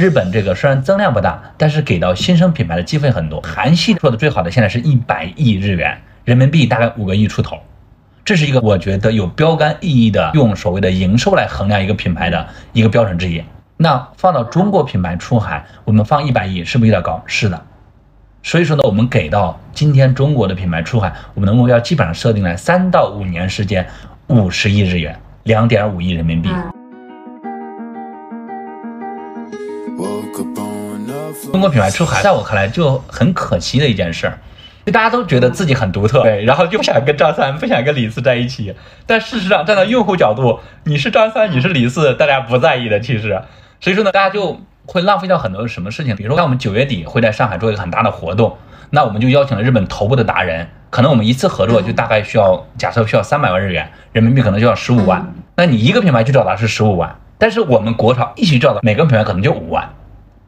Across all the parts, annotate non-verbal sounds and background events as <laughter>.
日本这个虽然增量不大，但是给到新生品牌的机会很多。韩系做的最好的现在是一百亿日元，人民币大概五个亿出头，这是一个我觉得有标杆意义的，用所谓的营收来衡量一个品牌的一个标准之一。那放到中国品牌出海，我们放一百亿是不是有点高？是的。所以说呢，我们给到今天中国的品牌出海，我们的目标基本上设定在三到五年时间，五十亿日元，两点五亿人民币。中国品牌出海，在我看来就很可惜的一件事，就大家都觉得自己很独特，对，然后就不想跟张三，不想跟李四在一起。但事实上，站在用户角度，你是张三，你是李四，大家不在意的。其实，所以说呢，大家就会浪费掉很多什么事情。比如说，像我们九月底会在上海做一个很大的活动，那我们就邀请了日本头部的达人，可能我们一次合作就大概需要，假设需要三百万日元，人民币可能就要十五万。那你一个品牌去找他是十五万，但是我们国潮一起找的每个品牌可能就五万。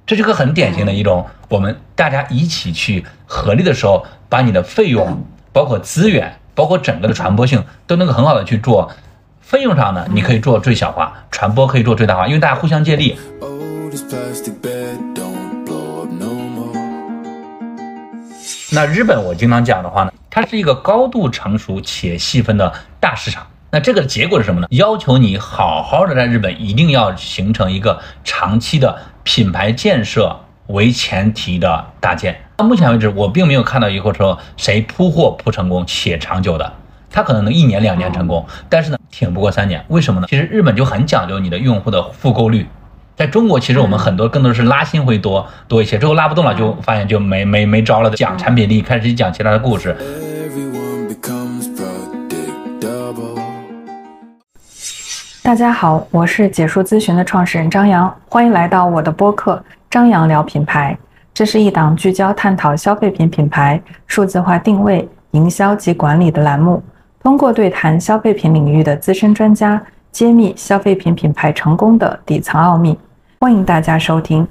这是个很典型的一种，我们大家一起去合力的时候，把你的费用、包括资源、包括整个的传播性，都能够很好的去做。费用上呢，你可以做最小化，传播可以做最大化，因为大家互相借力。那日本我经常讲的话呢，它是一个高度成熟且细分的大市场。那这个结果是什么呢？要求你好好的在日本，一定要形成一个长期的。品牌建设为前提的搭建，到目前为止，我并没有看到一个说谁铺货铺成功且长久的，他可能能一年两年成功，但是呢，挺不过三年。为什么呢？其实日本就很讲究你的用户的复购率，在中国其实我们很多更多是拉新会多多一些，最后拉不动了就发现就没没没招了，讲产品力，开始讲其他的故事。大家好，我是解说咨询的创始人张扬，欢迎来到我的播客《张扬聊品牌》。这是一档聚焦探讨消费品品牌数字化定位、营销及管理的栏目，通过对谈消费品领域的资深专家，揭秘消费品品牌成功的底层奥秘。欢迎大家收听。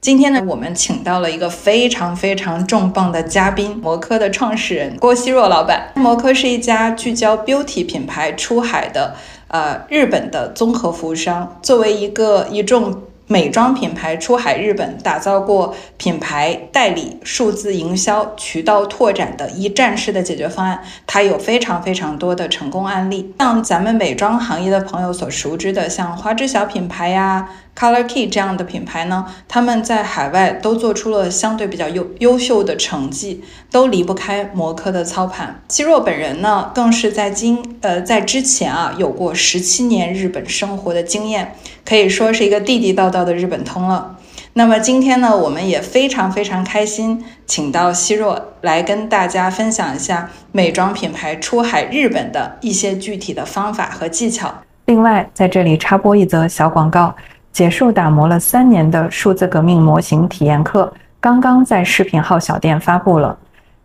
今天呢，我们请到了一个非常非常重磅的嘉宾——摩科的创始人郭希若老板。摩科是一家聚焦 beauty 品牌出海的。呃，日本的综合服务商作为一个一众美妆品牌出海日本，打造过品牌代理、数字营销、渠道拓展的一站式的解决方案，它有非常非常多的成功案例。像咱们美妆行业的朋友所熟知的，像花知晓品牌呀。Color Key 这样的品牌呢，他们在海外都做出了相对比较优优秀的成绩，都离不开摩科的操盘。希若本人呢，更是在今呃在之前啊，有过十七年日本生活的经验，可以说是一个地地道道的日本通了。那么今天呢，我们也非常非常开心，请到希若来跟大家分享一下美妆品牌出海日本的一些具体的方法和技巧。另外，在这里插播一则小广告。结束打磨了三年的数字革命模型体验课，刚刚在视频号小店发布了。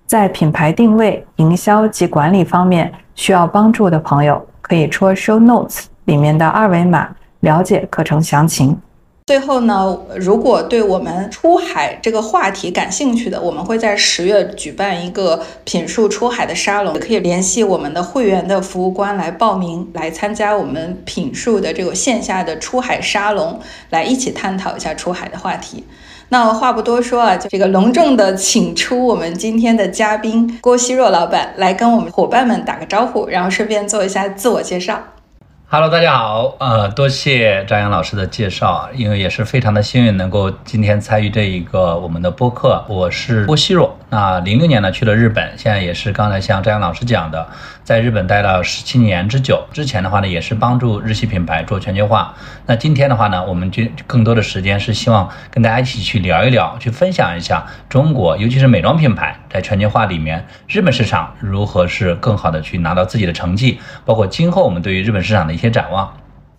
在品牌定位、营销及管理方面需要帮助的朋友，可以戳 show notes 里面的二维码了解课程详情。最后呢，如果对我们出海这个话题感兴趣的，我们会在十月举办一个品树出海的沙龙，可以联系我们的会员的服务官来报名，来参加我们品树的这个线下的出海沙龙，来一起探讨一下出海的话题。那话不多说啊，就这个隆重的请出我们今天的嘉宾郭希若老板来跟我们伙伴们打个招呼，然后顺便做一下自我介绍。Hello，大家好，呃，多谢张扬老师的介绍，因为也是非常的幸运能够今天参与这一个我们的播客。我是郭希若，那零六年呢去了日本，现在也是刚才像张扬老师讲的，在日本待了十七年之久。之前的话呢，也是帮助日系品牌做全球化。那今天的话呢，我们就更多的时间是希望跟大家一起去聊一聊，去分享一下中国，尤其是美妆品牌在全球化里面，日本市场如何是更好的去拿到自己的成绩，包括今后我们对于日本市场的。一些展望。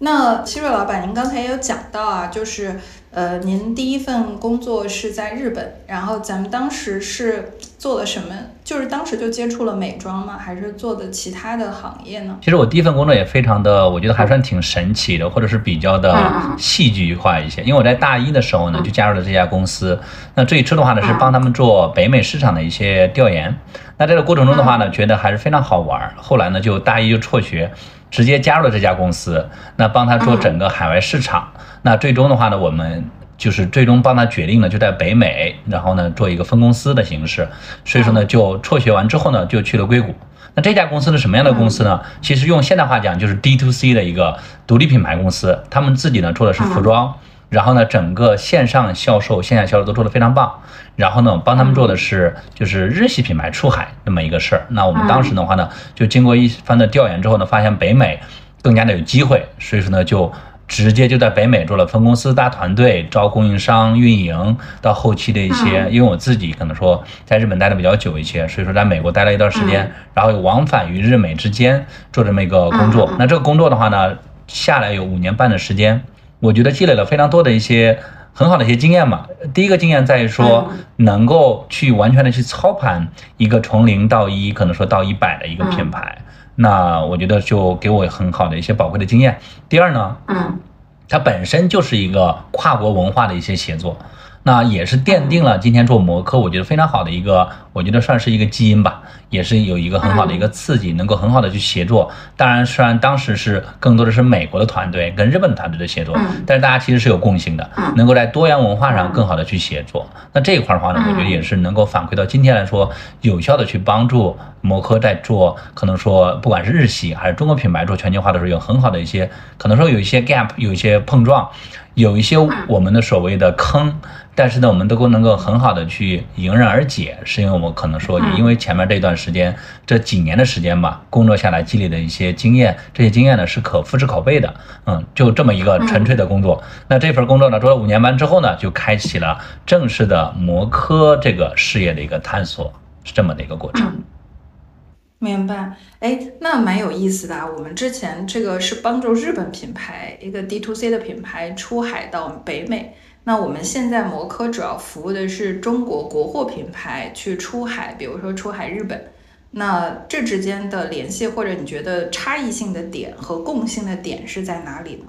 那希瑞老板，您刚才也有讲到啊，就是呃，您第一份工作是在日本，然后咱们当时是做了什么？就是当时就接触了美妆吗？还是做的其他的行业呢？其实我第一份工作也非常的，我觉得还算挺神奇的，或者是比较的戏剧化一些。因为我在大一的时候呢，就加入了这家公司。那最初的话呢，是帮他们做北美市场的一些调研。那这个过程中的话呢，觉得还是非常好玩。后来呢，就大一就辍学。直接加入了这家公司，那帮他做整个海外市场。那最终的话呢，我们就是最终帮他决定了就在北美，然后呢做一个分公司的形式，所以说呢就辍学完之后呢就去了硅谷。那这家公司是什么样的公司呢？其实用现代话讲就是 D to C 的一个独立品牌公司，他们自己呢做的是服装，然后呢整个线上销售、线下销售都做得非常棒。然后呢帮他们做的是就是日系品牌出海那么一个事儿。那我们当时的话呢，就经过一番的调研之后呢，发现北美更加的有机会，所以说呢就。直接就在北美做了分公司、大团队、招供应商、运营，到后期的一些，因为我自己可能说在日本待的比较久一些，所以说在美国待了一段时间，然后往返于日美之间做这么一个工作。那这个工作的话呢，下来有五年半的时间，我觉得积累了非常多的一些很好的一些经验嘛。第一个经验在于说，能够去完全的去操盘一个从零到一，可能说到一百的一个品牌。那我觉得就给我很好的一些宝贵的经验。第二呢，嗯，它本身就是一个跨国文化的一些协作。那也是奠定了今天做模科，我觉得非常好的一个，我觉得算是一个基因吧，也是有一个很好的一个刺激，能够很好的去协作。当然，虽然当时是更多的是美国的团队跟日本团队的协作，但是大家其实是有共性的，能够在多元文化上更好的去协作。那这一块的话呢，我觉得也是能够反馈到今天来说，有效的去帮助模科在做，可能说不管是日系还是中国品牌做全球化的时候，有很好的一些，可能说有一些 gap，有一些碰撞。有一些我们的所谓的坑，但是呢，我们都能够很好的去迎刃而解，是因为我们可能说，因为前面这段时间这几年的时间吧，工作下来积累的一些经验，这些经验呢是可复制拷贝的，嗯，就这么一个纯粹的工作。那这份工作呢，做了五年半之后呢，就开启了正式的模科这个事业的一个探索，是这么的一个过程。明白，哎，那蛮有意思的啊。我们之前这个是帮助日本品牌一个 D to C 的品牌出海到北美，那我们现在摩科主要服务的是中国国货品牌去出海，比如说出海日本。那这之间的联系或者你觉得差异性的点和共性的点是在哪里呢？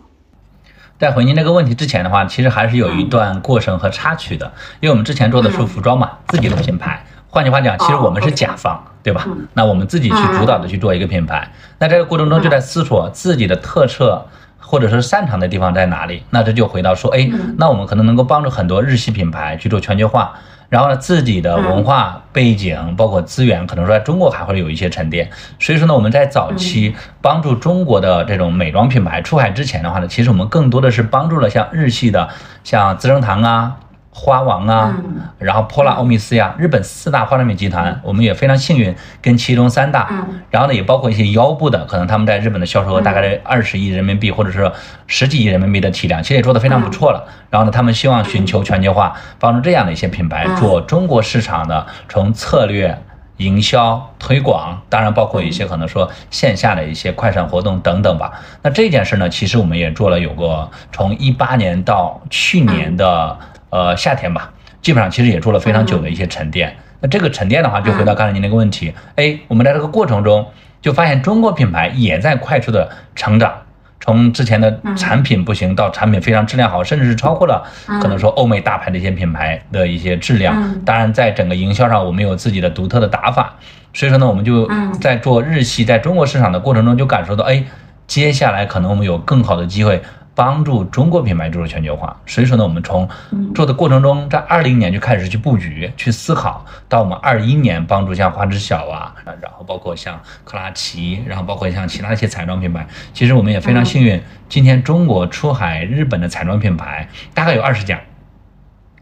在回您这个问题之前的话，其实还是有一段过程和插曲的，因为我们之前做的是服装嘛，自己的品牌。换句话讲，其实我们是甲方，对吧？那我们自己去主导的去做一个品牌，那这个过程中就在思索自己的特色或者是擅长的地方在哪里。那这就回到说，哎，那我们可能能够帮助很多日系品牌去做全球化，然后呢，自己的文化背景包括资源，可能说在中国还会有一些沉淀。所以说呢，我们在早期帮助中国的这种美妆品牌出海之前的话呢，其实我们更多的是帮助了像日系的，像资生堂啊。花王啊，然后珀拉欧米斯呀，日本四大化妆品集团，我们也非常幸运跟其中三大，然后呢也包括一些腰部的，可能他们在日本的销售额大概在二十亿人民币或者是十几亿人民币的体量，其实也做得非常不错了。然后呢，他们希望寻求全球化，帮助这样的一些品牌做中国市场的从策略、营销、推广，当然包括一些可能说线下的一些快闪活动等等吧。那这件事呢，其实我们也做了有个从一八年到去年的。呃，夏天吧，基本上其实也做了非常久的一些沉淀。那这个沉淀的话，就回到刚才您那个问题，哎，我们在这个过程中就发现中国品牌也在快速的成长，从之前的产品不行到产品非常质量好，甚至是超过了可能说欧美大牌的一些品牌的一些质量。当然，在整个营销上，我们有自己的独特的打法。所以说呢，我们就在做日系在中国市场的过程中，就感受到，哎，接下来可能我们有更好的机会。帮助中国品牌做全球化，所以说呢，我们从做的过程中，在二零年就开始去布局、去思考，到我们二一年帮助像花知晓啊，然后包括像克拉奇，然后包括像其他一些彩妆品牌，其实我们也非常幸运，今天中国出海日本的彩妆品牌大概有二十家，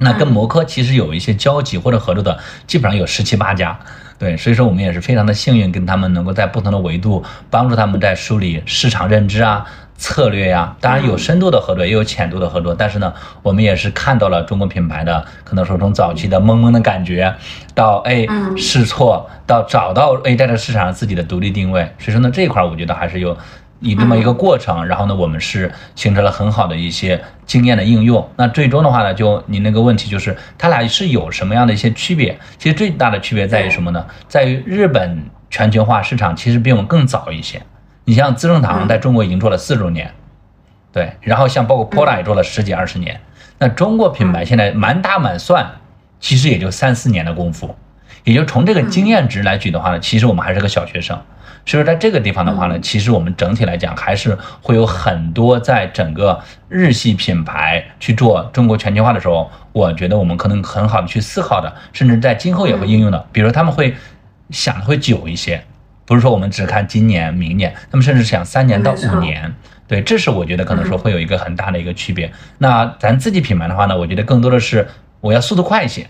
那跟摩科其实有一些交集或者合作的，基本上有十七八家，对，所以说我们也是非常的幸运，跟他们能够在不同的维度帮助他们在梳理市场认知啊。策略呀，当然有深度的合作，也有浅度的合作。但是呢，我们也是看到了中国品牌的可能说从早期的懵懵的感觉，到哎试错，到找到哎在这市场上自己的独立定位。所以说呢，这一块我觉得还是有以这么一个过程。然后呢，我们是形成了很好的一些经验的应用。那最终的话呢，就你那个问题就是，它俩是有什么样的一些区别？其实最大的区别在于什么呢？在于日本全球化市场其实比我们更早一些。你像资生堂在中国已经做了四十多年，对，然后像包括 Pola 也做了十几二十年，那中国品牌现在满打满算，其实也就三四年的功夫。也就从这个经验值来举的话呢，其实我们还是个小学生。所以说，在这个地方的话呢，其实我们整体来讲还是会有很多在整个日系品牌去做中国全球化的时候，我觉得我们可能很好的去思考的，甚至在今后也会应用的。比如他们会想的会久一些，不是说我们只看今年、明年，他们甚至想三年到五年。对，这是我觉得可能说会有一个很大的一个区别。那咱自己品牌的话呢，我觉得更多的是我要速度快一些，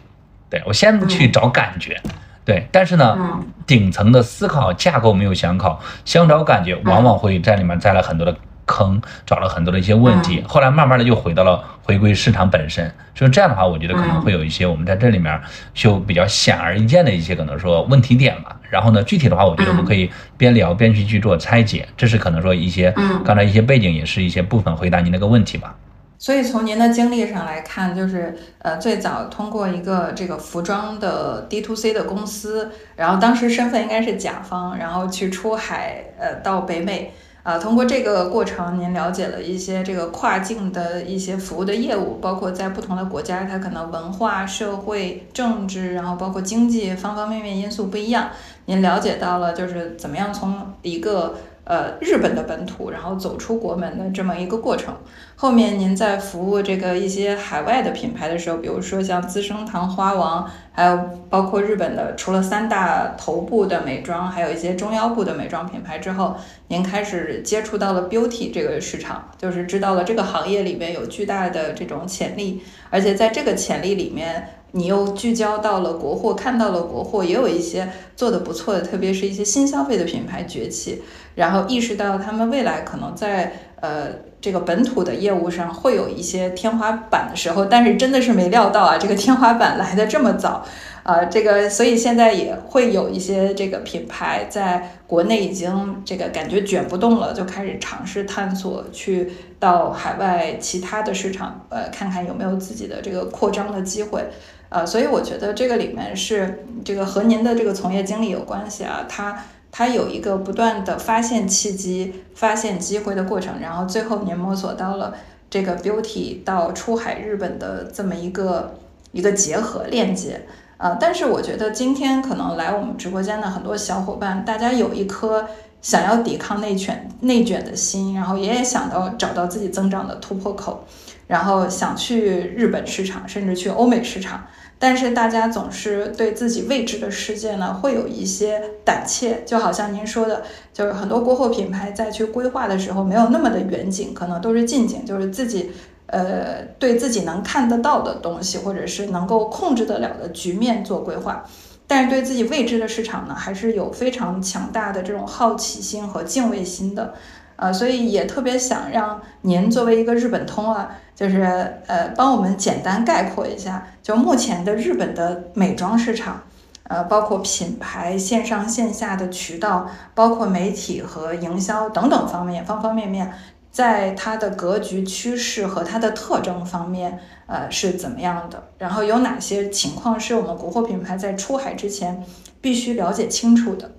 对我先去找感觉。对，但是呢，顶层的思考架构没有想好，想找感觉，往往会在里面栽了很多的坑，找了很多的一些问题。后来慢慢的又回到了回归市场本身。所以这样的话，我觉得可能会有一些我们在这里面就比较显而易见的一些可能说问题点吧。然后呢，具体的话，我觉得我们可以边聊边去去做拆解。这是可能说一些刚才一些背景，也是一些部分回答您那个问题吧。所以从您的经历上来看，就是呃最早通过一个这个服装的 D to C 的公司，然后当时身份应该是甲方，然后去出海呃到北美，啊通过这个过程，您了解了一些这个跨境的一些服务的业务，包括在不同的国家，它可能文化、社会、政治，然后包括经济方方面面因素不一样，您了解到了就是怎么样从一个。呃，日本的本土，然后走出国门的这么一个过程。后面您在服务这个一些海外的品牌的时候，比如说像资生堂、花王，还有包括日本的，除了三大头部的美妆，还有一些中腰部的美妆品牌之后，您开始接触到了 beauty 这个市场，就是知道了这个行业里面有巨大的这种潜力，而且在这个潜力里面。你又聚焦到了国货，看到了国货也有一些做的不错的，特别是一些新消费的品牌崛起，然后意识到他们未来可能在呃这个本土的业务上会有一些天花板的时候，但是真的是没料到啊，<laughs> 这个天花板来的这么早。呃，这个所以现在也会有一些这个品牌在国内已经这个感觉卷不动了，就开始尝试探索去到海外其他的市场，呃，看看有没有自己的这个扩张的机会。呃，所以我觉得这个里面是这个和您的这个从业经历有关系啊，它它有一个不断的发现契机、发现机会的过程，然后最后您摸索到了这个 beauty 到出海日本的这么一个一个结合链接。呃，但是我觉得今天可能来我们直播间的很多小伙伴，大家有一颗想要抵抗内卷内卷的心，然后也想到找到自己增长的突破口，然后想去日本市场，甚至去欧美市场。但是大家总是对自己未知的世界呢，会有一些胆怯，就好像您说的，就是很多国货品牌在去规划的时候，没有那么的远景，可能都是近景，就是自己。呃，对自己能看得到的东西，或者是能够控制得了的局面做规划，但是对自己未知的市场呢，还是有非常强大的这种好奇心和敬畏心的。呃，所以也特别想让您作为一个日本通啊，就是呃，帮我们简单概括一下，就目前的日本的美妆市场，呃，包括品牌线上线下的渠道，包括媒体和营销等等方面，方方面面。在它的格局趋势和它的特征方面，呃，是怎么样的？然后有哪些情况是我们国货品牌在出海之前必须了解清楚的？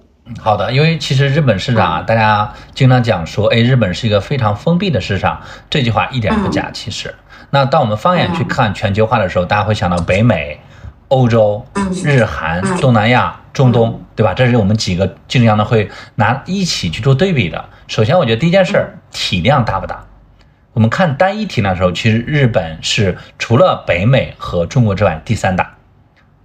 好的，因为其实日本市场啊，大家经常讲说，哎，日本是一个非常封闭的市场，这句话一点不假。其实，那当我们放眼去看全球化的时候，大家会想到北美、欧洲、日韩、东南亚、中东，对吧？这是我们几个经常呢会拿一起去做对比的。首先，我觉得第一件事儿，体量大不大？我们看单一体量的时候，其实日本是除了北美和中国之外第三大。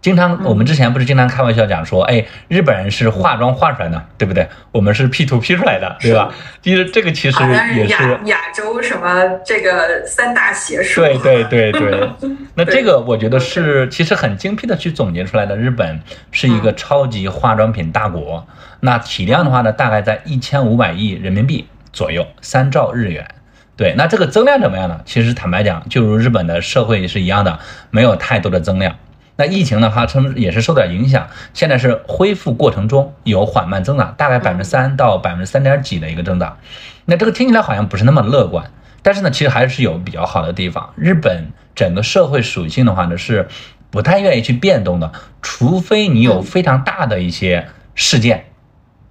经常我们之前不是经常开玩笑讲说，哎，日本人是化妆化出来的，对不对？我们是 P to P 出来的，对吧？其实这个其实也是亚洲什么这个三大邪术。对对对对，<laughs> 那这个我觉得是其实很精辟的去总结出来的。日本是一个超级化妆品大国，那体量的话呢，大概在一千五百亿人民币左右，三兆日元。对，那这个增量怎么样呢？其实坦白讲，就如日本的社会是一样的，没有太多的增量。那疫情的话，他们也是受点影响，现在是恢复过程中有缓慢增长，大概百分之三到百分之三点几的一个增长。那这个听起来好像不是那么乐观，但是呢，其实还是有比较好的地方。日本整个社会属性的话呢，是不太愿意去变动的，除非你有非常大的一些事件，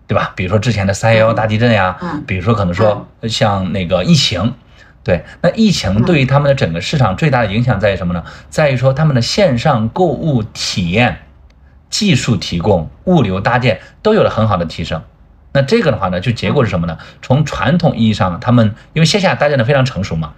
对吧？比如说之前的三幺幺大地震呀，比如说可能说像那个疫情。对，那疫情对于他们的整个市场最大的影响在于什么呢？在于说他们的线上购物体验技术提供、物流搭建都有了很好的提升。那这个的话呢，就结果是什么呢？从传统意义上，他们因为线下搭建的非常成熟嘛，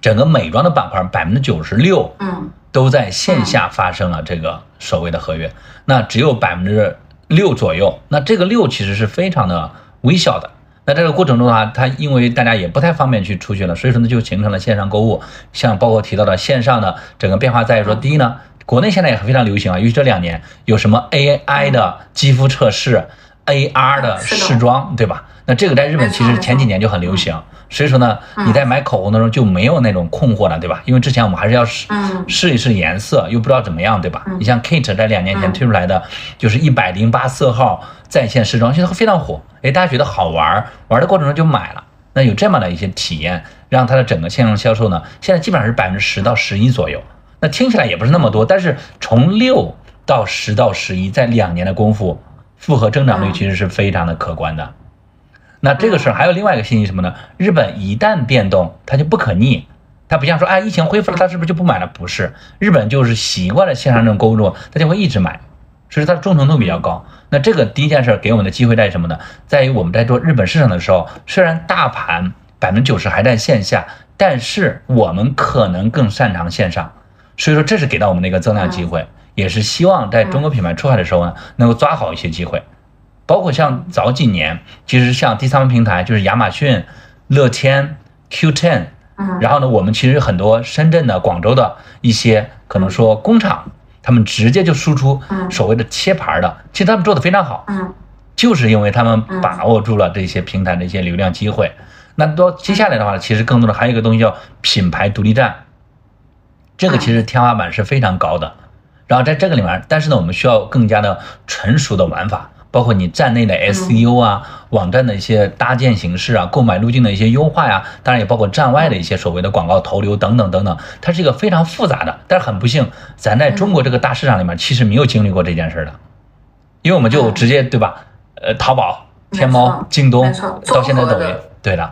整个美妆的板块百分之九十六，嗯，都在线下发生了这个所谓的合约，那只有百分之六左右，那这个六其实是非常的微小的。那这个过程中的话，它因为大家也不太方便去出去了，所以说呢，就形成了线上购物。像包括提到的线上的整个变化在于说，第一呢，国内现在也非常流行啊，尤其这两年有什么 AI 的肌肤测试。AR 的试妆，对吧？那这个在日本其实前几年就很流行，所以说呢，你在买口红的时候就没有那种困惑了，对吧？因为之前我们还是要试试一试颜色，又不知道怎么样，对吧？你像 Kate 在两年前推出来的，就是一百零八色号在线试装，现在非常火，哎，大家觉得好玩，玩的过程中就买了。那有这么的一些体验，让它的整个线上销售呢，现在基本上是百分之十到十一左右。那听起来也不是那么多，但是从六到十到十一，在两年的功夫。复合增长率其实是非常的可观的，那这个事儿还有另外一个信息什么呢？日本一旦变动，它就不可逆，它不像说，哎，疫情恢复了，它是不是就不买了？不是，日本就是习惯了线上这种购物，它就会一直买，所以它的忠诚度比较高。那这个第一件事给我们的机会在于什么呢？在于我们在做日本市场的时候，虽然大盘百分之九十还在线下，但是我们可能更擅长线上，所以说这是给到我们的一个增量机会。也是希望在中国品牌出海的时候呢，能够抓好一些机会，包括像早几年，其实像第三方平台就是亚马逊、乐天、Q10，嗯，然后呢，我们其实很多深圳的、广州的一些可能说工厂，他们直接就输出所谓的切盘的，其实他们做的非常好，嗯，就是因为他们把握住了这些平台的一些流量机会。那到接下来的话，其实更多的还有一个东西叫品牌独立站，这个其实天花板是非常高的。然后在这个里面，但是呢，我们需要更加的成熟的玩法，包括你站内的 SEO 啊，网站的一些搭建形式啊，购买路径的一些优化呀，当然也包括站外的一些所谓的广告投流等等等等，它是一个非常复杂的。但是很不幸，咱在中国这个大市场里面，其实没有经历过这件事的，因为我们就直接对吧？呃，淘宝、天猫、京东，到现在抖音，对的。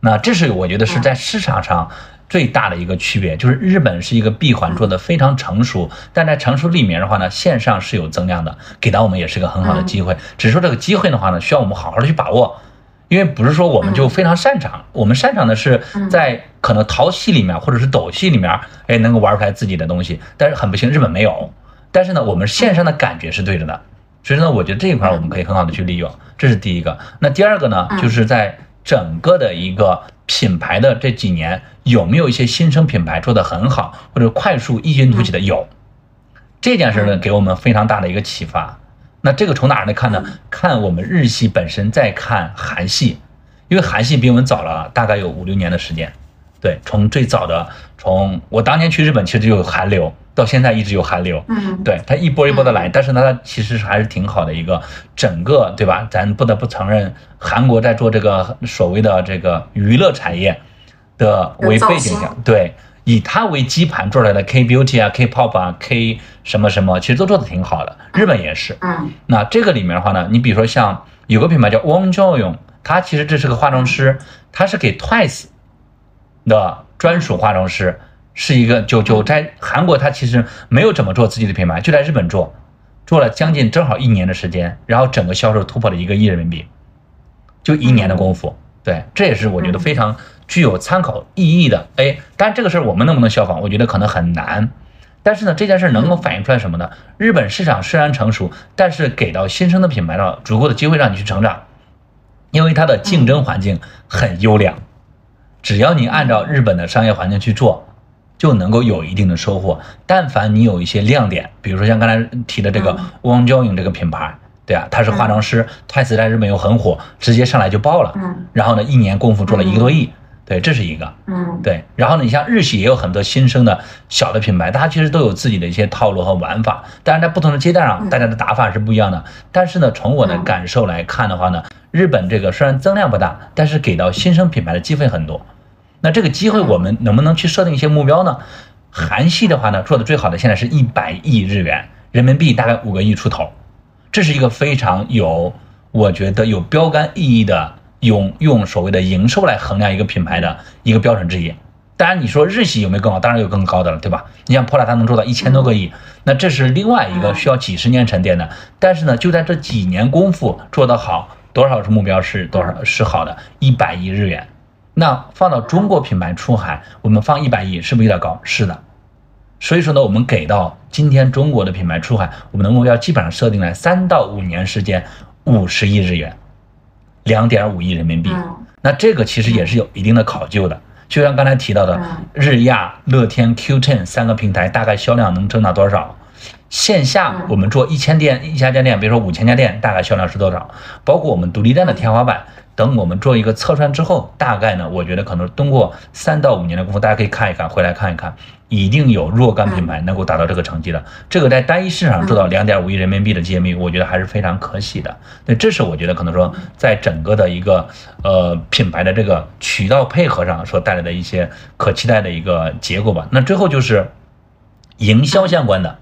那这是我觉得是在市场上。最大的一个区别就是日本是一个闭环做的非常成熟，但在成熟里面的话呢，线上是有增量的，给到我们也是一个很好的机会。只是说这个机会的话呢，需要我们好好的去把握，因为不是说我们就非常擅长，我们擅长的是在可能淘系里面或者是抖系里面，哎，能够玩出来自己的东西。但是很不幸，日本没有。但是呢，我们线上的感觉是对着的，所以说呢，我觉得这一块我们可以很好的去利用，这是第一个。那第二个呢，就是在整个的一个。品牌的这几年有没有一些新生品牌做得很好，或者快速异军突起的？有，这件事呢给我们非常大的一个启发。那这个从哪儿来看呢？看我们日系本身，再看韩系，因为韩系比我们早了大概有五六年的时间。对，从最早的，从我当年去日本其实就有韩流。到现在一直有韩流，嗯，对它一波一波的来，但是呢，它其实还是挺好的一个整个，对吧？咱不得不承认，韩国在做这个所谓的这个娱乐产业的为背景下，对，以它为基盘做出来的 K Beauty 啊、K Pop 啊、K 什么什么，其实都做的挺好的。日本也是，嗯，那这个里面的话呢，你比如说像有个品牌叫 Wang Jiayong，他其实这是个化妆师，他是给 Twice 的专属化妆师。是一个就就在韩国，他其实没有怎么做自己的品牌，就在日本做，做了将近正好一年的时间，然后整个销售突破了一个亿人民币，就一年的功夫。对，这也是我觉得非常具有参考意义的。哎，但这个事儿我们能不能效仿，我觉得可能很难。但是呢，这件事能够反映出来什么呢？日本市场虽然成熟，但是给到新生的品牌的足够的机会让你去成长，因为它的竞争环境很优良，只要你按照日本的商业环境去做。就能够有一定的收获。但凡你有一些亮点，比如说像刚才提的这个汪娇颖这个品牌，对啊，她是化妆师，Twice 在日本又很火，直接上来就爆了。嗯。然后呢，一年功夫做了一个多亿，对，这是一个。嗯。对。然后呢，你像日系也有很多新生的小的品牌，大家其实都有自己的一些套路和玩法。当然，在不同的阶段上，大家的打法是不一样的。但是呢，从我的感受来看的话呢，日本这个虽然增量不大，但是给到新生品牌的机会很多。那这个机会我们能不能去设定一些目标呢？韩系的话呢，做的最好的现在是一百亿日元，人民币大概五个亿出头，这是一个非常有，我觉得有标杆意义的，用用所谓的营收来衡量一个品牌的一个标准之一。当然，你说日系有没有更好？当然有更高的了，对吧？你像珀莱，它能做到一千多个亿，那这是另外一个需要几十年沉淀的。但是呢，就在这几年功夫做得好，多少是目标是多少是好的？一百亿日元。那放到中国品牌出海，我们放一百亿是不是有点高？是的。所以说呢，我们给到今天中国的品牌出海，我们的目标基本上设定在三到五年时间，五十亿日元，两点五亿人民币。那这个其实也是有一定的考究的。就像刚才提到的，日亚、乐天、Q10 三个平台大概销量能增长多少？线下我们做一千店、一千家店，比如说五千家店，大概销量是多少？包括我们独立站的天花板，等我们做一个测算之后，大概呢，我觉得可能通过三到五年的功夫，大家可以看一看，回来看一看，一定有若干品牌能够达到这个成绩的。这个在单一市场做到两点五亿人民币的 GMV，我觉得还是非常可喜的。那这是我觉得可能说在整个的一个呃品牌的这个渠道配合上所带来的一些可期待的一个结果吧。那最后就是营销相关的。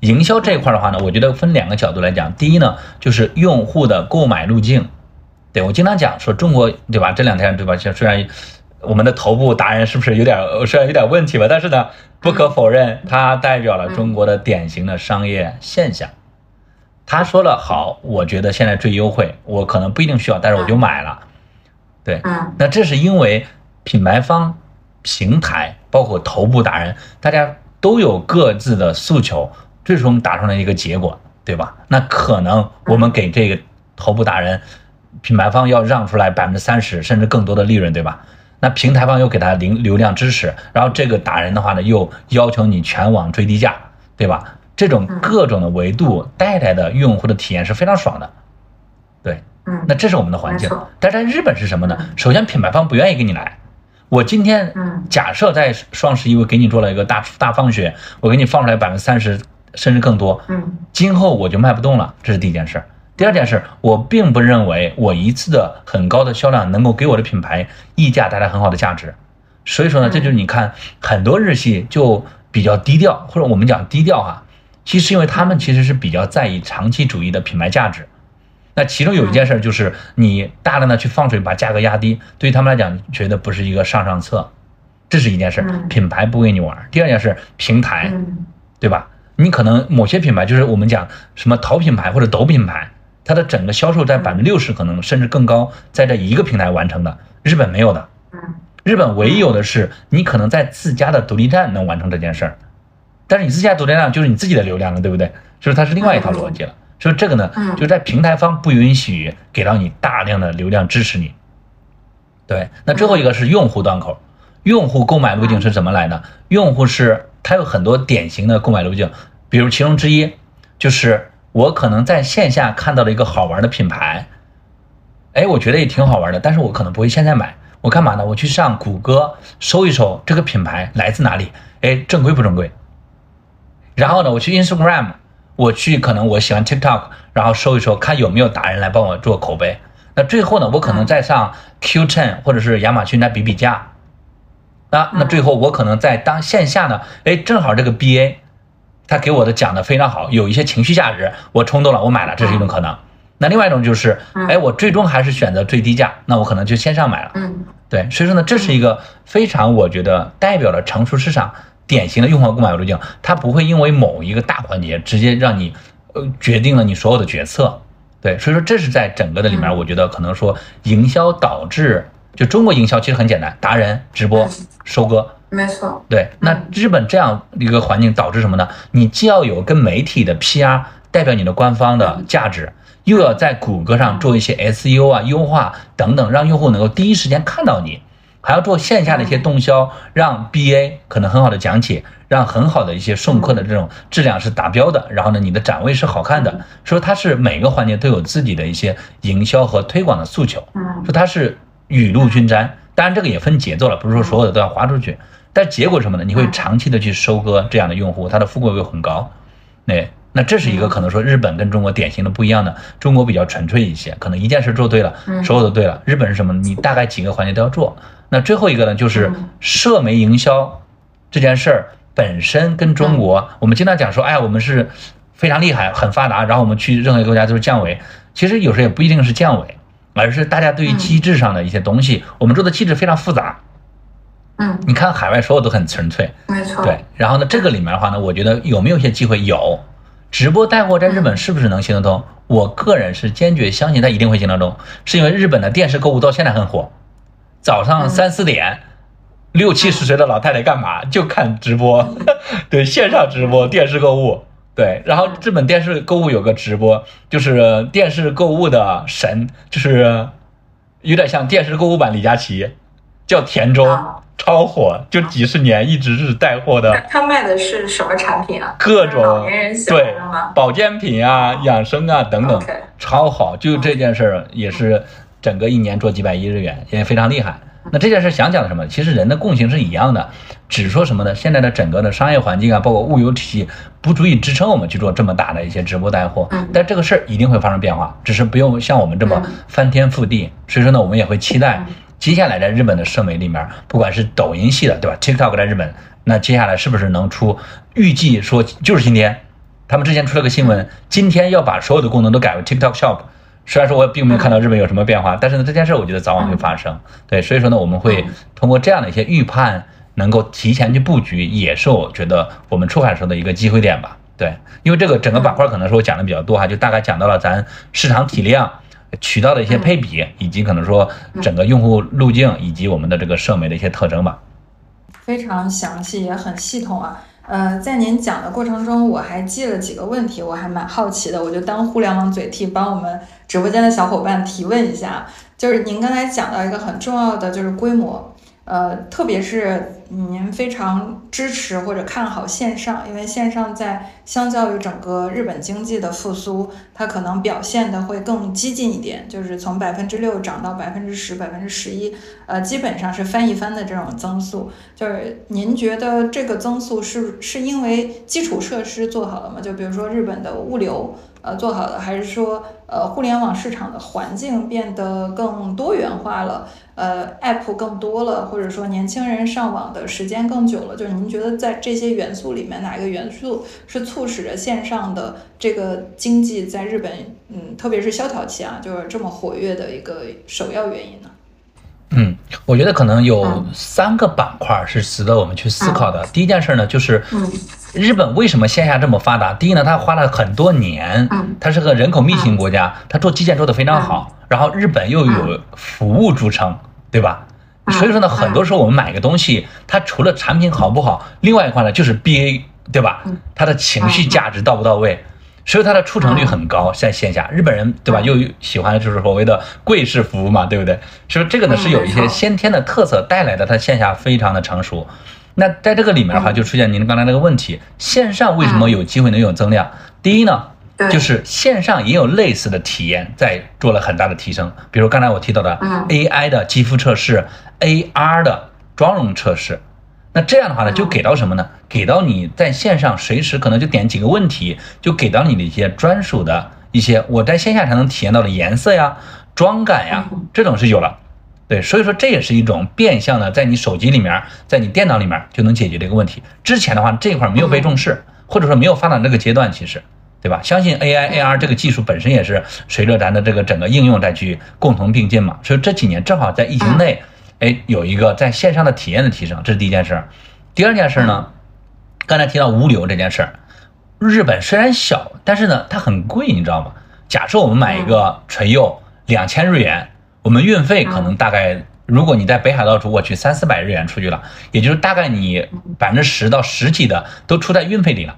营销这一块的话呢，我觉得分两个角度来讲。第一呢，就是用户的购买路径。对我经常讲说中国，对吧？这两天，对吧？虽然我们的头部达人是不是有点虽然有点问题吧，但是呢，不可否认，它代表了中国的典型的商业现象。他说了好，我觉得现在最优惠，我可能不一定需要，但是我就买了。对，那这是因为品牌方、平台，包括头部达人，大家都有各自的诉求。最终达成了一个结果，对吧？那可能我们给这个头部达人，品牌方要让出来百分之三十甚至更多的利润，对吧？那平台方又给他零流量支持，然后这个达人的话呢，又要求你全网最低价，对吧？这种各种的维度带来的用户的体验是非常爽的，对，嗯，那这是我们的环境。但在日本是什么呢？首先品牌方不愿意跟你来。我今天假设在双十一我给你做了一个大大放血，我给你放出来百分之三十。甚至更多，嗯，今后我就卖不动了，这是第一件事。第二件事，我并不认为我一次的很高的销量能够给我的品牌溢价带来很好的价值。所以说呢，这就是你看很多日系就比较低调，或者我们讲低调哈，其实因为他们其实是比较在意长期主义的品牌价值。那其中有一件事就是你大量的去放水把价格压低，对于他们来讲觉得不是一个上上策，这是一件事。品牌不跟你玩。第二件事，平台，对吧？你可能某些品牌就是我们讲什么淘品牌或者抖品牌，它的整个销售在百分之六十可能甚至更高，在这一个平台完成的。日本没有的，日本唯一有的是你可能在自家的独立站能完成这件事儿，但是你自家独立站就是你自己的流量了，对不对？所以它是另外一套逻辑了。所以这个呢，就在平台方不允许给到你大量的流量支持你。对，那最后一个是用户端口，用户购买路径是怎么来的？用户是。它有很多典型的购买路径，比如其中之一就是我可能在线下看到了一个好玩的品牌，哎，我觉得也挺好玩的，但是我可能不会现在买，我干嘛呢？我去上谷歌搜一搜这个品牌来自哪里，哎，正规不正规？然后呢，我去 Instagram，我去可能我喜欢 TikTok，然后搜一搜看有没有达人来帮我做口碑。那最后呢，我可能再上 Q10 或者是亚马逊来比比价。那那最后我可能在当线下呢，哎，正好这个 BA，他给我的讲的非常好，有一些情绪价值，我冲动了，我买了，这是一种可能。那另外一种就是，哎，我最终还是选择最低价，那我可能就线上买了。嗯，对，所以说呢，这是一个非常我觉得代表了成熟市场典型的用户购买路径，它不会因为某一个大环节直接让你呃决定了你所有的决策。对，所以说这是在整个的里面，我觉得可能说营销导致。就中国营销其实很简单，达人直播收割，没错。对，那日本这样一个环境导致什么呢？你既要有跟媒体的 PR 代表你的官方的价值，又要在谷歌上做一些 SEO 啊优化等等，让用户能够第一时间看到你，还要做线下的一些动销，让 BA 可能很好的讲解，让很好的一些送客的这种质量是达标的，然后呢，你的展位是好看的，说它是每个环节都有自己的一些营销和推广的诉求，说它是。雨露均沾，当然这个也分节奏了，不是说所有的都要花出去。但结果什么呢？你会长期的去收割这样的用户，他的富贵会很高。那那这是一个可能说日本跟中国典型的不一样的，中国比较纯粹一些，可能一件事做对了，所有都对了。日本是什么？你大概几个环节都要做。那最后一个呢，就是社媒营销这件事儿本身跟中国，我们经常讲说，哎呀，我们是非常厉害、很发达，然后我们去任何一个国家都是降维。其实有时候也不一定是降维。而是大家对于机制上的一些东西，我们做的机制非常复杂，嗯，你看海外所有都很纯粹，没错，对。然后呢，这个里面的话呢，我觉得有没有一些机会？有，直播带货在日本是不是能行得通？我个人是坚决相信它一定会行得通，是因为日本的电视购物到现在很火，早上三四点，六七十岁的老太太干嘛？就看直播，<laughs> 对，线上直播电视购物，对。然后日本电视购物有个直播，就是电视购物的神，就是有点像电视购物版李佳琦，叫田中。超火，就几十年一直是带货的。他卖的是什么产品啊？各种对？保健品啊、养生啊等等超好。就这件事儿也是整个一年做几百亿日元，也非常厉害。那这件事想讲的什么？其实人的共性是一样的，只说什么呢？现在的整个的商业环境啊，包括物流体系不足以支撑我们去做这么大的一些直播带货。嗯但这个事儿一定会发生变化，只是不用像我们这么嗯翻天覆地。所以说呢，我们也会期待接下来在日本的社媒里面，不管是抖音系的，对吧？TikTok 在日本，那接下来是不是能出？预计说就是今天，他们之前出了个新闻，今天要把所有的功能都改为 TikTok Shop。虽然说我并没有看到日本有什么变化，但是呢，这件事我觉得早晚会发生。对，所以说呢，我们会通过这样的一些预判，能够提前去布局，也是我觉得我们出海时候的一个机会点吧。对，因为这个整个板块可能说我讲的比较多哈，就大概讲到了咱市场体量、渠道的一些配比，以及可能说整个用户路径以及我们的这个社媒的一些特征吧。非常详细，也很系统啊。呃，在您讲的过程中，我还记了几个问题，我还蛮好奇的，我就当互联网嘴替，帮我们直播间的小伙伴提问一下。就是您刚才讲到一个很重要的，就是规模，呃，特别是您非常支持或者看好线上，因为线上在相较于整个日本经济的复苏，它可能表现的会更激进一点，就是从百分之六涨到百分之十、百分之十一，呃，基本上是翻一番的这种增速。就是您觉得这个增速是是因为基础设施做好了吗？就比如说日本的物流呃做好了，还是说呃互联网市场的环境变得更多元化了？呃，app 更多了，或者说年轻人上网的时间更久了？就是您觉得在这些元素里面，哪一个元素是促使着线上的这个经济在日本，嗯，特别是萧条期啊，就是这么活跃的一个首要原因呢？嗯，我觉得可能有嗯三个板块是值得我们去思考的。第一件事呢，就是嗯日本为什么线下这么发达？第一呢，它花了很多年嗯，它是个人口密集型国家，它做基建做得非常好。然后日本又有服务著称，对吧？嗯所以说呢，很多时候我们买个东西，它除了产品好不好，另外一块呢就是 BA，对吧嗯？它的情绪价值到不到位？所以它的出城率很高，在线下，日本人对吧？又喜欢就是所谓的贵式服务嘛，对不对？所以这个呢嗯是有一些先天的特色带来的，它线下非常的成熟。那在这个里面的话，就出现您刚才那个问题：线上为什么有机会能有增量？第一呢，就是线上也有类似的体验在做了很大的提升，比如刚才我提到的嗯 AI 的肌肤测试，AR 的妆容测试。那这样的话呢，就给到什么呢？给到你在线上随时可能就点几个问题，就给到你的一些专属的一些我在线下才能体验到的颜色呀、妆感呀，这种是有了。对，所以说这也是一种变相的，在你手机里面，在你电脑里面就能解决这个问题。之前的话，这块没有被重视，或者说没有发展这个阶段，其实，对吧？相信 AI、AR 这个技术本身也是随着咱的这个整个应用再去共同并进嘛。所以这几年正好在疫情内，哎，有一个在线上的体验的提升，这是第一件事儿。第二件事儿呢，刚才提到物流这件事儿，日本虽然小，但是呢它很贵，你知道吗？假设我们买一个唇釉两千日元，我们运费可能大概，如果你在北海道出过去，三四百日元出去了，也就是大概你百分之十到十几的都出在运费里了，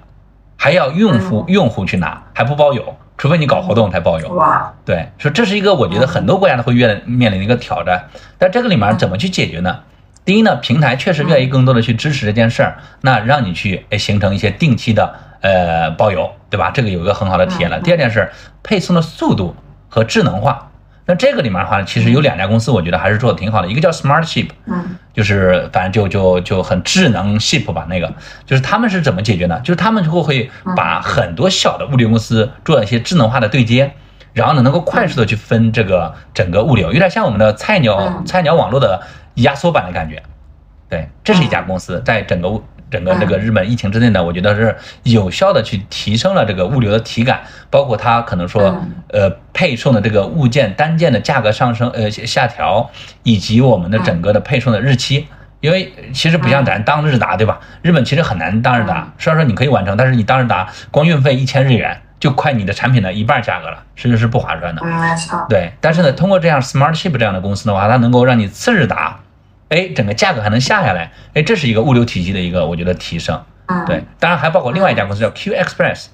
还要用户用户去拿，还不包邮，除非你搞活动才包邮。哇，对，说这是一个我觉得很多国家都会面面临的一个挑战，但这个里面怎么去解决呢？第一呢，平台确实愿意更多的去支持这件事儿，那让你去哎形成一些定期的呃包邮，对吧？这个有一个很好的体验了。第二件事，配送的速度和智能化。那这个里面的话，其实有两家公司，我觉得还是做的挺好的，一个叫 Smart Ship，嗯就是反正就就就很智能 ship 吧，那个就是他们是怎么解决呢？就是他们就会把很多小的物流公司做一些智能化的对接，然后呢能够快速的去分这个整个物流，有点像我们的菜鸟嗯菜鸟网络的压缩版的感觉。对，这是一家公司在整个整个这个日本疫情之内呢，我觉得是有效的去提升了这个物流的体感，包括它可能说呃配送的这个物件单件的价格上升呃下调，以及我们的整个的配送的日期。因为其实不像咱当日达，对吧？日本其实很难当日达，虽然说你可以完成，但是你当日达光运费一千日元就快你的产品的一半价格了，甚至是不划算的。对，但是呢，通过这样 Smart Ship 这样的公司的话，它能够让你次日达，哎，整个价格还能下下来，哎，这是一个物流体系的一个我觉得提升。嗯，对，当然还包括另外一家公司叫 Q Express，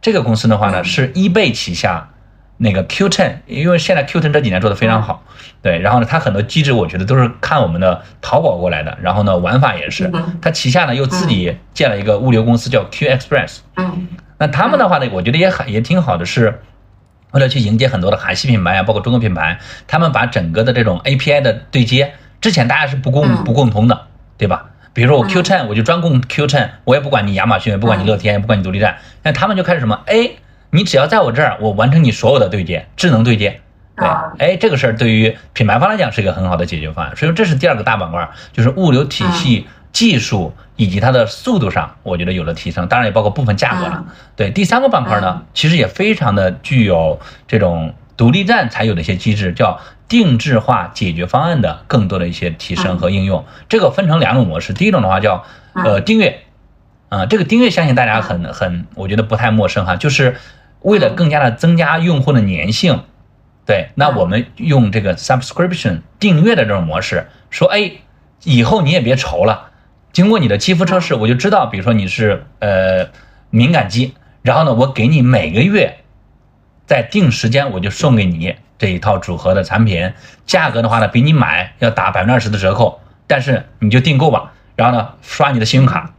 这个公司的话呢是 eBay 旗下那个 Qten，因为现在 Qten 这几年做的非常好，对，然后呢，它很多机制我觉得都是看我们的淘宝过来的，然后呢，玩法也是，它旗下呢又自己建了一个物流公司叫 Q Express，嗯。那他们的话呢，我觉得也很也挺好的是。为了去迎接很多的韩系品牌啊，包括中国品牌，他们把整个的这种 API 的对接，之前大家是不共嗯。不共通的，对吧？比如说我 Q10，我就专供 Q10，我也不管你亚马逊，也不管你乐天，也不管你独立站，那他们就开始什么？哎，你只要在我这儿，我完成你所有的对接，智能对接。对啊，哎，这个事儿对于品牌方来讲是一个很好的解决方案，所以说这是第二个大板块，就是物流体系技术以及它的速度上，我觉得有了提升，当然也包括部分价格了。对，第三个板块呢，其实也非常的具有这种独立站才有的一些机制，叫定制化解决方案的更多的一些提升和应用。这个分成两种模式，第一种的话叫呃订阅，啊、这个订阅相信大家很很，我觉得不太陌生哈，就是为了更加的增加用户的粘性。对，那我们用这个 subscription 订阅的这种模式，说，哎，以后你也别愁了，经过你的肌肤测试，我就知道，比如说你是呃敏感肌，然后呢，我给你每个月在定时间我就送给你这一套组合的产品，价格的话呢，比你买要打百分之二十的折扣，但是你就订购吧，然后呢，刷你的信用卡。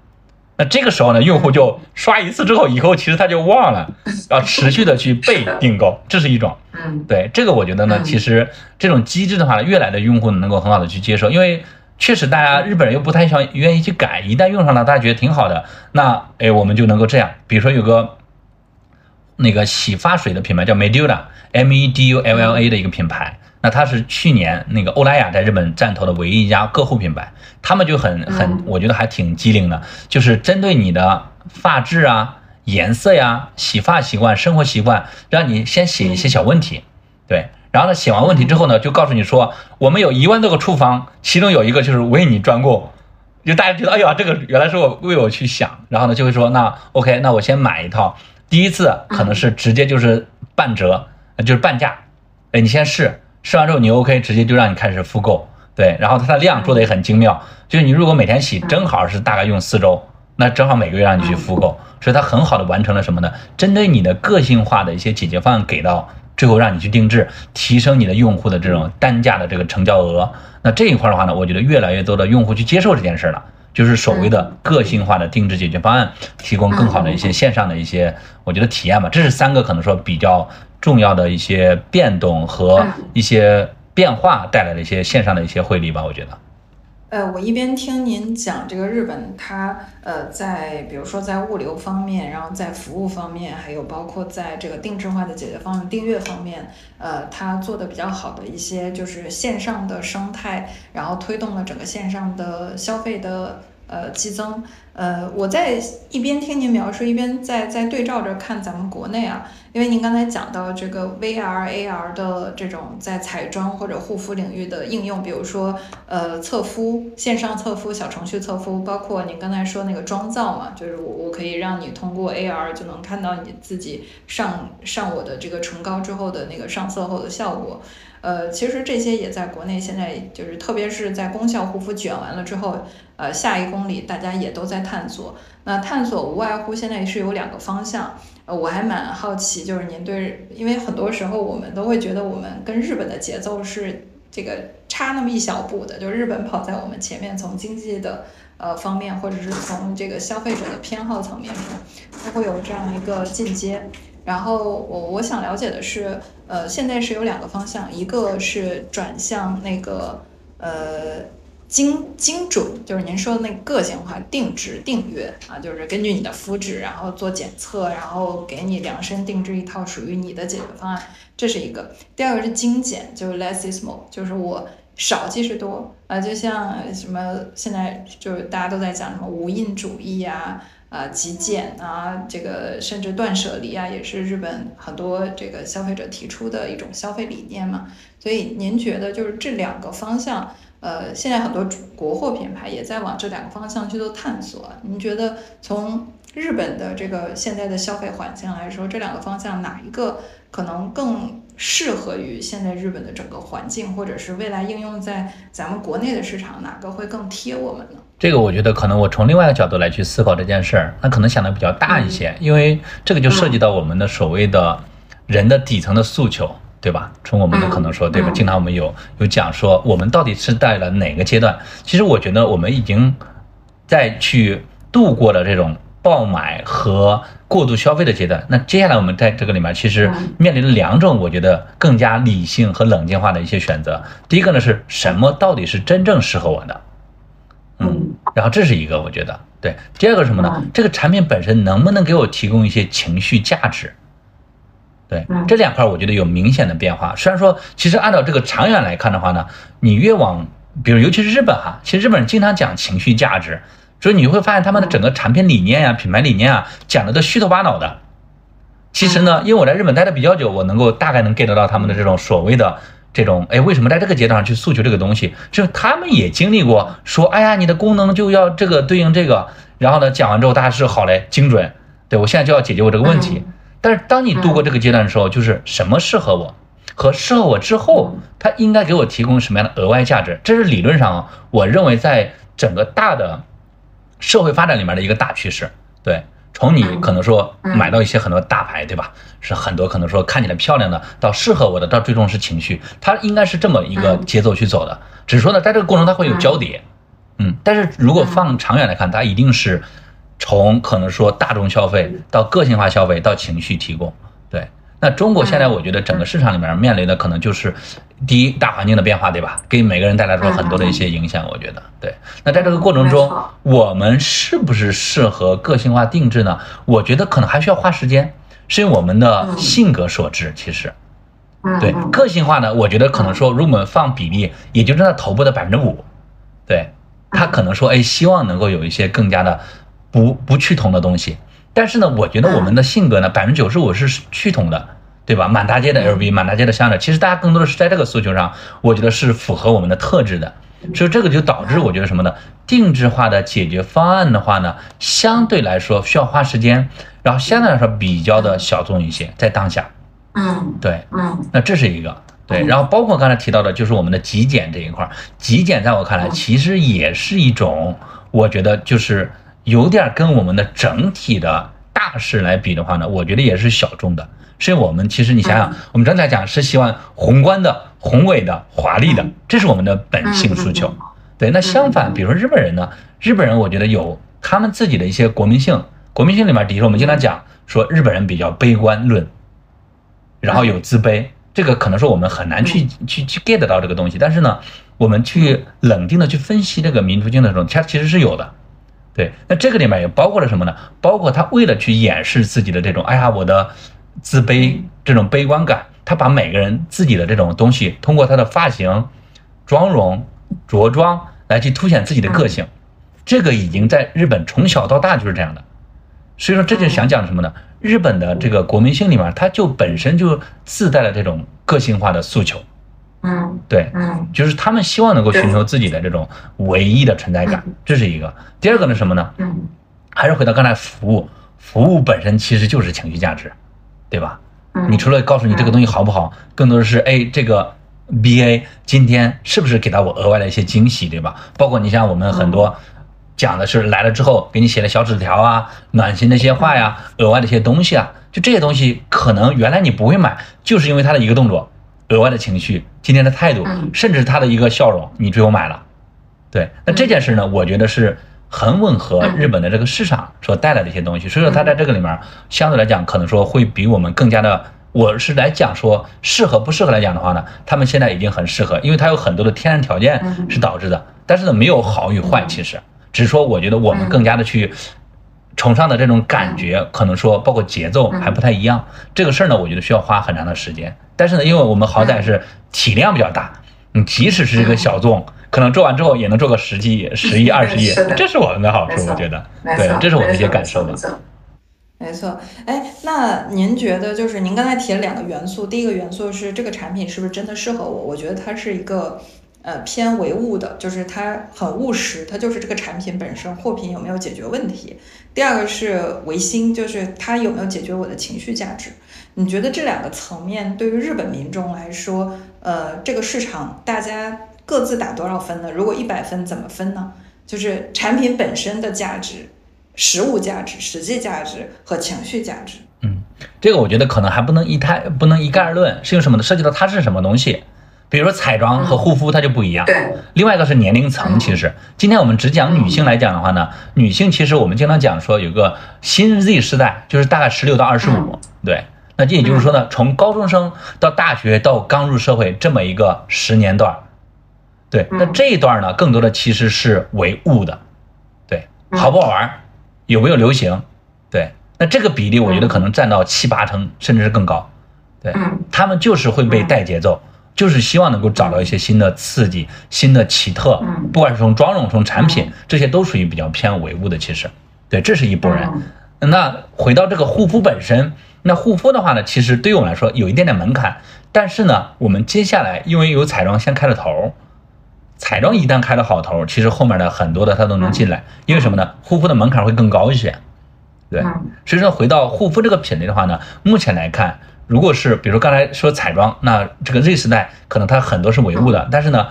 那这个时候呢，用户就刷一次之后，以后其实他就忘了，要持续的去被订购，这是一种。嗯对这个，我觉得呢，嗯其实这种机制的话呢，越来的用户能够很好的去接受，因为确实大家日本人又不太想愿意去改，一旦用上了，大家觉得挺好的，那哎，我们就能够这样。比如说有个那个洗发水的品牌叫 Medula，M E D U L L A 的一个品牌，那它是去年那个欧莱雅在日本站投的唯一一家个护品牌，他们就很很嗯，我觉得还挺机灵的，就是针对你的发质啊、颜色呀、洗发习惯、生活习惯，让你先写一些小问题，对，然后呢，写完问题之后呢，就告诉你说，我们有一万多个处方，其中有一个就是为你专供。就大家觉得，哎呀，这个原来是我为我去想，然后呢就会说，那 OK，那我先买一套，第一次可能是直接就是半折，呃就是半价，哎，你先试，试完之后你 OK，直接就让你开始复购，对，然后它的量做的也很精妙，就是你如果每天洗，正好是大概用四周，那正好每个月让你去复购，所以它很好的完成了什么呢？针对你的个性化的一些解决方案给到最后让你去定制，提升你的用户的这种单价的这个成交额。那这一块的话呢，我觉得越来越多的用户去接受这件事了，就是所谓的个性化的定制解决方案，提供更好的一些线上的一些我觉得体验吧。这是三个可能说比较重要的一些变动和一些变化带来的一些线上的一些汇率吧，我觉得。呃，我一边听您讲这个日本，它呃在比如说在物流方面，然后在服务方面，还有包括在这个定制化的解决方案、订阅方面，呃，它做的比较好的一些就是线上的生态，然后推动了整个线上的消费的呃激增。呃，我在一边听您描述，一边在在对照着看咱们国内啊，因为您刚才讲到这个 VR、AR 的这种在彩妆或者护肤领域的应用，比如说呃测肤、线上测肤、小程序测肤，包括您刚才说那个妆造嘛，就是我我可以让你通过 AR 就能看到你自己上上我的这个唇膏之后的那个上色后的效果。呃，其实这些也在国内现在就是，特别是在功效护肤卷完了之后，呃，下一公里大家也都在探索。那探索无外乎现在是有两个方向，呃，我还蛮好奇，就是您对，因为很多时候我们都会觉得我们跟日本的节奏是这个差那么一小步的，就日本跑在我们前面，从经济的呃方面，或者是从这个消费者的偏好层面上，它会有这样一个进阶。然后我我想了解的是，呃，现在是有两个方向，一个是转向那个呃精精准，就是您说的那个个性化定制订阅啊，就是根据你的肤质，然后做检测，然后给你量身定制一套属于你的解决方案，这是一个。第二个是精简，就是 less is more，就是我少即是多啊、就像什么现在就是大家都在讲什么无印主义啊。啊，极简啊，这个甚至断舍离啊，也是日本很多这个消费者提出的一种消费理念嘛。所以您觉得就是这两个方向，呃，现在很多国货品牌也在往这两个方向去做探索。您觉得从日本的这个现在的消费环境来说，这两个方向哪一个可能更适合于现在日本的整个环境，或者是未来应用在咱们国内的市场，哪个会更贴我们呢？这个我觉得可能我从另外一个角度来去思考这件事儿，那可能想的比较大一些，因为这个就涉及到我们的所谓的人的底层的诉求，对吧？从我们的可能说，对吧？经常我们有有讲说，我们到底是在了哪个阶段？其实我觉得我们已经在去度过了这种。爆买和过度消费的阶段，那接下来我们在这个里面其实面临了两种我觉得更加理性和冷静化的一些选择。第一个呢是什么到底是真正适合我的，嗯，然后这是一个我觉得对。第二个什么呢？这个产品本身能不能给我提供一些情绪价值？对，这两块我觉得有明显的变化。虽然说其实按照这个长远来看的话呢，你越往比如尤其是日本哈，其实日本人经常讲情绪价值。所以你会发现他们的整个产品理念呀、品牌理念啊，讲的都虚头巴脑的。其实呢，因为我在日本待的比较久，我能够大概能 get 到他们的这种所谓的这种，哎，为什么在这个阶段上去诉求这个东西？就是他们也经历过，说，哎呀，你的功能就要这个对应这个，然后呢，讲完之后大家是好嘞，精准，对我现在就要解决我这个问题。但是当你度过这个阶段的时候，就是什么适合我，和适合我之后，它应该给我提供什么样的额外价值？这是理论上，我认为在整个大的。社会发展里面的一个大趋势，对，从你可能说买到一些很多大牌，对吧？是很多可能说看起来漂亮的，到适合我的，到最终是情绪，它应该是这么一个节奏去走的。只是说呢，在这个过程它会有交叠，嗯，但是如果放长远来看，它一定是从可能说大众消费到个性化消费到情绪提供，对。那中国现在我觉得整个市场里面面临的可能就是，第一大环境的变化，对吧？给每个人带来说很多的一些影响，我觉得对。那在这个过程中，我们是不是适合个性化定制呢？我觉得可能还需要花时间，是因为我们的性格所致。其实，对个性化呢，我觉得可能说，如果我们放比例，也就占头部的百分之五。对，他可能说，哎，希望能够有一些更加的不不趋同的东西。但是呢，我觉得我们的性格呢，百分之九十五是趋同的，对吧？满大街的 LV，满大街的香奈儿，其实大家更多的是在这个诉求上，我觉得是符合我们的特质的。所以这个就导致我觉得什么呢？定制化的解决方案的话呢，相对来说需要花时间，然后相对来说比较的小众一些，在当下。嗯，对，嗯，那这是一个对。然后包括刚才提到的，就是我们的极简这一块，极简在我看来其实也是一种，我觉得就是。有点跟我们的整体的大势来比的话呢，我觉得也是小众的。所以我们其实你想想，我们整体来讲是希望宏观的、宏伟的、华丽的，这是我们的本性诉求。对，那相反，比如说日本人呢，日本人我觉得有他们自己的一些国民性。国民性里面，比如说我们经常讲说日本人比较悲观论，然后有自卑，这个可能说我们很难去去去 get 到这个东西。但是呢，我们去冷静的去分析这个民族性的时候，它其实是有的。对，那这个里面也包括了什么呢？包括他为了去掩饰自己的这种，哎呀，我的自卑这种悲观感，他把每个人自己的这种东西，通过他的发型、妆容、着装来去凸显自己的个性。这个已经在日本从小到大就是这样的。所以说，这就想讲什么呢？日本的这个国民性里面，它就本身就自带了这种个性化的诉求。嗯，对，嗯，就是他们希望能够寻求自己的这种唯一的存在感，这是一个。第二个呢什么呢？嗯，还是回到刚才服务，服务本身其实就是情绪价值，对吧？你除了告诉你这个东西好不好，更多的是哎，这个 BA 今天是不是给到我额外的一些惊喜，对吧？包括你像我们很多讲的是来了之后给你写了小纸条啊，暖心的一些话呀，额外的一些东西啊，就这些东西可能原来你不会买，就是因为他的一个动作。额外的情绪，今天的态度，甚至他的一个笑容，你追我买了，对，那这件事呢，我觉得是很吻合日本的这个市场所带来的一些东西，所以说它在这个里面相对来讲，可能说会比我们更加的，我是来讲说适合不适合来讲的话呢，他们现在已经很适合，因为它有很多的天然条件是导致的，但是呢，没有好与坏，其实。只是说我觉得我们更加的去。崇尚的这种感觉，可能说包括节奏还不太一样。这个事儿呢，我觉得需要花很长的时间。但是呢，因为我们好歹是体量比较大，你即使是一个小众，可能做完之后也能做个十几亿、十亿、二十亿，这是我们的好处，我觉得。对，这是我的一些感受吧。没错。哎，那您觉得，就是您刚才提了两个元素，第一个元素是这个产品是不是真的适合我？我觉得它是一个。呃偏唯物的，就是它很务实，它就是这个产品本身货品有没有解决问题。第二个是唯心，就是它有没有解决我的情绪价值。你觉得这两个层面对于日本民众来说，呃，这个市场大家各自打多少分呢？如果一百分怎么分呢？就是产品本身的价值、实物价值、实际价值和情绪价值。嗯，这个我觉得可能还不能一太不能一概而论，是用什么呢？涉及到它是什么东西。比如说彩妆和护肤，它就不一样。对。另外一个是年龄层，其实。今天我们只讲女性来讲的话呢，女性其实我们经常讲说有个新 Z 时代，就是大概十六到二十五。对。那这也就是说呢，从高中生到大学到刚入社会这么一个十年段，对，那这一段呢，更多的其实是唯物的，对，好不好玩，有没有流行，对，那这个比例我觉得可能占到七八成，甚至是更高，对，他们就是会被带节奏，就是希望能够找到一些新的刺激、新的奇特，不管是从妆容、从产品，这些都属于比较偏唯物的，其实，对，这是一波人。那回到这个护肤本身。那护肤的话呢，其实对于我们来说有一点点门槛，但是呢，我们接下来因为有彩妆先开了头，彩妆一旦开了好头，其实后面的很多的它都能进来，因为什么呢？护肤的门槛会更高一些，对。所以说回到护肤这个品类的话呢，目前来看，如果是比如说刚才说彩妆，那这个 Z 时代可能它很多是唯物的，但是呢，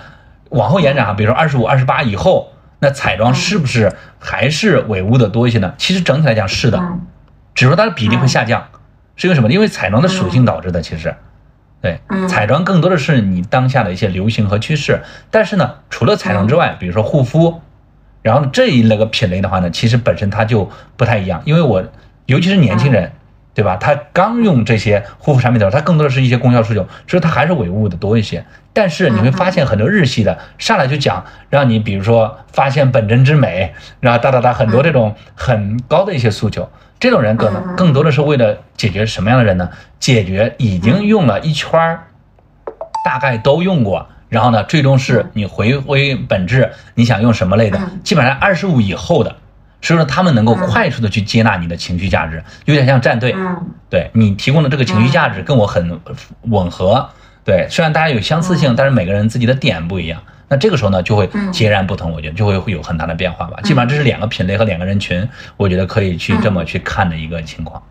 往后延展啊，比如说二十五、二十八以后，那彩妆是不是还是唯物的多一些呢？其实整体来讲是的，只是说它的比例会下降。是因为什么？因为彩妆的属性导致的，其实，对，彩妆更多的是你当下的一些流行和趋势。但是呢，除了彩妆之外，比如说护肤，然后这一类个品类的话呢，其实本身它就不太一样。因为我尤其是年轻人，对吧？他刚用这些护肤产品的时候，他更多的是一些功效诉求，所以他还是唯物的多一些。但是你会发现很多日系的上来就讲让你，比如说发现本真之美，然后哒哒哒很多这种很高的一些诉求。这种人可能更多的是为了解决什么样的人呢？解决已经用了一圈儿，大概都用过，然后呢，最终是你回归本质，你想用什么类的？基本上二十五以后的，所以说他们能够快速的去接纳你的情绪价值，有点像战队，对你提供的这个情绪价值跟我很吻合，对，虽然大家有相似性，但是每个人自己的点不一样。那这个时候呢，就会截然不同，我觉得就会会有很大的变化吧。基本上这是两个品类和两个人群，我觉得可以去这么去看的一个情况。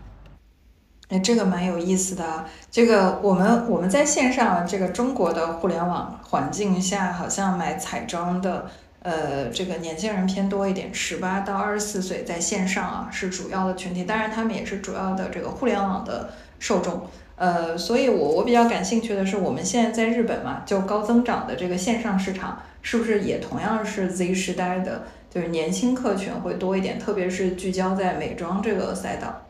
哎，这个蛮有意思的。这个我们我们在线上这个中国的互联网环境下，好像买彩妆的呃这个年轻人偏多一点，十八到二十四岁在线上啊是主要的群体，当然他们也是主要的这个互联网的受众。呃，所以，我我比较感兴趣的是，我们现在在日本嘛，就高增长的这个线上市场，是不是也同样是 Z 时代的，就是年轻客群会多一点，特别是聚焦在美妆这个赛道。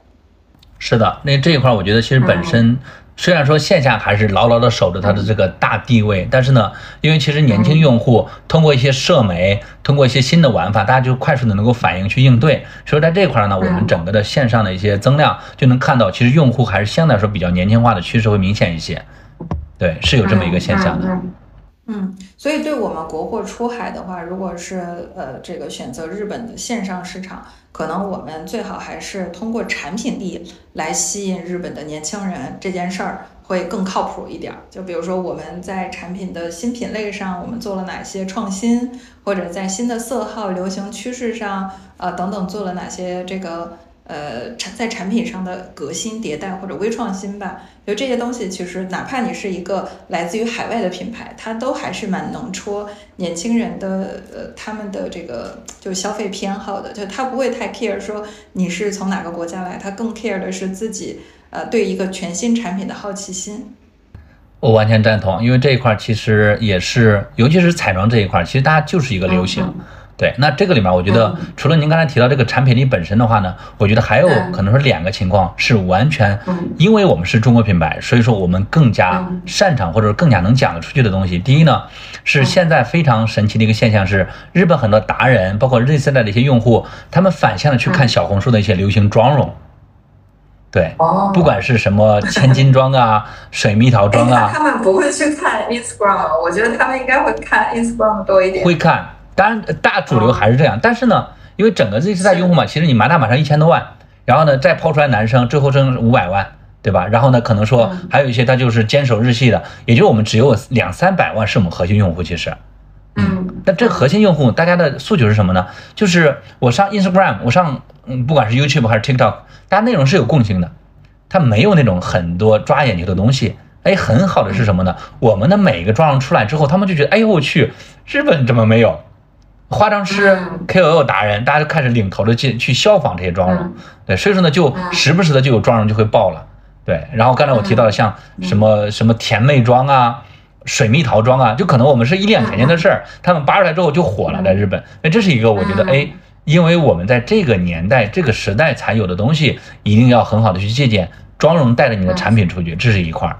是的，那这一块，我觉得其实本身。虽然说线下还是牢牢的守着它的这个大地位，但是呢，因为其实年轻用户通过一些社媒，通过一些新的玩法，大家就快速的能够反应去应对。所以在这块呢，我们整个的线上的一些增量就能看到，其实用户还是相对来说比较年轻化的趋势会明显一些。对，是有这么一个现象的。嗯，所以对我们国货出海的话，如果是呃这个选择日本的线上市场，可能我们最好还是通过产品力来吸引日本的年轻人，这件事儿会更靠谱一点。就比如说我们在产品的新品类上，我们做了哪些创新，或者在新的色号流行趋势上，呃等等做了哪些这个。呃，产在产品上的革新迭代或者微创新吧，就这些东西，其实哪怕你是一个来自于海外的品牌，它都还是蛮能戳年轻人的呃他们的这个就消费偏好的，就他不会太 care 说你是从哪个国家来，他更 care 的是自己呃对一个全新产品的好奇心。我完全赞同，因为这一块其实也是，尤其是彩妆这一块，其实大家就是一个流行。对，那这个里面，我觉得除了您刚才提到这个产品力本身的话呢，我觉得还有可能是两个情况是完全，因为我们是中国品牌，所以说我们更加擅长或者更加能讲得出去的东西。第一呢，是现在非常神奇的一个现象是，日本很多达人，包括 Z 世代的一些用户，他们反向的去看小红书的一些流行妆容。对，不管是什么千金妆啊、<laughs> 水蜜桃妆啊，他们不会去看 Instagram，我觉得他们应该会看 Instagram 多一点。会看。当然，大主流还是这样，但是呢，因为整个 Z 世代用户嘛，其实你满打满上一千多万，然后呢，再抛出来男生，最后挣五百万，对吧？然后呢，可能说还有一些他就是坚守日系的，也就我们只有两三百万是我们核心用户，其实，嗯，但这核心用户大家的诉求是什么呢？就是我上 Instagram，我上嗯，不管是 YouTube 还是 TikTok，大家内容是有共性的，它没有那种很多抓眼球的东西。哎，很好的是什么呢？我们的每一个妆容出来之后，他们就觉得，哎呦我去，日本怎么没有？化妆师、KOL 达人，大家就开始领头的去去效仿这些妆容。对，所以说呢，就时不时的就有妆容就会爆了。对，然后刚才我提到的像什么什么甜妹妆啊。水蜜桃妆啊，就可能我们是一两年前的事儿，他们扒出来之后就火了，在日本。那这是一个我觉得，哎，因为我们在这个年代、这个时代才有的东西，一定要很好的去借鉴。妆容带着你的产品出去，这是一块儿。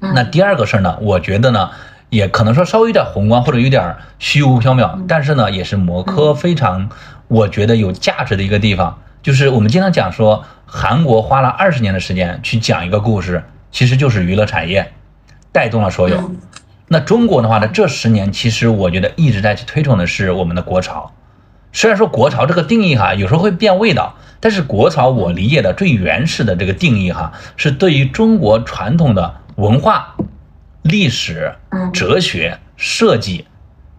那第二个事儿呢，我觉得呢，也可能说稍微有点宏观或者有点虚无缥缈，但是呢，也是摩科非常我觉得有价值的一个地方，就是我们经常讲说，韩国花了二十年的时间去讲一个故事，其实就是娱乐产业。带动了所有。那中国的话呢，这十年其实我觉得一直在去推崇的是我们的国潮。虽然说国潮这个定义哈，有时候会变味道，但是国潮我理解的最原始的这个定义哈，是对于中国传统的文化、历史、哲学、设计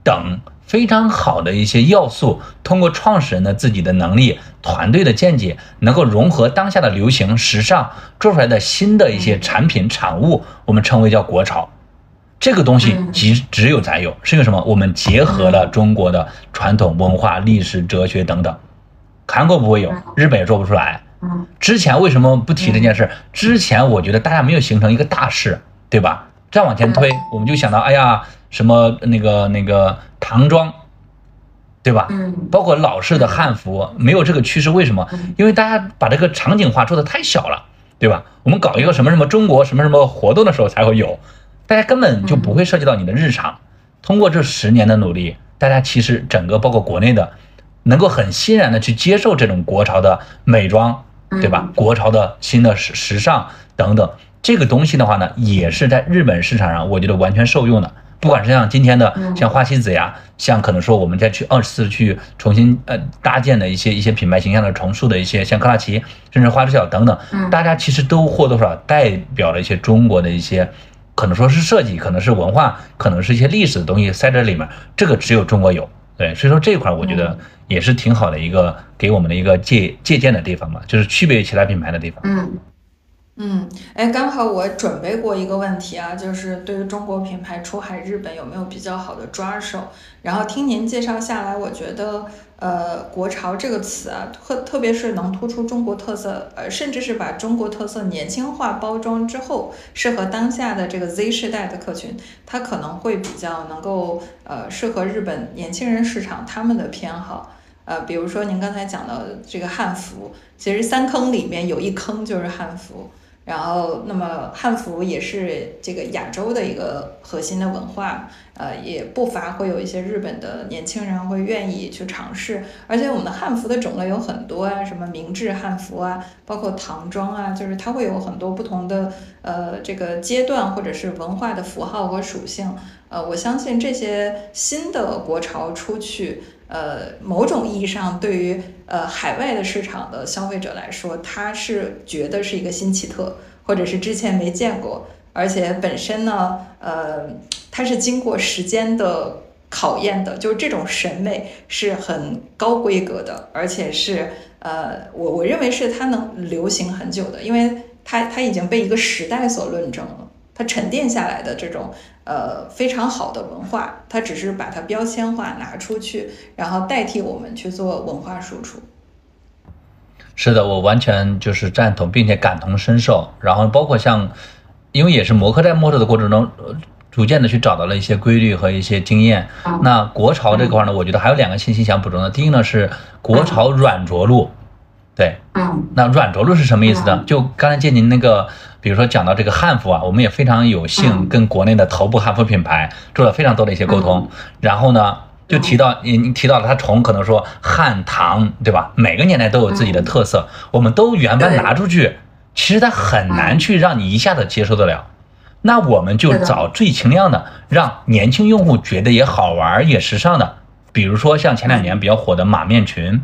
等。非常好的一些要素，通过创始人的自己的能力、团队的见解，能够融合当下的流行时尚，做出来的新的一些产品产物，我们称为叫国潮。这个东西只只有咱有，是因为什么？我们结合了中国的传统文化、历史、哲学等等。韩国不会有，日本也做不出来。之前为什么不提这件事？之前我觉得大家没有形成一个大势，对吧？再往前推，我们就想到，哎呀。什么那个那个唐装，对吧？嗯，包括老式的汉服，没有这个趋势，为什么？因为大家把这个场景化做的太小了，对吧？我们搞一个什么什么中国什么什么活动的时候才会有，大家根本就不会涉及到你的日常。通过这十年的努力，大家其实整个包括国内的，能够很欣然的去接受这种国潮的美妆，对吧？国潮的新的时时尚等等，这个东西的话呢，也是在日本市场上，我觉得完全受用的。不管是像今天的像花西子呀，像可能说我们再去二次去重新呃搭建的一些一些品牌形象的重塑的一些像克拉奇，甚至花知晓等等，大家其实都或多或少代表了一些中国的一些，可能说是设计，可能是文化，可能是一些历史的东西塞在里面，这个只有中国有，对，所以说这一块我觉得也是挺好的一个给我们的一个借借鉴的地方嘛，就是区别于其他品牌的地方。嗯。嗯，哎，刚好我准备过一个问题啊，就是对于中国品牌出海日本有没有比较好的抓手？然后听您介绍下来，我觉得，呃，国潮这个词啊，特特别是能突出中国特色，呃，甚至是把中国特色年轻化包装之后，适合当下的这个 Z 世代的客群，它可能会比较能够，呃，适合日本年轻人市场他们的偏好。呃，比如说您刚才讲的这个汉服，其实三坑里面有一坑就是汉服。然后，那么汉服也是这个亚洲的一个核心的文化，呃，也不乏会有一些日本的年轻人会愿意去尝试。而且我们的汉服的种类有很多啊，什么明制汉服啊，包括唐装啊，就是它会有很多不同的呃这个阶段或者是文化的符号和属性。呃，我相信这些新的国潮出去。呃，某种意义上，对于呃海外的市场的消费者来说，他是觉得是一个新奇特，或者是之前没见过，而且本身呢，呃，它是经过时间的考验的，就是这种审美是很高规格的，而且是呃，我我认为是它能流行很久的，因为它它已经被一个时代所论证了。它沉淀下来的这种呃非常好的文化，它只是把它标签化拿出去，然后代替我们去做文化输出。是的，我完全就是赞同，并且感同身受。然后包括像，因为也是摩客在摸索的过程中，逐渐的去找到了一些规律和一些经验。那国潮这块呢，我觉得还有两个信息想补充的。第一呢是国潮软着陆，对，嗯，那软着陆是什么意思呢？就刚才借您那个。比如说讲到这个汉服啊，我们也非常有幸跟国内的头部汉服品牌做了非常多的一些沟通。然后呢，就提到你你提到了，它从可能说汉唐对吧？每个年代都有自己的特色，我们都原班拿出去，其实它很难去让你一下子接受得了。那我们就找最轻量的，让年轻用户觉得也好玩也时尚的。比如说像前两年比较火的马面裙，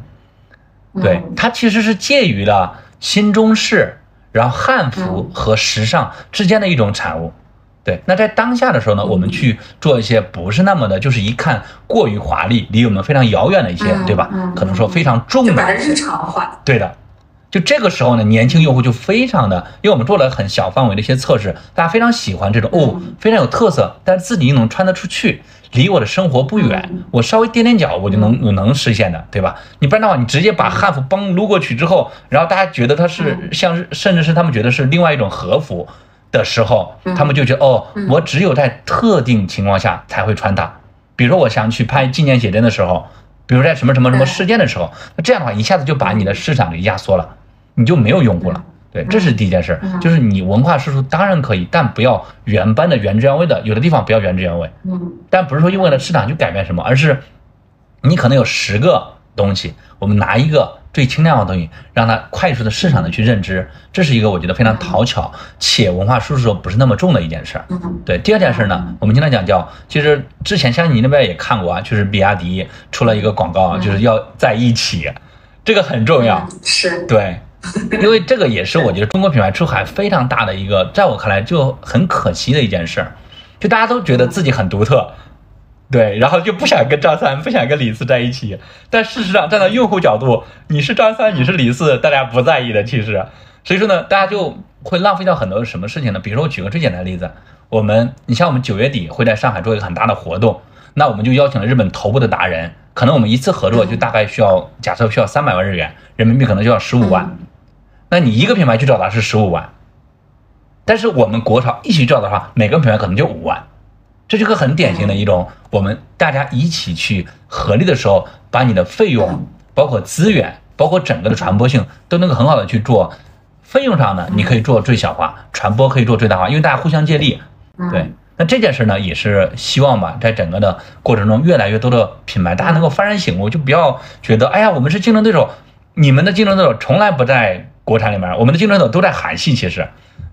对它其实是介于了新中式。然后汉服和时尚之间的一种产物，对，那在当下的时候呢，我们去做一些不是那么的，就是一看过于华丽，离我们非常遥远的一些，对吧？可能说非常重的，把它日常化。对的，就这个时候呢，年轻用户就非常的，因为我们做了很小范围的一些测试，大家非常喜欢这种哦，非常有特色，但是自己又能穿得出去，离我的生活不远，我稍微踮踮脚我就能能实现的，对吧？你不然的话，你直接把汉服帮撸过去之后，然后大家觉得它是像是，甚至是他们觉得是另外一种和服。的时候，他们就觉得哦，我只有在特定情况下才会穿它。比如说，我想去拍纪念写真的时候，比如在什么什么什么事件的时候，那这样的话一下子就把你的市场给压缩了，你就没有用户了。对，这是第一件事，就是你文化输出当然可以，但不要原班的原汁原味的，有的地方不要原汁原味。嗯，但不是说因为了市场去改变什么，而是你可能有十个东西，我们拿一个。最轻量化的东西，让它快速的市场的去认知，这是一个我觉得非常讨巧且文化输出不是那么重的一件事儿。对，第二件事呢，我们经常讲叫，其实之前相信您那边也看过啊，就是比亚迪出了一个广告，就是要在一起，这个很重要。是，对，<laughs> 因为这个也是我觉得中国品牌出海非常大的一个，在我看来就很可惜的一件事儿，就大家都觉得自己很独特。对，然后就不想跟张三，不想跟李四在一起。但事实上，站在用户角度，你是张三，你是李四，大家不在意的。其实，所以说呢，大家就会浪费掉很多什么事情呢？比如说，我举个最简单的例子，我们，你像我们九月底会在上海做一个很大的活动，那我们就邀请了日本头部的达人，可能我们一次合作就大概需要，假设需要三百万日元，人民币可能就要十五万。那你一个品牌去找他是十五万，但是我们国潮一起找的话，每个品牌可能就五万。这就个很典型的一种，我们大家一起去合力的时候，把你的费用、包括资源、包括整个的传播性，都能够很好的去做。费用上呢，你可以做最小化，传播可以做最大化，因为大家互相借力。对，那这件事呢，也是希望吧，在整个的过程中，越来越多的品牌，大家能够幡然醒悟，就不要觉得，哎呀，我们是竞争对手，你们的竞争对手从来不在国产里面，我们的竞争对手都在韩系，其实。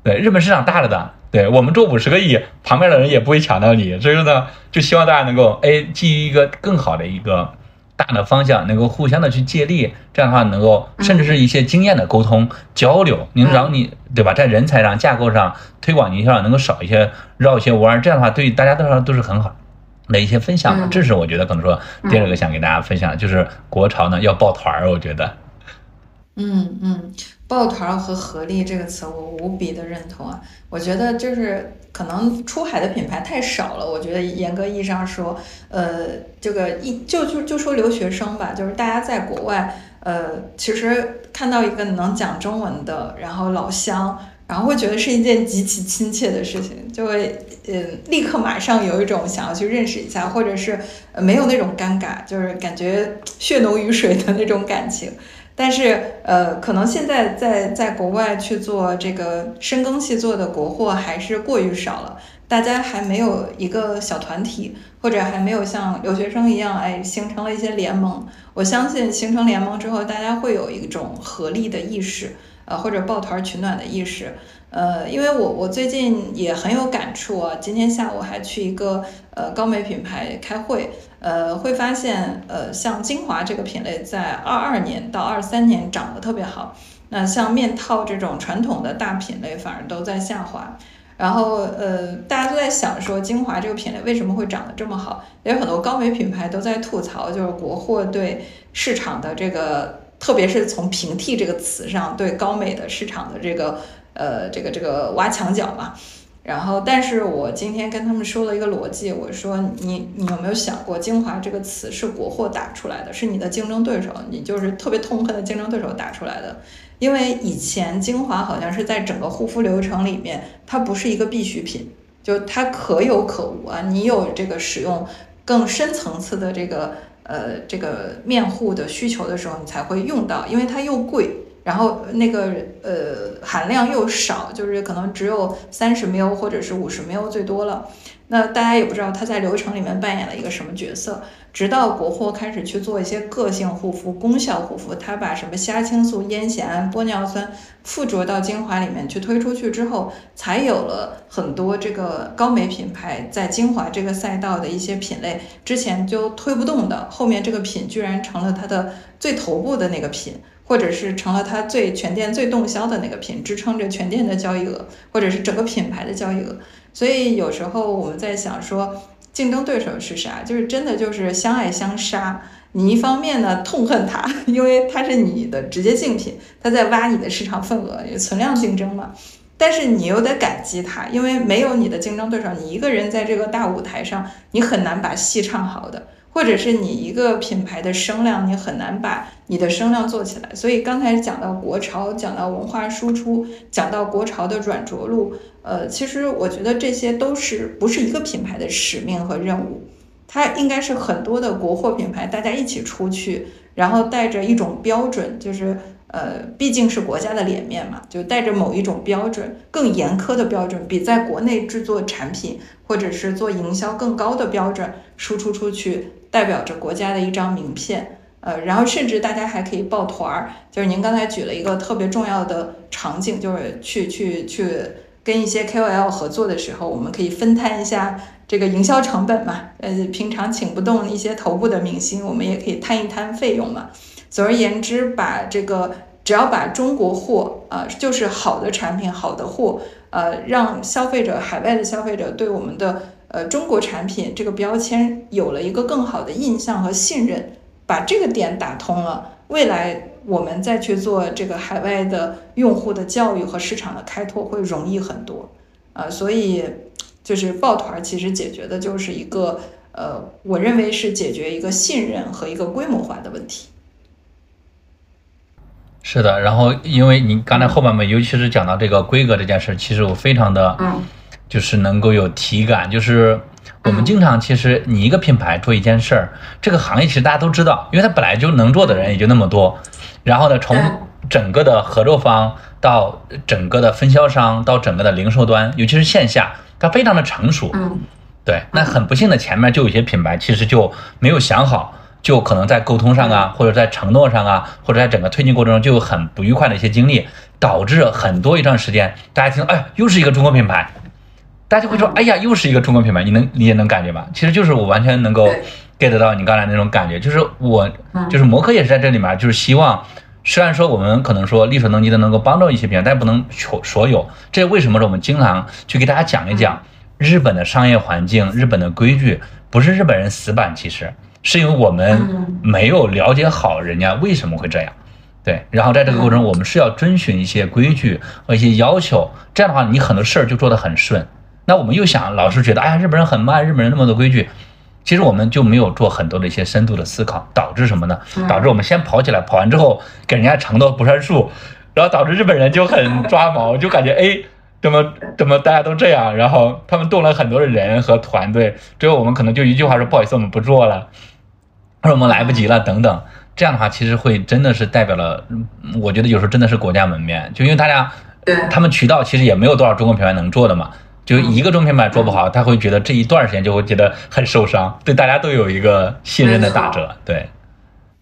对，日本市场大了的，对我们做五十个亿，旁边的人也不会抢到你，所以说呢，就希望大家能够哎，基于一个更好的一个大的方向，能够互相的去借力，这样的话能够甚至是一些经验的沟通交流，能让你对吧，在人才上、架构上、推广营销上能够少一些绕一些弯，这样的话对大家都都是很好的一些分享嘛。这是我觉得可能说第二个想给大家分享，就是国潮呢要抱团儿，我觉得。嗯嗯。抱团和合力这个词，我无比的认同啊！我觉得就是可能出海的品牌太少了。我觉得严格意义上说，呃，这个一就就就说留学生吧，就是大家在国外，呃，其实看到一个能讲中文的，然后老乡，然后会觉得是一件极其亲切的事情，就会呃立刻马上有一种想要去认识一下，或者是没有那种尴尬，就是感觉血浓于水的那种感情。但是，呃，可能现在在在国外去做这个深耕细作的国货还是过于少了，大家还没有一个小团体，或者还没有像留学生一样，哎，形成了一些联盟。我相信形成联盟之后，大家会有一种合力的意识，呃，或者抱团取暖的意识。呃，因为我我最近也很有感触啊，今天下午还去一个呃高美品牌开会。呃，会发现，呃，像精华这个品类，在二二年到二三年涨得特别好。那像面套这种传统的大品类，反而都在下滑。然后，呃，大家都在想说，精华这个品类为什么会涨得这么好？也有很多高美品牌都在吐槽，就是国货对市场的这个，特别是从平替这个词上，对高美的市场的这个，呃，这个这个挖墙脚嘛。然后，但是我今天跟他们说了一个逻辑，我说你你有没有想过，精华这个词是国货打出来的，是你的竞争对手，你就是特别痛恨的竞争对手打出来的。因为以前精华好像是在整个护肤流程里面，它不是一个必需品，就它可有可无啊。你有这个使用更深层次的这个呃这个面护的需求的时候，你才会用到，因为它又贵。然后那个呃含量又少，就是可能只有三十 ml 或者是五十 ml 最多了。那大家也不知道它在流程里面扮演了一个什么角色。直到国货开始去做一些个性护肤、功效护肤，它把什么虾青素、烟酰胺、玻尿酸附着到精华里面去推出去之后，才有了很多这个高美品牌在精华这个赛道的一些品类之前就推不动的，后面这个品居然成了它的最头部的那个品。或者是成了它最全店最动销的那个品，支撑着全店的交易额，或者是整个品牌的交易额。所以有时候我们在想说，竞争对手是啥？就是真的就是相爱相杀。你一方面呢痛恨它，<laughs> 因为它是你的直接竞品，它在挖你的市场份额，存量竞争嘛。但是你又得感激它，因为没有你的竞争对手，你一个人在这个大舞台上，你很难把戏唱好的。或者是你一个品牌的声量，你很难把你的声量做起来。所以刚才讲到国潮，讲到文化输出，讲到国潮的软着陆，呃，其实我觉得这些都是不是一个品牌的使命和任务，它应该是很多的国货品牌大家一起出去，然后带着一种标准，就是。呃，毕竟是国家的脸面嘛，就带着某一种标准，更严苛的标准，比在国内制作产品或者是做营销更高的标准输出出去，代表着国家的一张名片。呃，然后甚至大家还可以抱团儿，就是您刚才举了一个特别重要的场景，就是去去去跟一些 KOL 合作的时候，我们可以分摊一下这个营销成本嘛。呃，平常请不动一些头部的明星，我们也可以摊一摊费用嘛。总而言之，把这个只要把中国货啊，就是好的产品、好的货，呃，让消费者、海外的消费者对我们的呃中国产品这个标签有了一个更好的印象和信任，把这个点打通了，未来我们再去做这个海外的用户的教育和市场的开拓会容易很多啊。所以，就是抱团其实解决的就是一个呃，我认为是解决一个信任和一个规模化的问题。是的，然后因为你刚才后半部分，尤其是讲到这个规格这件事，其实我非常的，就是能够有体感，就是我们经常其实你一个品牌做一件事儿，这个行业其实大家都知道，因为它本来就能做的人也就那么多，然后呢，从整个的合作方到整个的分销商到整个的零售端，尤其是线下，它非常的成熟，对，那很不幸的前面就有些品牌其实就没有想好。就可能在沟通上啊，或者在承诺上啊，或者在整个推进过程中就有很不愉快的一些经历，导致很多一段时间大家听，哎，又是一个中国品牌，大家就会说，哎呀，又是一个中国品牌，你能你也能感觉吧？其实就是我完全能够 get 到你刚才那种感觉，就是我就是摩科也是在这里面，就是希望，虽然说我们可能说力所能及的能够帮到一些品牌，但不能所所有。这为什么说我们经常去给大家讲一讲日本的商业环境、日本的规矩，不是日本人死板，其实。是因为我们没有了解好人家为什么会这样，对，然后在这个过程中，我们是要遵循一些规矩和一些要求，这样的话，你很多事儿就做得很顺。那我们又想老是觉得，哎呀，日本人很慢，日本人那么多规矩，其实我们就没有做很多的一些深度的思考，导致什么呢？导致我们先跑起来，跑完之后给人家承诺不算数，然后导致日本人就很抓毛，就感觉哎。怎么怎么大家都这样，然后他们动了很多的人和团队，最后我们可能就一句话说不好意思，我们不做了，或者我们来不及了等等。这样的话，其实会真的是代表了，我觉得有时候真的是国家门面，就因为大家，他们渠道其实也没有多少中国品牌能做的嘛，就一个中品牌做不好，他会觉得这一段时间就会觉得很受伤，对大家都有一个信任的打折。对，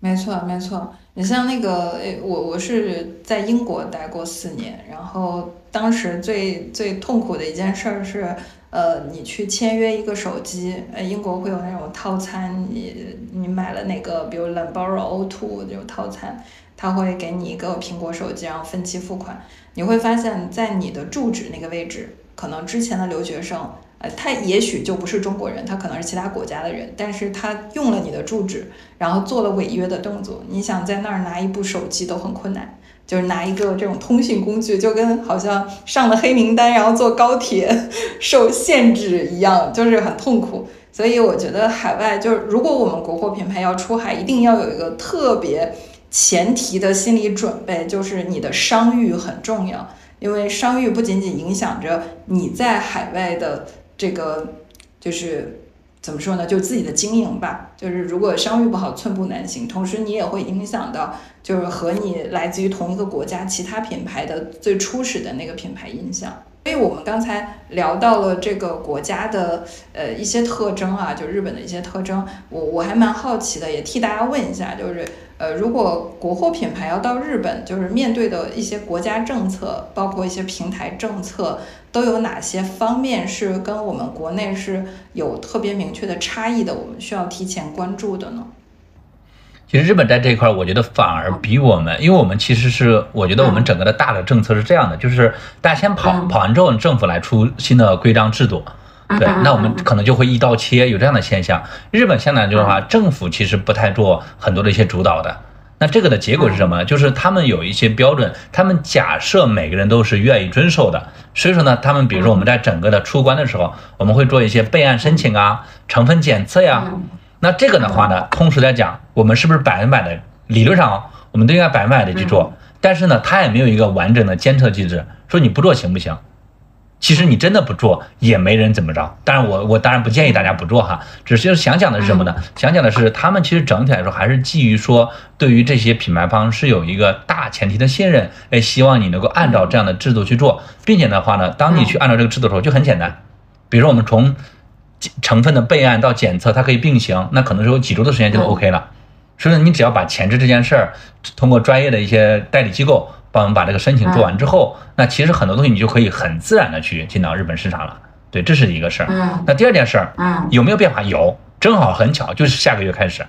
没错没错。你像那个，我我是在英国待过四年，然后当时最最痛苦的一件事儿是，呃，你去签约一个手机，呃，英国会有那种套餐，你你买了那个，比如 Lamborghini O2 这种套餐，他会给你一个苹果手机，然后分期付款，你会发现在你的住址那个位置，可能之前的留学生。呃，他也许就不是中国人，他可能是其他国家的人，但是他用了你的住址，然后做了违约的动作。你想在那儿拿一部手机都很困难，就是拿一个这种通讯工具，就跟好像上了黑名单，然后坐高铁 <laughs> 受限制一样，就是很痛苦。所以我觉得海外就是，如果我们国货品牌要出海，一定要有一个特别前提的心理准备，就是你的商誉很重要，因为商誉不仅仅影响着你在海外的。这个就是怎么说呢？就自己的经营吧。就是如果商誉不好，寸步难行。同时，你也会影响到，就是和你来自于同一个国家其他品牌的最初始的那个品牌印象。所以我们刚才聊到了这个国家的呃一些特征啊，就日本的一些特征。我我还蛮好奇的，也替大家问一下，就是呃，如果国货品牌要到日本，就是面对的一些国家政策，包括一些平台政策。都有哪些方面是跟我们国内是有特别明确的差异的？我们需要提前关注的呢？其实日本在这一块，我觉得反而比我们，因为我们其实是，我觉得我们整个的大的政策是这样的，就是大家先跑跑完之后，政府来出新的规章制度，对，那我们可能就会一刀切，有这样的现象。日本现在就是话，政府其实不太做很多的一些主导的，那这个的结果是什么？就是他们有一些标准，他们假设每个人都是愿意遵守的，所以说呢，他们比如说我们在整个的出关的时候，我们会做一些备案申请啊，成分检测呀。那这个的话呢，通俗来讲，我们是不是百分百的理论上，我们都应该百分百的去做？但是呢，它也没有一个完整的监测机制，说你不做行不行？其实你真的不做，也没人怎么着。当然，我我当然不建议大家不做哈，只是想讲的是什么呢？想讲的是，他们其实整体来说还是基于说，对于这些品牌方是有一个大前提的信任，哎，希望你能够按照这样的制度去做，并且的话呢，当你去按照这个制度的时候，就很简单，比如说我们从。成分的备案到检测，它可以并行，那可能是有几周的时间就 OK 了。所以说，你只要把前置这件事儿，通过专业的一些代理机构帮我们把这个申请做完之后，那其实很多东西你就可以很自然的去进到日本市场了。对，这是一个事儿。那第二件事儿，有没有变化？有，正好很巧，就是下个月开始。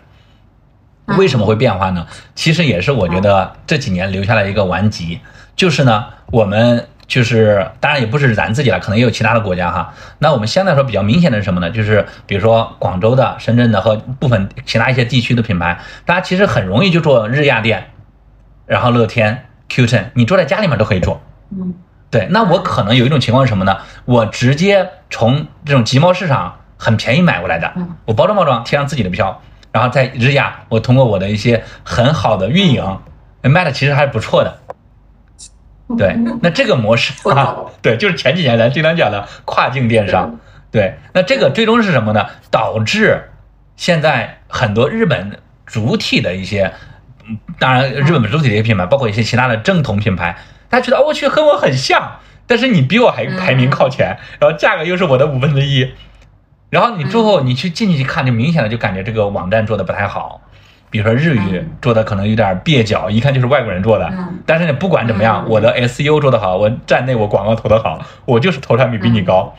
为什么会变化呢？其实也是我觉得这几年留下来一个顽疾，就是呢，我们。就是，当然也不是咱自己了，可能也有其他的国家哈。那我们相对来说比较明显的是什么呢？就是比如说广州的、深圳的和部分其他一些地区的品牌，大家其实很容易就做日亚店，然后乐天、Q ten，你坐在家里面都可以做。嗯，对。那我可能有一种情况是什么呢？我直接从这种集贸市场很便宜买过来的，我包装包装贴上自己的标，然后在日亚，我通过我的一些很好的运营，卖的其实还是不错的。对，那这个模式啊，对，就是前几年咱经常讲的跨境电商。对，那这个最终是什么呢？导致现在很多日本主体的一些，当然日本主体的一些品牌，包括一些其他的正统品牌，他觉得我去和我很像，但是你比我还排名靠前，然后价格又是我的五分之一，然后你最后你去进去一看，就明显的就感觉这个网站做的不太好。比如说日语做的可能有点蹩脚，一看就是外国人做的。但是你，不管怎么样，我的 SEO 做的好，我站内我广告投的好，我就是投产比比你高。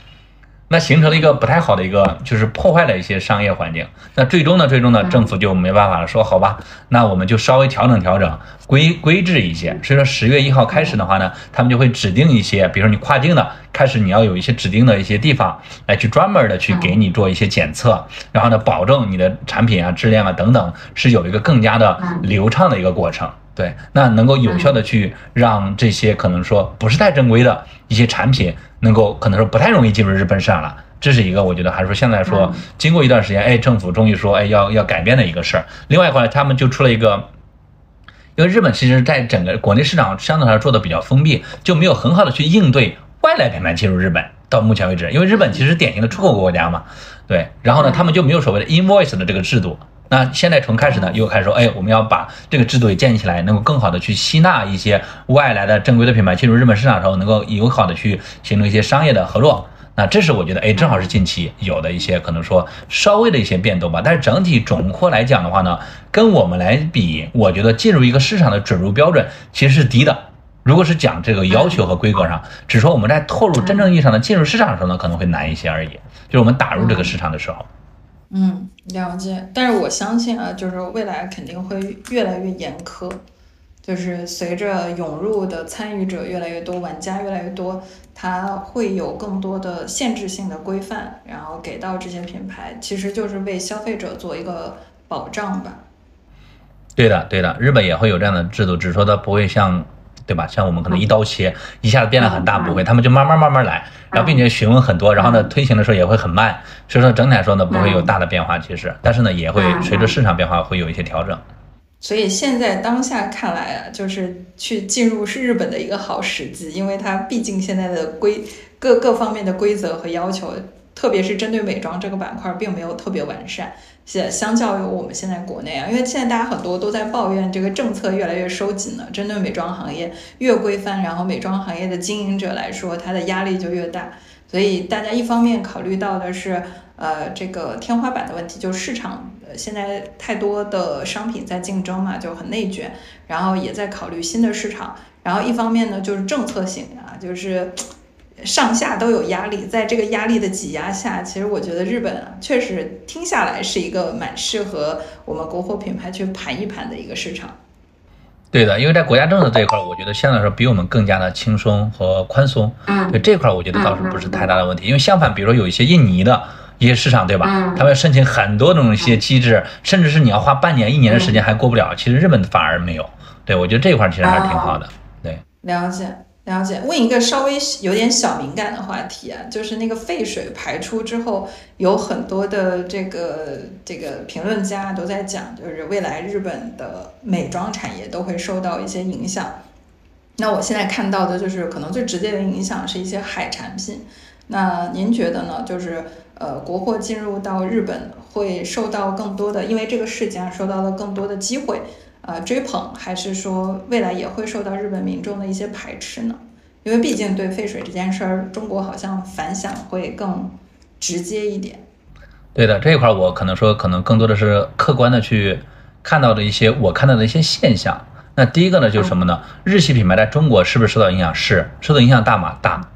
那形成了一个不太好的一个，就是破坏了一些商业环境。那最终呢，最终呢，政府就没办法了，说好吧，那我们就稍微调整调整，规规制一些。所以说十月一号开始的话呢，他们就会指定一些，比如说你跨境的，开始你要有一些指定的一些地方来去专门的去给你做一些检测，然后呢，保证你的产品啊、质量啊等等是有一个更加的流畅的一个过程。对，那能够有效的去让这些可能说不是太正规的一些产品，能够可能说不太容易进入日本市场了。这是一个我觉得还是说现在说经过一段时间，哎，政府终于说哎要要改变的一个事儿。另外一块呢，他们就出了一个，因为日本其实在整个国内市场相对来说做的比较封闭，就没有很好的去应对外来品牌进入日本。到目前为止，因为日本其实典型的出口国家嘛，对，然后呢，他们就没有所谓的 invoice 的这个制度。那现在从开始呢，又开始说，哎，我们要把这个制度也建立起来，能够更好的去吸纳一些外来的正规的品牌进入日本市场的时候，能够友好的去形成一些商业的合作。那这是我觉得，哎，正好是近期有的一些可能说稍微的一些变动吧。但是整体总括来讲的话呢，跟我们来比，我觉得进入一个市场的准入标准其实是低的。如果是讲这个要求和规格上，只说我们在透露真正意义上的进入市场的时候呢，可能会难一些而已。就是我们打入这个市场的时候。嗯，了解。但是我相信啊，就是未来肯定会越来越严苛，就是随着涌入的参与者越来越多，玩家越来越多，它会有更多的限制性的规范，然后给到这些品牌，其实就是为消费者做一个保障吧。对的，对的，日本也会有这样的制度，只是说它不会像。对吧？像我们可能一刀切，一下子变得很大，不会，他们就慢慢慢慢来，然后并且询问很多，然后呢推行的时候也会很慢，所以说整体来说呢不会有大的变化，其实，但是呢也会随着市场变化会有一些调整。所以现在当下看来啊，就是去进入是日本的一个好时机，因为它毕竟现在的规各各方面的规则和要求，特别是针对美妆这个板块，并没有特别完善。相相较于我们现在国内啊，因为现在大家很多都在抱怨这个政策越来越收紧了，针对美妆行业越规范，然后美妆行业的经营者来说，它的压力就越大。所以大家一方面考虑到的是，呃，这个天花板的问题，就市场现在太多的商品在竞争嘛，就很内卷，然后也在考虑新的市场。然后一方面呢，就是政策性啊，就是。上下都有压力，在这个压力的挤压下，其实我觉得日本啊，确实听下来是一个蛮适合我们国货品牌去盘一盘的一个市场。对的，因为在国家政策这一块，我觉得相对来说比我们更加的轻松和宽松。嗯，对这块，我觉得倒是不是太大的问题。因为相反，比如说有一些印尼的一些市场，对吧？嗯，他们要申请很多种一些机制，甚至是你要花半年、一年的时间还过不了。其实日本反而没有。对我觉得这一块其实还是挺好的。对，了解。了解，问一个稍微有点小敏感的话题啊，就是那个废水排出之后，有很多的这个这个评论家都在讲，就是未来日本的美妆产业都会受到一些影响。那我现在看到的就是可能最直接的影响是一些海产品。那您觉得呢？就是呃，国货进入到日本会受到更多的，因为这个事件受到了更多的机会。呃，追捧还是说未来也会受到日本民众的一些排斥呢？因为毕竟对废水这件事儿，中国好像反响会更直接一点。对的，这一块我可能说，可能更多的是客观的去看到的一些我看到的一些现象。那第一个呢，就是什么呢？日系品牌在中国是不是受到影响？是，受到影响大吗？大。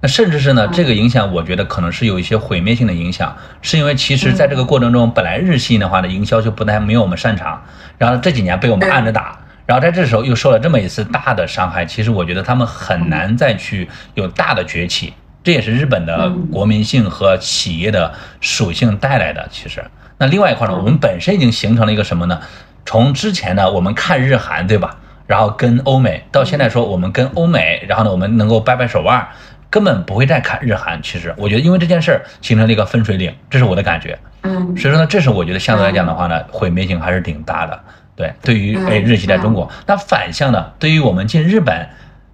那甚至是呢，这个影响我觉得可能是有一些毁灭性的影响，是因为其实在这个过程中，本来日系的话呢，营销就不太没有我们擅长，然后这几年被我们按着打，然后在这时候又受了这么一次大的伤害，其实我觉得他们很难再去有大的崛起，这也是日本的国民性和企业的属性带来的。其实，那另外一块呢，我们本身已经形成了一个什么呢？从之前呢，我们看日韩，对吧？然后跟欧美，到现在说我们跟欧美，然后呢，我们能够掰掰手腕。根本不会再看日韩，其实我觉得，因为这件事儿形成了一个分水岭，这是我的感觉。嗯，所以说呢，这是我觉得相对来讲的话呢，毁灭性还是挺大的。对，对于哎日系在中国，那反向呢，对于我们进日本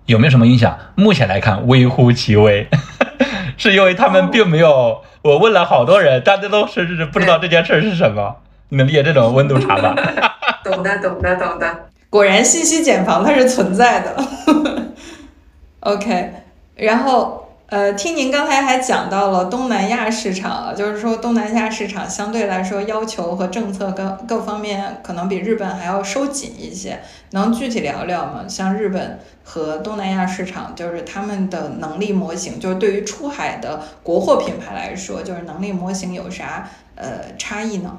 有没有什么影响？目前来看微乎其微，<laughs> 是因为他们并没有。我问了好多人，大家都是不知道这件事是什么。你能理解这种温度差吧？<laughs> 懂的，懂的，懂的。果然信息茧房它是存在的。<laughs> OK。然后，呃，听您刚才还讲到了东南亚市场，就是说东南亚市场相对来说要求和政策各各方面可能比日本还要收紧一些，能具体聊聊吗？像日本和东南亚市场，就是他们的能力模型，就是对于出海的国货品牌来说，就是能力模型有啥呃差异呢？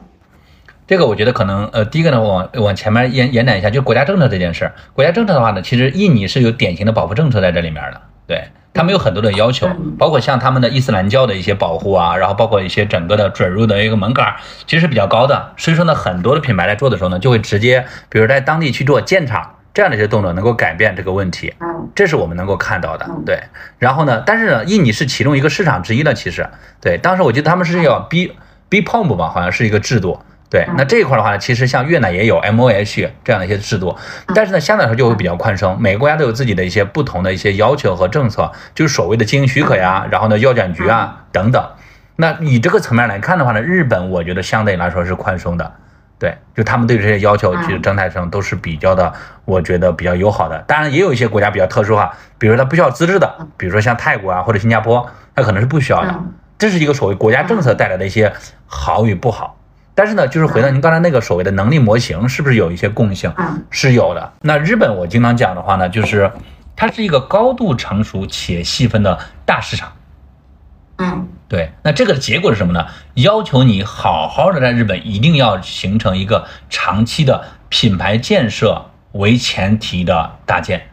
这个我觉得可能，呃，第一个呢，往往前面延延展一下，就国家政策这件事儿。国家政策的话呢，其实印尼是有典型的保护政策在这里面的，对。他们有很多的要求，包括像他们的伊斯兰教的一些保护啊，然后包括一些整个的准入的一个门槛，其实是比较高的。所以说呢，很多的品牌在做的时候呢，就会直接，比如在当地去做建厂这样的一些动作，能够改变这个问题。嗯，这是我们能够看到的。对，然后呢，但是呢，印尼是其中一个市场之一的，其实对，当时我记得他们是要 B B Pump 吧，好像是一个制度。对，那这一块的话呢，其实像越南也有 M O H 这样的一些制度，但是呢，相对来说就会比较宽松。每个国家都有自己的一些不同的一些要求和政策，就是所谓的经营许可呀，然后呢，药监局啊等等。那以这个层面来看的话呢，日本我觉得相对来说是宽松的。对，就他们对这些要求，其实整体上都是比较的，我觉得比较友好的。当然，也有一些国家比较特殊哈，比如它不需要资质的，比如说像泰国啊或者新加坡，它可能是不需要的。这是一个所谓国家政策带来的一些好与不好。但是呢，就是回到您刚才那个所谓的能力模型，是不是有一些共性？是有的。那日本我经常讲的话呢，就是它是一个高度成熟且细分的大市场。嗯，对。那这个结果是什么呢？要求你好好的在日本一定要形成一个长期的品牌建设为前提的搭建。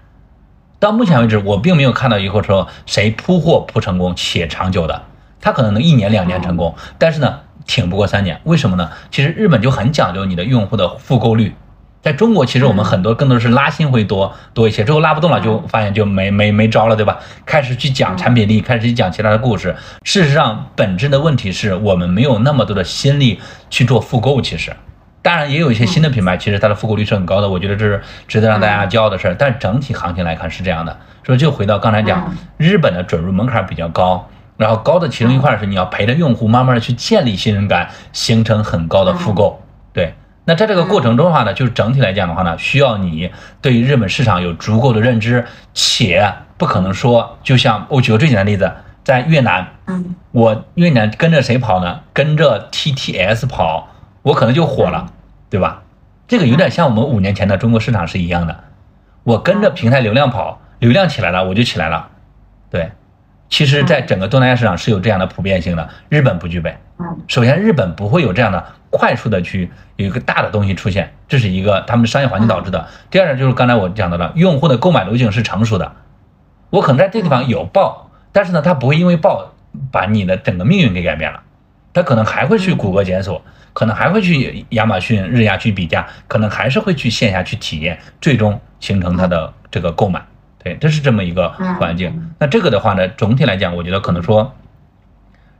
到目前为止，我并没有看到一个说谁铺货铺成功且长久的，他可能能一年两年成功，但是呢。挺不过三年，为什么呢？其实日本就很讲究你的用户的复购率，在中国其实我们很多更多是拉新会多多一些，之后拉不动了就发现就没没没招了，对吧？开始去讲产品力，开始去讲其他的故事。事实上，本质的问题是我们没有那么多的心力去做复购。其实，当然也有一些新的品牌，其实它的复购率是很高的，我觉得这是值得让大家骄傲的事儿。但整体行情来看是这样的，所以就回到刚才讲，日本的准入门槛比较高。然后高的其中一块是你要陪着用户慢慢的去建立信任感，形成很高的复购。对，那在这个过程中的话呢，就是整体来讲的话呢，需要你对于日本市场有足够的认知，且不可能说，就像我举个最简单的例子，在越南，嗯，我越南跟着谁跑呢？跟着 TTS 跑，我可能就火了，对吧？这个有点像我们五年前的中国市场是一样的，我跟着平台流量跑，流量起来了，我就起来了，对。其实在整个东南亚市场是有这样的普遍性的，日本不具备。嗯首先，日本不会有这样的快速的去有一个大的东西出现，这是一个他们的商业环境导致的。第二呢，就是刚才我讲到了，用户的购买路径是成熟的，我可能在这地方有爆，但是呢，它不会因为爆把你的整个命运给改变了，它可能还会去谷歌检索，可能还会去亚马逊、日亚去比价，可能还是会去线下去体验，最终形成它的这个购买。对，这是这么一个环境。那这个的话呢，总体来讲，我觉得可能说。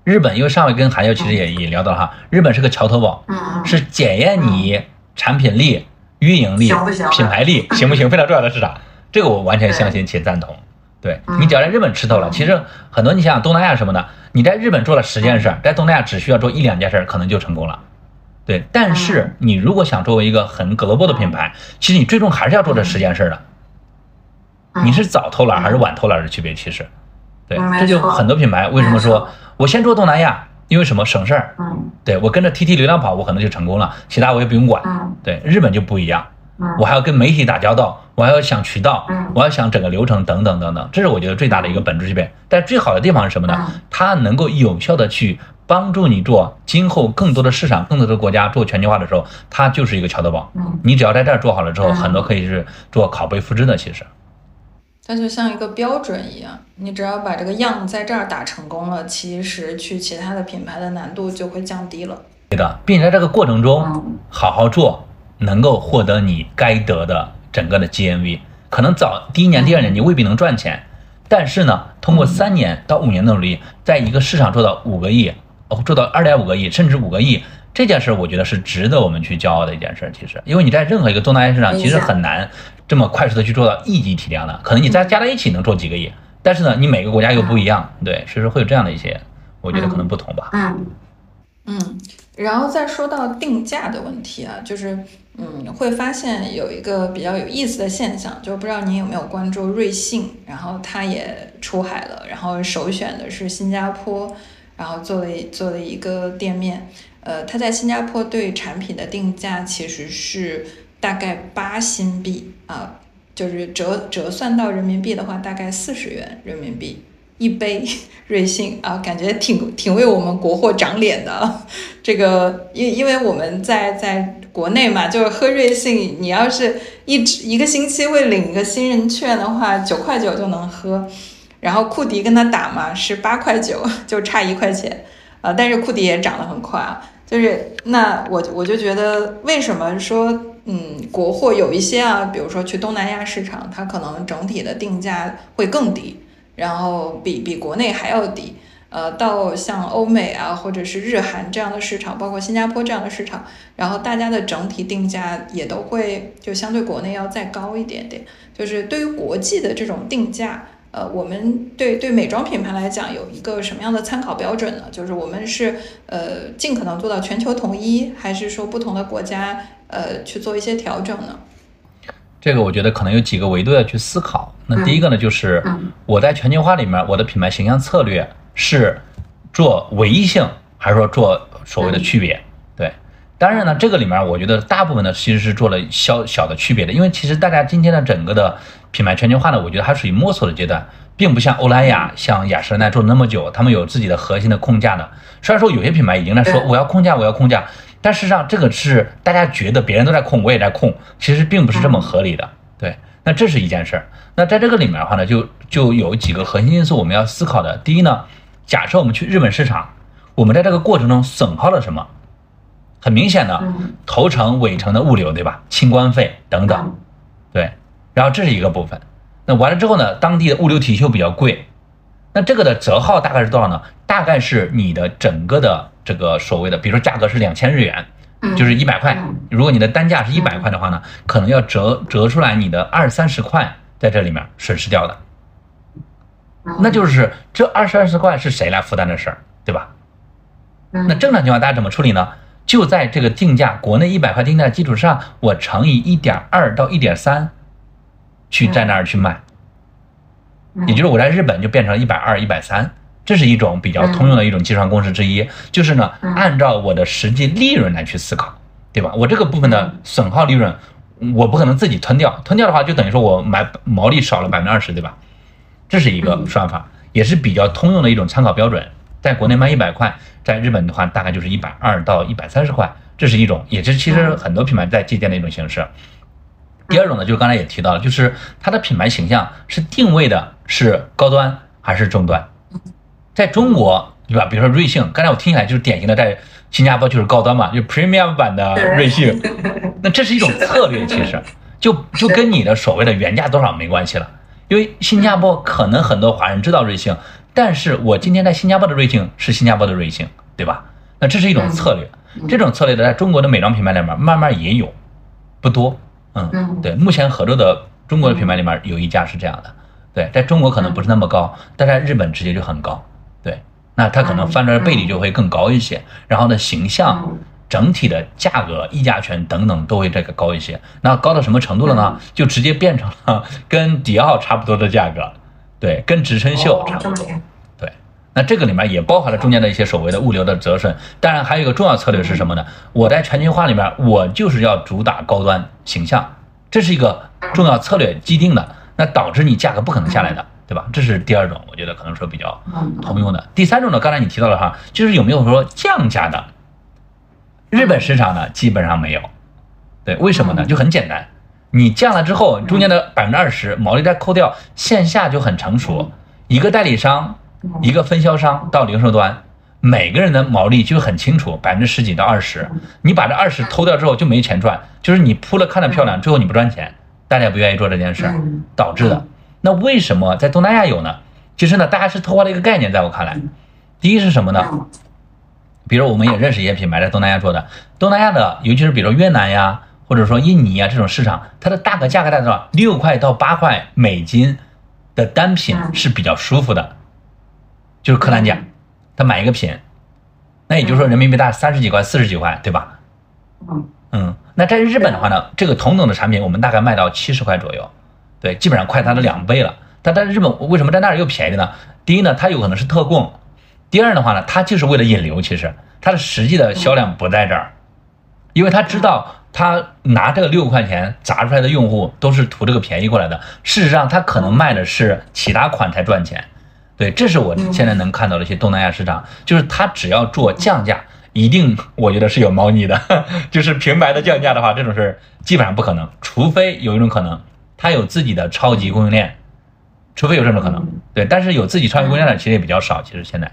日本，因为上回跟韩友其实也也聊到了哈，日本是个桥头堡，嗯是检验你产品力、运营力行行、品牌力 <laughs> 行不行非常重要的市场。这个我完全相信且赞同。对嗯你只要在日本吃透了，其实很多你想想东南亚什么的，你在日本做了十件事儿，在东南亚只需要做一两件事儿，可能就成功了。对，但是你如果想作为一个很 global 的品牌，其实你最终还是要做这十件事儿的。嗯你是早偷懒还是晚偷懒的区别，其实，对这就很多品牌为什么说我先做东南亚，因为什么省事儿，嗯对我跟着 TT 流量跑，我可能就成功了，其他我也不用管。嗯对，日本就不一样，嗯我还要跟媒体打交道，我还要想渠道嗯，我要想整个流程等等等等，这是我觉得最大的一个本质区别。但最好的地方是什么呢嗯？它能够有效的去帮助你做今后更多的市场、更多的国家做全球化的时候，它就是一个桥头堡。嗯你只要在这儿做好了之后，嗯很多可以是做拷贝复制的。其实，它就像一个标准一样，你只要把这个样在这儿打成功了，其实去其他的品牌的难度就会降低了。对的，并且在这个过程中嗯好好做，能够获得你该得的整个的 GMV。可能早第一年、第二年你未必能赚钱，但是呢，通过三年到五年的努力，在一个市场做到五个亿，哦，做到二点五个亿，甚至五个亿，这件事儿我觉得是值得我们去骄傲的一件事儿。其实，因为你在任何一个东南亚市场，其实很难这么快速的去做到亿级体量的，可能你再加在一起能做几个亿，但是呢，你每个国家又不一样，对，所以说会有这样的一些，我觉得可能不同吧。嗯嗯，然后再说到定价的问题啊，就是嗯，会发现有一个比较有意思的现象，就不知道您有没有关注瑞幸，然后它也出海了，然后首选的是新加坡，然后做了一做了一个店面，呃，它在新加坡对产品的定价其实是大概八新币啊，就是折折算到人民币的话，大概四十元人民币。一杯瑞幸啊，感觉挺挺为我们国货长脸的。<laughs> 这个因因为我们在在国内嘛，就是喝瑞幸，你要是一直一个星期会领一个新人券的话，九块九就能喝。然后库迪跟他打嘛是八块九，<laughs> 就差一块钱啊。但是库迪也涨得很快啊。就是那我我就觉得为什么说嗯国货有一些啊，比如说去东南亚市场，它可能整体的定价会更低。然后比比国内还要低，呃，到像欧美啊，或者是日韩这样的市场，包括新加坡这样的市场，然后大家的整体定价也都会就相对国内要再高一点点。就是对于国际的这种定价，呃，我们对对美妆品牌来讲有一个什么样的参考标准呢？就是我们是呃尽可能做到全球统一，还是说不同的国家呃去做一些调整呢？这个我觉得可能有几个维度要去思考。那第一个呢，就是嗯我在全球化里面，我的品牌形象策略是做唯一性，还是说做所谓的区别？对，当然呢，这个里面我觉得大部分呢其实是做了小小的区别的，因为其实大家今天的整个的品牌全球化呢，我觉得还属于摸索的阶段，并不像欧莱雅、像雅诗兰黛做了那么久，他们有自己的核心的控价的。虽然说有些品牌已经在说我要控价，我要控价，但事实上这个是大家觉得别人都在控，我也在控，其实并不是这么合理的。对，那这是一件事儿。那在这个里面的话呢，就就有几个核心因素我们要思考的。第一呢，假设我们去日本市场，我们在这个过程中损耗了什么？很明显的，嗯头程、尾程的物流，对吧？清关费等等，嗯对。然后这是一个部分。那完了之后呢，当地的物流体系又比较贵，那这个的折耗大概是多少呢？大概是你的整个的这个所谓的，比如说价格是两千日元，嗯就是一百块嗯。如果你的单价是一百块的话呢，可能要折折出来你的二三十块在这里面损失掉的。嗯那就是这二十二十块是谁来负担的事儿，对吧？嗯那正常情况大家怎么处理呢？就在这个定价国内一百块定价基础上，我乘以一点二到一点三，去在那儿去卖。嗯也就是我在日本就变成一百二、一百三，这是一种比较通用的一种计算公式之一。就是呢，嗯按照我的实际利润来去思考，对吧？我这个部分的嗯损耗利润，我不可能自己吞掉，吞掉的话就等于说我买毛利少了百分之二十，对吧？这是一个嗯算法。也是比较通用的一种参考标准。在国内卖一百块，在日本的话大概就是一百二到一百三十块，这是一种，也是其实很多品牌在借鉴的一种形式。第二种呢，就是刚才也提到了，就是它的品牌形象是定位的是高端还是中端。在中国，对吧？比如说瑞幸，刚才我听起来就是典型的，在新加坡就是高端嘛，就 premium 版的瑞幸。<laughs> 那这是一种策略，其实就就跟你的所谓的原价多少没关系了，因为新加坡可能很多华人知道瑞幸，但是我今天在新加坡的瑞幸是新加坡的瑞幸，对吧？那这是一种策略，这种策略的在中国的美妆品牌里面慢慢也有，不多，嗯，对，目前合作的中国的品牌里面有一家是这样的，对，在中国可能不是那么高，但在日本直接就很高，对，那它可能翻转倍率就会更高一些，然后呢，形象。整体的价格、议价权等等都会这个高一些，那高到什么程度了呢？就直接变成了 <laughs> 跟迪奥差不多的价格，对，跟植村秀差不多。对，那这个里面也包含了中间的一些所谓的物流的折损。当然，还有一个重要策略是什么呢？我在全球化里面，我就是要主打高端形象，这是一个重要策略既定的，那导致你价格不可能下来的，对吧？这是第二种，我觉得可能说比较通用的。第三种呢，刚才你提到了哈，就是有没有说降价的？日本市场呢，基本上没有，对，为什么呢？就很简单，你降了之后，中间的百分之二十毛利再扣掉，线下就很成熟，一个代理商，一个分销商到零售端，每个人的毛利就很清楚，百分之十几到二十，你把这二十偷掉之后就没钱赚，就是你铺了看着漂亮，最后你不赚钱，大家不愿意做这件事儿导致的。那为什么在东南亚有呢？其实呢，大家是偷换了一个概念，在我看来，第一是什么呢？比如我们也认识一些品牌在东南亚做的，东南亚的，尤其是比如越南呀，或者说印尼呀这种市场，它的大概价格在多少？六块到八块美金的单品是比较舒服的，就是客单价，他买一个品，那也就是说人民币大概三十几块、四十几块，对吧？嗯嗯，那在日本的话呢，这个同等的产品我们大概卖到七十块左右，对，基本上快它的两倍了。但在日本为什么在那儿又便宜呢？第一呢，它有可能是特供。第二的话呢，它就是为了引流，其实它的实际的销量不在这儿，因为他知道他拿这个六块钱砸出来的用户都是图这个便宜过来的，事实上他可能卖的是其他款才赚钱。对，这是我现在能看到的一些东南亚市场，就是他只要做降价，一定我觉得是有猫腻的，<laughs> 就是平白的降价的话，这种事基本上不可能，除非有一种可能，他有自己的超级供应链，除非有这种可能。对，但是有自己超级供应链的其实也比较少，其实现在。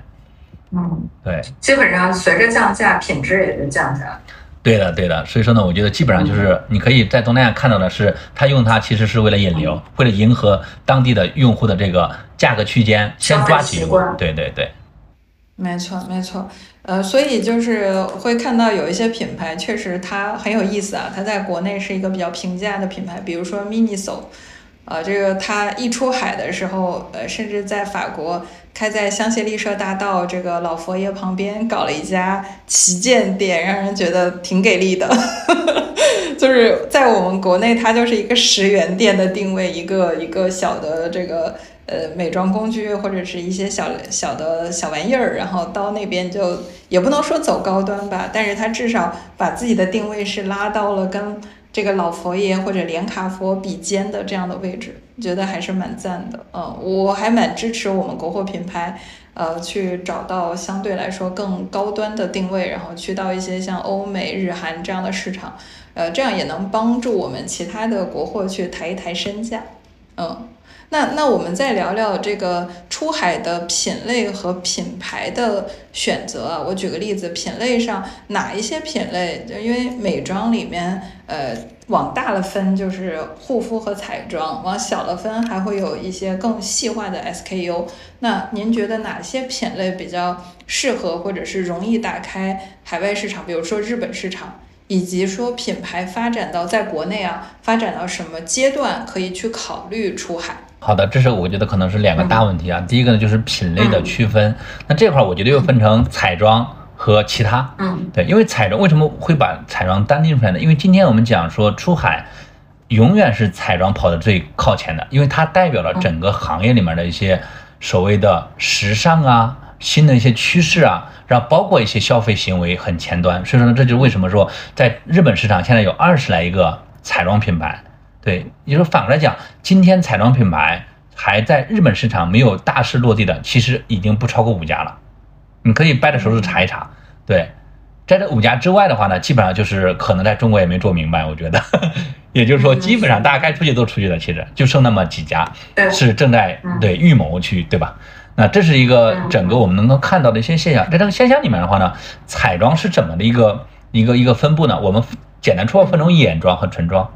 嗯，对，基本上随着降价，品质也就降价。对的，对的。所以说呢，我觉得基本上就是你可以在东南亚看到的是，他用它其实是为了引流，为了迎合当地的用户的这个价格区间，先抓起用户。对对对，没错没错。呃，所以就是会看到有一些品牌确实它很有意思啊，它在国内是一个比较平价的品牌，比如说 Miniso。呃，这个它一出海的时候，呃，甚至在法国开在香榭丽舍大道这个老佛爷旁边搞了一家旗舰店，让人觉得挺给力的。<laughs> 就是在我们国内，它就是一个十元店的定位，一个一个小的这个呃美妆工具或者是一些小小的小玩意儿，然后到那边就也不能说走高端吧，但是它至少把自己的定位是拉到了跟。这个老佛爷或者连卡佛比肩的这样的位置，觉得还是蛮赞的。嗯，我还蛮支持我们国货品牌，呃，去找到相对来说更高端的定位，然后去到一些像欧美、日韩这样的市场，呃，这样也能帮助我们其他的国货去抬一抬身价。嗯。那那我们再聊聊这个出海的品类和品牌的选择啊。我举个例子，品类上哪一些品类？就因为美妆里面，呃，往大了分就是护肤和彩妆，往小了分还会有一些更细化的 SKU。那您觉得哪些品类比较适合或者是容易打开海外市场？比如说日本市场，以及说品牌发展到在国内啊，发展到什么阶段可以去考虑出海？好的，这是我觉得可能是两个大问题啊。第一个呢就是品类的区分，那这块儿我觉得又分成彩妆和其他。嗯，对，因为彩妆为什么会把彩妆单拎出来呢？因为今天我们讲说出海，永远是彩妆跑的最靠前的，因为它代表了整个行业里面的一些所谓的时尚啊、新的一些趋势啊，然后包括一些消费行为很前端。所以说呢，这就是为什么说在日本市场现在有二十来一个彩妆品牌。对，你说反过来讲，今天彩妆品牌还在日本市场没有大势落地的，其实已经不超过五家了。你可以掰着手指查一查。对，在这五家之外的话呢，基本上就是可能在中国也没做明白，我觉得。<laughs> 也就是说，基本上大家该出去都出去了，其实就剩那么几家是正在对预谋去，对吧？那这是一个整个我们能够看到的一些现象。在这个现象里面的话呢，彩妆是怎么的一个一个一个分布呢？我们简单说分成眼妆和唇妆。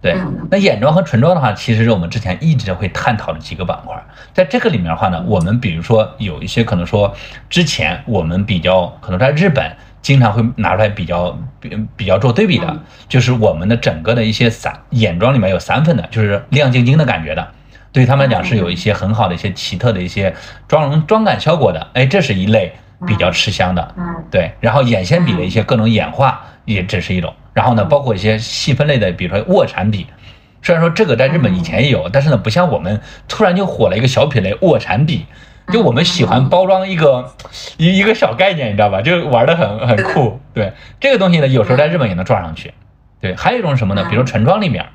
对嗯，那眼妆和唇妆的话，其实是我们之前一直会探讨的几个板块。在这个里面的话呢，我们比如说有一些可能说之前我们比较可能在日本经常会拿出来比较比比较做对比的嗯，就是我们的整个的一些散眼妆里面有散粉的，就是亮晶晶的感觉的。对于他们来讲是有一些很好的一些奇特的一些妆容妆感效果的，哎，这是一类比较吃香的。嗯对，然后眼线笔的一些各种演化也只是一种，然后呢，包括一些细分类的，比如说卧蚕笔，虽然说这个在日本以前也有，但是呢，不像我们突然就火了一个小品类卧蚕笔，就我们喜欢包装一个一一个小概念，你知道吧？就玩的很很酷。对，这个东西呢，有时候在日本也能撞上去。对，还有一种什么呢？比如说唇妆里面，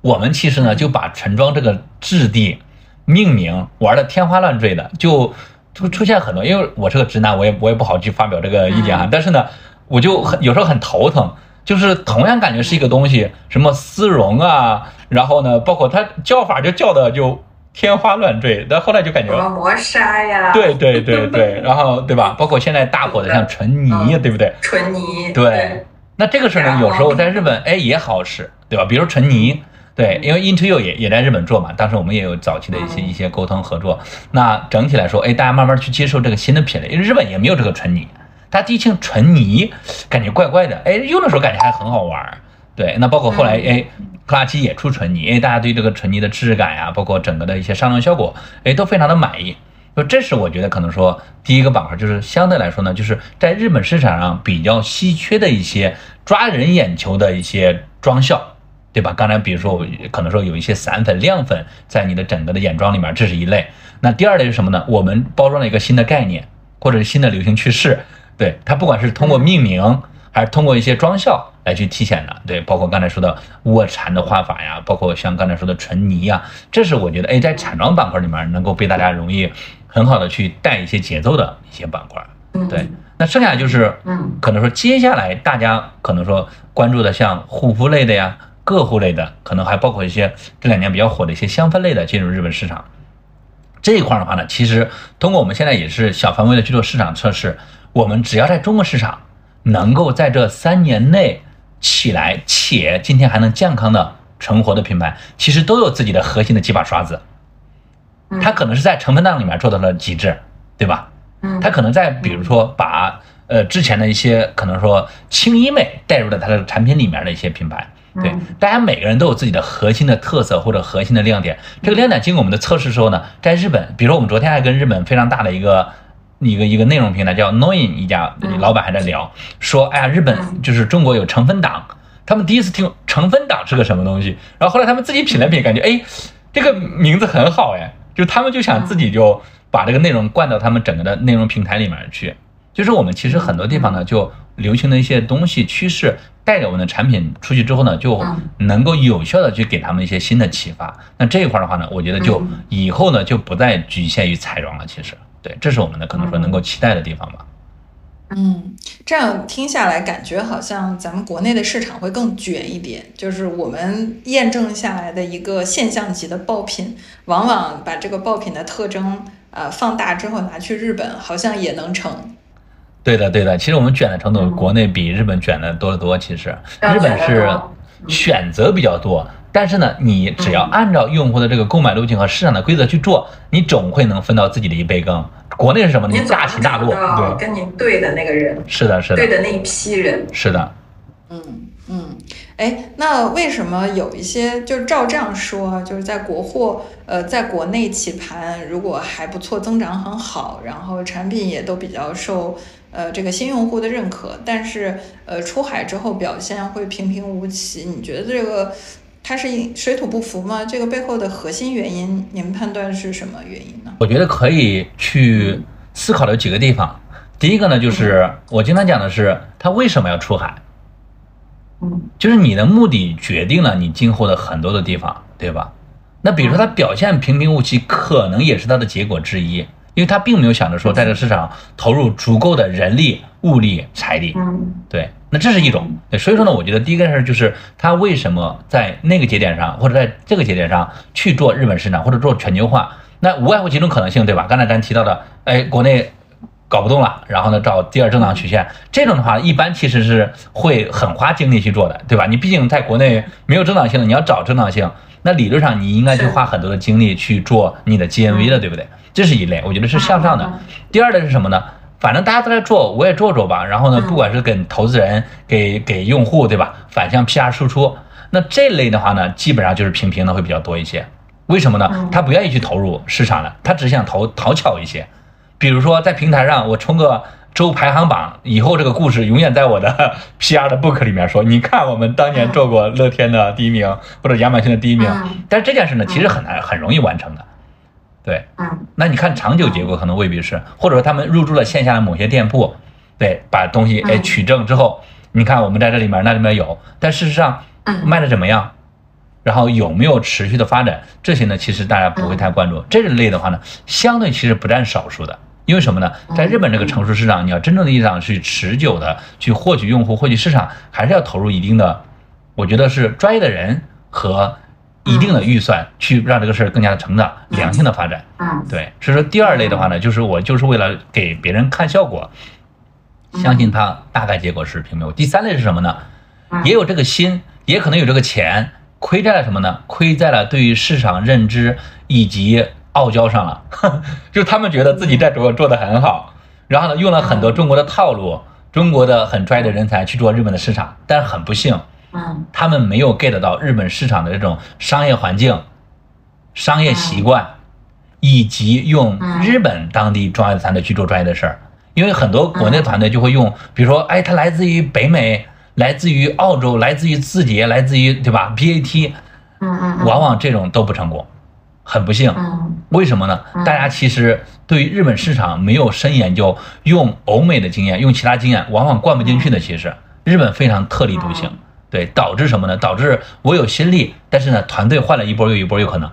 我们其实呢就把唇妆这个质地、命名玩的天花乱坠的，就就出现很多。因为我是个直男，我也我也不好去发表这个意见啊。但是呢，我就很有时候很头疼，就是同样感觉是一个东西，什么丝绒啊，然后呢，包括它叫法就叫的就天花乱坠，但后来就感觉什么磨砂呀，对对对对，<laughs> 然后对吧？包括现在大火的像唇泥，对不对？唇泥，对，那这个事儿呢，有时候在日本哎也好使，对吧？比如唇泥，对，因为 Into You 也也在日本做嘛，当时我们也有早期的一些一些沟通合作。那整体来说，哎，大家慢慢去接受这个新的品类，因为日本也没有这个唇泥，大家第一听唇泥感觉怪怪的，哎，用的时候感觉还很好玩儿。对，那包括后来哎，克拉奇也出唇泥，哎，大家对这个唇泥的质感呀，包括整个的一些上妆效果，哎，都非常的满意。说这是我觉得可能说第一个板块，就是相对来说呢，就是在日本市场上比较稀缺的一些抓人眼球的一些妆效，对吧？刚才比如说我可能说有一些散粉、亮粉在你的整个的眼妆里面，这是一类。那第二类是什么呢？我们包装了一个新的概念，或者是新的流行趋势，对它不管是通过命名，还是通过一些妆效来去体现的，对，包括刚才说的卧蚕的画法呀，包括像刚才说的唇泥呀，这是我觉得哎，在彩妆板块里面能够被大家容易很好的去带一些节奏的一些板块。嗯对，那剩下就是嗯可能说接下来大家可能说关注的像护肤类的呀、个护类的，可能还包括一些这两年比较火的一些香氛类的进入日本市场。这一块的话呢，其实通过我们现在也是小范围的去做市场测试，我们只要在中国市场能够在这三年内起来，且今天还能健康的存活的品牌，其实都有自己的核心的几把刷子。嗯它可能是在成分档里面做到了极致，对吧？嗯它可能在比如说把呃之前的一些可能说轻医美带入了它的产品里面的一些品牌。对嗯，大家每个人都有自己的核心的特色或者核心的亮点。这个亮点经过我们的测试之后呢，在日本，比如说我们昨天还跟日本非常大的一个一个一个内容平台叫 Knowing 一家嗯老板还在聊，说哎呀，日本嗯就是中国有成分党，他们第一次听成分党是个什么东西，然后后来他们自己品了品，感觉哎，这个名字很好哎，就他们就想自己就把这个内容灌到他们整个的内容平台里面去。就是我们其实很多地方呢，就流行的一些东西趋势，带着我们的产品出去之后呢，就嗯能够有效的去给他们一些新的启发。那这一块的话呢，我觉得就嗯以后呢就不再局限于彩妆了。其实，对，这是我们的可能说能够期待的地方吧。嗯，这样听下来，感觉好像咱们国内的市场会更卷一点。就是我们验证下来的一个现象级的爆品，往往把这个爆品的特征呃放大之后拿去日本，好像也能成。对的，对的。其实我们卷的程度，嗯国内比日本卷的多得多。其实日本是选择比较多，但是呢，你只要按照用户的这个购买路径和市场的规则去做，你总会能分到自己的一杯羹。国内是什么？你你大起大落，对，跟你对的那个人，是的，是的，对的那一批人，是的。嗯嗯，哎，那为什么有一些就是照这样说，就是在国货呃在国内起盘如果还不错，增长很好，然后产品也都比较受呃这个新用户的认可，但是呃出海之后表现会平平无奇。你觉得这个它是一水土不服吗？这个背后的核心原因，你们判断是什么原因呢？我觉得可以去思考的有几个地方。第一个呢，就是我经常讲的是，它为什么要出海？嗯就是你的目的决定了你今后的很多的地方，对吧？那比如说它表现平平无奇，可能也是它的结果之一，因为它并没有想着说在这个市场投入足够的人力、物力、财力。嗯对，那这是一种。对，所以说呢，我觉得第一个事儿就是他为什么在那个节点上，或者在这个节点上去做日本市场，或者做全球化，那无外乎几种可能性，对吧？刚才咱提到的，哎，国内搞不动了，然后呢找第二增长曲线，这种的话，一般其实是会很花精力去做的，对吧？你毕竟在国内没有增长性的，你要找增长性，那理论上你应该去花很多的精力去做你的 GMV 的，对不对？这是一类，我觉得是向上的嗯。第二类是什么呢？反正大家都在做，我也做做吧。然后呢，嗯不管是给投资人、给给用户，对吧？反向 PR 输出，那这类的话呢，基本上就是平平的会比较多一些。为什么呢嗯？他不愿意去投入市场了，他只想投讨巧一些。比如说在平台上，我冲个周排行榜，以后这个故事永远在我的 <laughs> PR 的 book 里面说，你看我们当年做过乐天的第一名，或者亚马逊的第一名。嗯但是这件事呢，其实很难很容易完成的。对，嗯。那你看长久结果可能未必是，或者说他们入驻了线下的某些店铺，对，把东西哎嗯取证之后，你看我们在这里面那里面有，但事实上嗯。卖的怎么样，然后有没有持续的发展，这些呢其实大家不会太关注。这类的话呢，相对其实不占少数的。因为什么呢？在日本这个成熟市场，你要真正的意义上去持久的去获取用户、获取市场，还是要投入一定的，我觉得是专业的人和一定的预算，去让这个事儿更加的成长、良性的发展。嗯对，所以说第二类的话呢，就是我就是为了给别人看效果，相信他大概结果是平平。第三类是什么呢？也有这个心，也可能有这个钱，亏在了什么呢？亏在了对于市场认知以及傲娇上了，<laughs> 就他们觉得自己在中国做的很好，然后呢用了很多中国的套路，中国的很专业的人才去做日本的市场，但是很不幸，嗯他们没有 get 到日本市场的这种商业环境、商业习惯，以及用日本当地专业的团队去做专业的事儿。因为很多国内团队就会用，比如说，哎，他来自于北美，来自于澳洲，来自于字节，来自于对吧？BAT，嗯嗯往往这种都不成功，很不幸。嗯为什么呢？大家其实对于日本市场没有深研究，用欧美的经验，用其他经验，往往灌不进去的。其实日本非常特立独行，对，导致什么呢？导致我有心力，但是呢，团队换了一波又一波，有可能，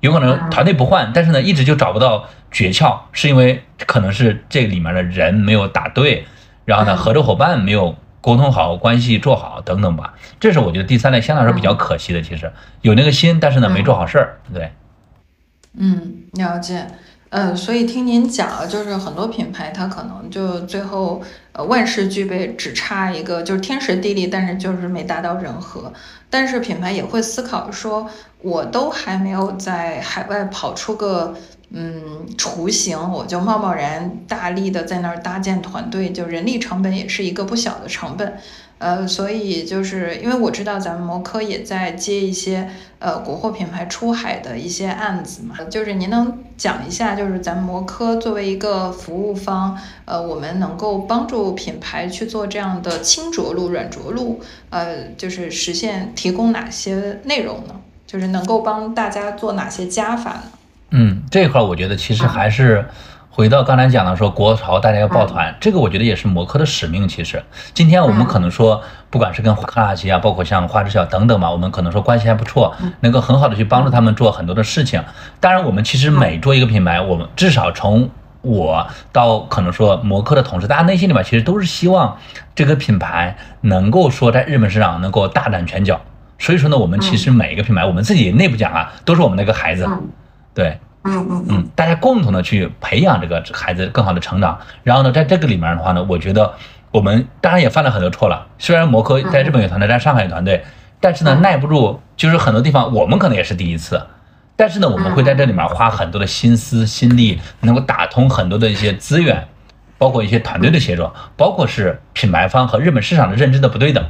有可能团队不换，但是呢，一直就找不到诀窍，是因为可能是这里面的人没有打对，然后呢，嗯合作伙伴没有沟通好，关系做好等等吧。这是我觉得第三类相对来说比较可惜的，其实有那个心，但是呢，没做好事儿，对。嗯，了解。嗯，所以听您讲，就是很多品牌它可能就最后呃万事俱备，只差一个就是天时地利，但是就是没达到人和。但是品牌也会思考说，我都还没有在海外跑出个嗯雏形，我就贸贸然大力的在那儿搭建团队，就人力成本也是一个不小的成本。呃，所以就是因为我知道咱们摩科也在接一些呃国货品牌出海的一些案子嘛，就是您能讲一下，就是咱们摩科作为一个服务方，呃，我们能够帮助品牌去做这样的轻着陆、软着陆，呃，就是实现提供哪些内容呢？就是能够帮大家做哪些加法呢？嗯，这块儿我觉得其实还是回到刚才讲的说国潮大家要抱团，这个我觉得也是摩科的使命。其实今天我们可能说，不管是跟克拉奇啊，包括像花知晓等等嘛，我们可能说关系还不错，能够很好的去帮助他们做很多的事情。当然，我们其实每做一个品牌，我们至少从我到可能说摩科的同事，大家内心里面其实都是希望这个品牌能够说在日本市场能够大展拳脚。所以说呢，我们其实每一个品牌，我们自己内部讲啊，都是我们的一个孩子，嗯对。嗯嗯嗯，大家共同的去培养这个孩子更好的成长。然后呢，在这个里面的话呢，我觉得我们当然也犯了很多错了。虽然摩科在日本有团队，在上海有团队，但是呢，耐不住，就是很多地方我们可能也是第一次。但是呢，我们会在这里面花很多的心思、心力，能够打通很多的一些资源，包括一些团队的协作，包括是品牌方和日本市场的认知的不对等。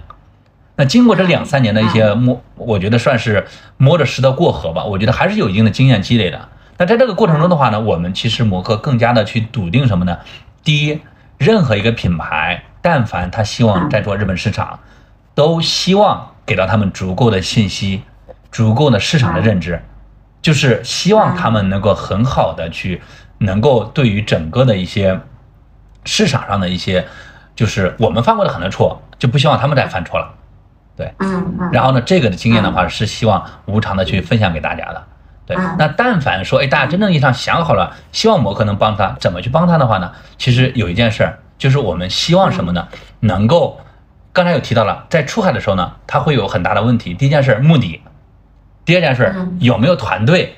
那经过这两三年的一些摸，我觉得算是摸着石头过河吧。我觉得还是有一定的经验积累的。那在这个过程中的话呢，我们其实摩科更加的去笃定什么呢？第一，任何一个品牌，但凡他希望在做日本市场，都希望给到他们足够的信息，足够的市场的认知，就是希望他们能够很好的去，能够对于整个的一些市场上的一些，就是我们犯过的很多错，就不希望他们再犯错了。对嗯，然后呢，这个的经验的话是希望无偿的去分享给大家的。对嗯，那但凡说，哎，大家真正意义上想好了，希望摩客能帮他，怎么去帮他的话呢？其实有一件事儿，就是我们希望什么呢？能够，刚才有提到了，在出海的时候呢，他会有很大的问题。第一件事目的，第二件事有没有团队，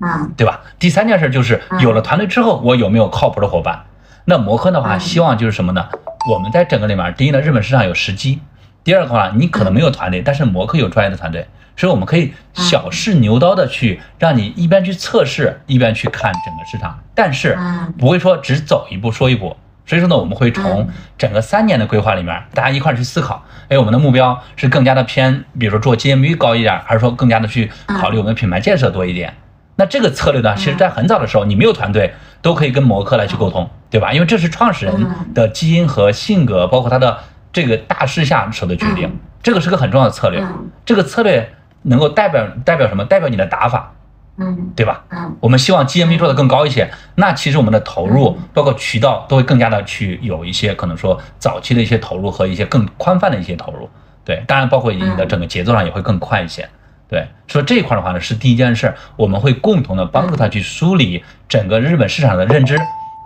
嗯对吧？第三件事就是嗯有了团队之后，我有没有靠谱的伙伴？那摩科的话，嗯希望就是什么呢？我们在整个里面，第一呢，日本市场有时机；第二个话，你可能没有团队，但是摩科有专业的团队，所以我们可以小试牛刀的去让你一边去测试，一边去看整个市场，但是嗯不会说只走一步说一步。所以说呢，我们会从嗯整个三年的规划里面，大家一块儿去思考，哎，我们的目标是更加的偏，比如说做 GMV 高一点，还是说更加的去考虑我们的品牌建设多一点？那这个策略呢，其实在很早的时候，你没有团队都可以跟摩客来去沟通，对吧？因为这是创始人的基因和性格，包括他的这个大势下所的决定嗯，这个是个很重要的策略。嗯这个策略能够代表代表什么？代表你的打法，嗯对吧？嗯我们希望 GMV 做的更高一些，那其实我们的投入，包括渠道，都会更加的去有一些可能说早期的一些投入和一些更宽泛的一些投入。对，当然包括你的整个节奏上也会更快一些。对，所以这一块的话呢，是第一件事，我们会共同的帮助他去梳理整个日本市场的认知，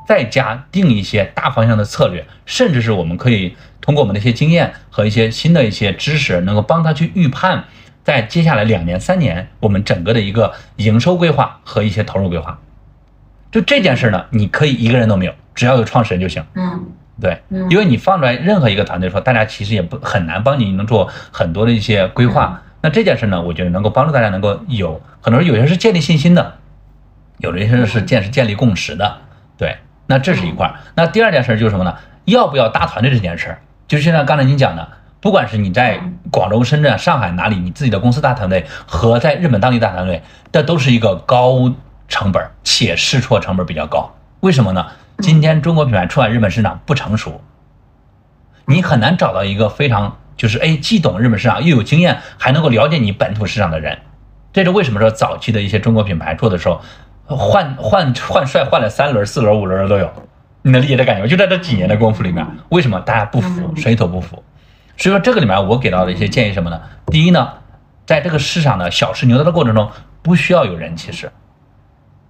再加定一些大方向的策略，甚至是我们可以通过我们的一些经验和一些新的一些知识，能够帮他去预判，在接下来两年、三年，我们整个的一个营收规划和一些投入规划。就这件事呢，你可以一个人都没有，只要有创始人就行。嗯对，嗯因为你放出来任何一个团队说，大家其实也不很难帮你能做很多的一些规划。那这件事呢，我觉得能够帮助大家能够有，可能有些是建立信心的，有的些是建是建立共识的。对，那这是一块儿。那第二件事就是什么呢？要不要搭团队这件事儿，就像刚才您讲的，不管是你在广州、深圳、上海哪里，你自己的公司大团队和在日本当地大团队，这都是一个高成本且试错成本比较高。为什么呢？今天中国品牌出海日本市场不成熟，你很难找到一个非常就是哎既懂日本市场又有经验，还能够了解你本土市场的人。这是为什么说早期的一些中国品牌做的时候，换换换帅换了三轮、四轮、五轮都有。你能理解这感觉吗？就在这几年的功夫里面，为什么大家不服，水土不服？所以说这个里面我给到的一些建议什么呢？第一呢，在这个市场的小试牛刀的过程中，不需要有人其实。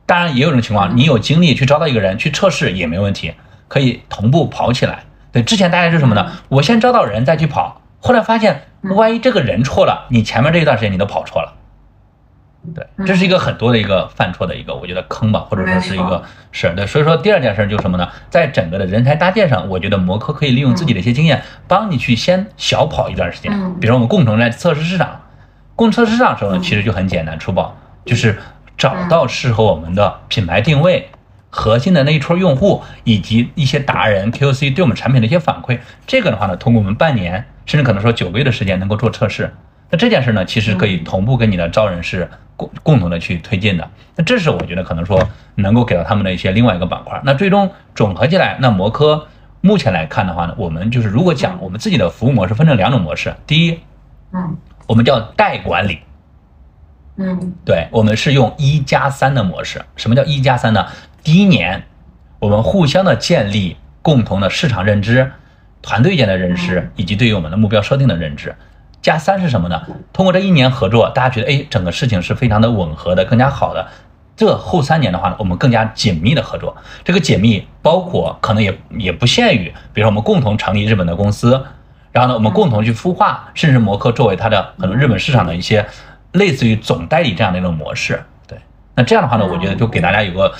当然也有种情况，你有精力去招到一个人去测试也没问题，可以同步跑起来。对，之前大家是什么呢？我先招到人再去跑，后来发现万一这个人错了，你前面这一段时间你都跑错了。对，这是一个很多的一个犯错的一个，我觉得坑吧，或者说是一个是对。所以说第二件事就是什么呢？在整个的人才搭建上，我觉得摩科可以利用自己的一些经验，帮你去先小跑一段时间。比如我们共同来测试市场，共测试市场的时候呢，其实就很简单粗暴，就是找到适合我们的品牌定位。核心的那一撮用户以及一些达人 QC 对我们产品的一些反馈，这个的话呢，通过我们半年甚至可能说九个月的时间能够做测试。那这件事呢，其实可以同步跟你的招人是共共同的去推进的。那这是我觉得可能说能够给到他们的一些另外一个板块。那最终总合起来，那摩科目前来看的话呢，我们就是如果讲我们自己的服务模式分成两种模式，第一，嗯我们叫代管理。嗯对，我们是用一加三的模式。什么叫一加三呢？第一年，我们互相的建立共同的市场认知、团队间的认知，以及对于我们的目标设定的认知。加三是什么呢？通过这一年合作，大家觉得哎，整个事情是非常的吻合的，更加好的。这后三年的话呢，我们更加紧密的合作。这个紧密包括可能也也不限于，比如说我们共同成立日本的公司，然后呢，我们共同去孵化，甚至摩科作为它的可能日本市场的一些类似于总代理这样的一种模式。对，那这样的话呢，我觉得就给大家有个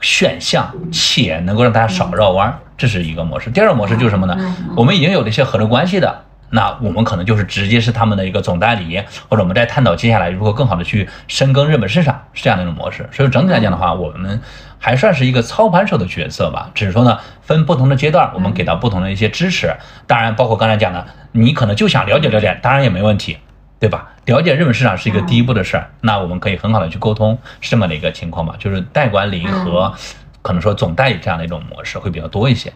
选项，且能够让大家少绕弯儿，这是一个模式。第二个模式就是什么呢？我们已经有了一些合作关系的。那我们可能就是直接是他们的一个总代理，或者我们在探讨接下来如何更好的去深耕日本市场，是这样的一种模式。所以整体来讲的话，我们还算是一个操盘手的角色吧。只是说呢，分不同的阶段，我们给到不同的一些支持。当然，包括刚才讲的，你可能就想了解了解，当然也没问题，对吧？了解日本市场是一个第一步的事儿，那我们可以很好的去沟通，是这么的一个情况吧。就是代管理和可能说总代理这样的一种模式会比较多一些。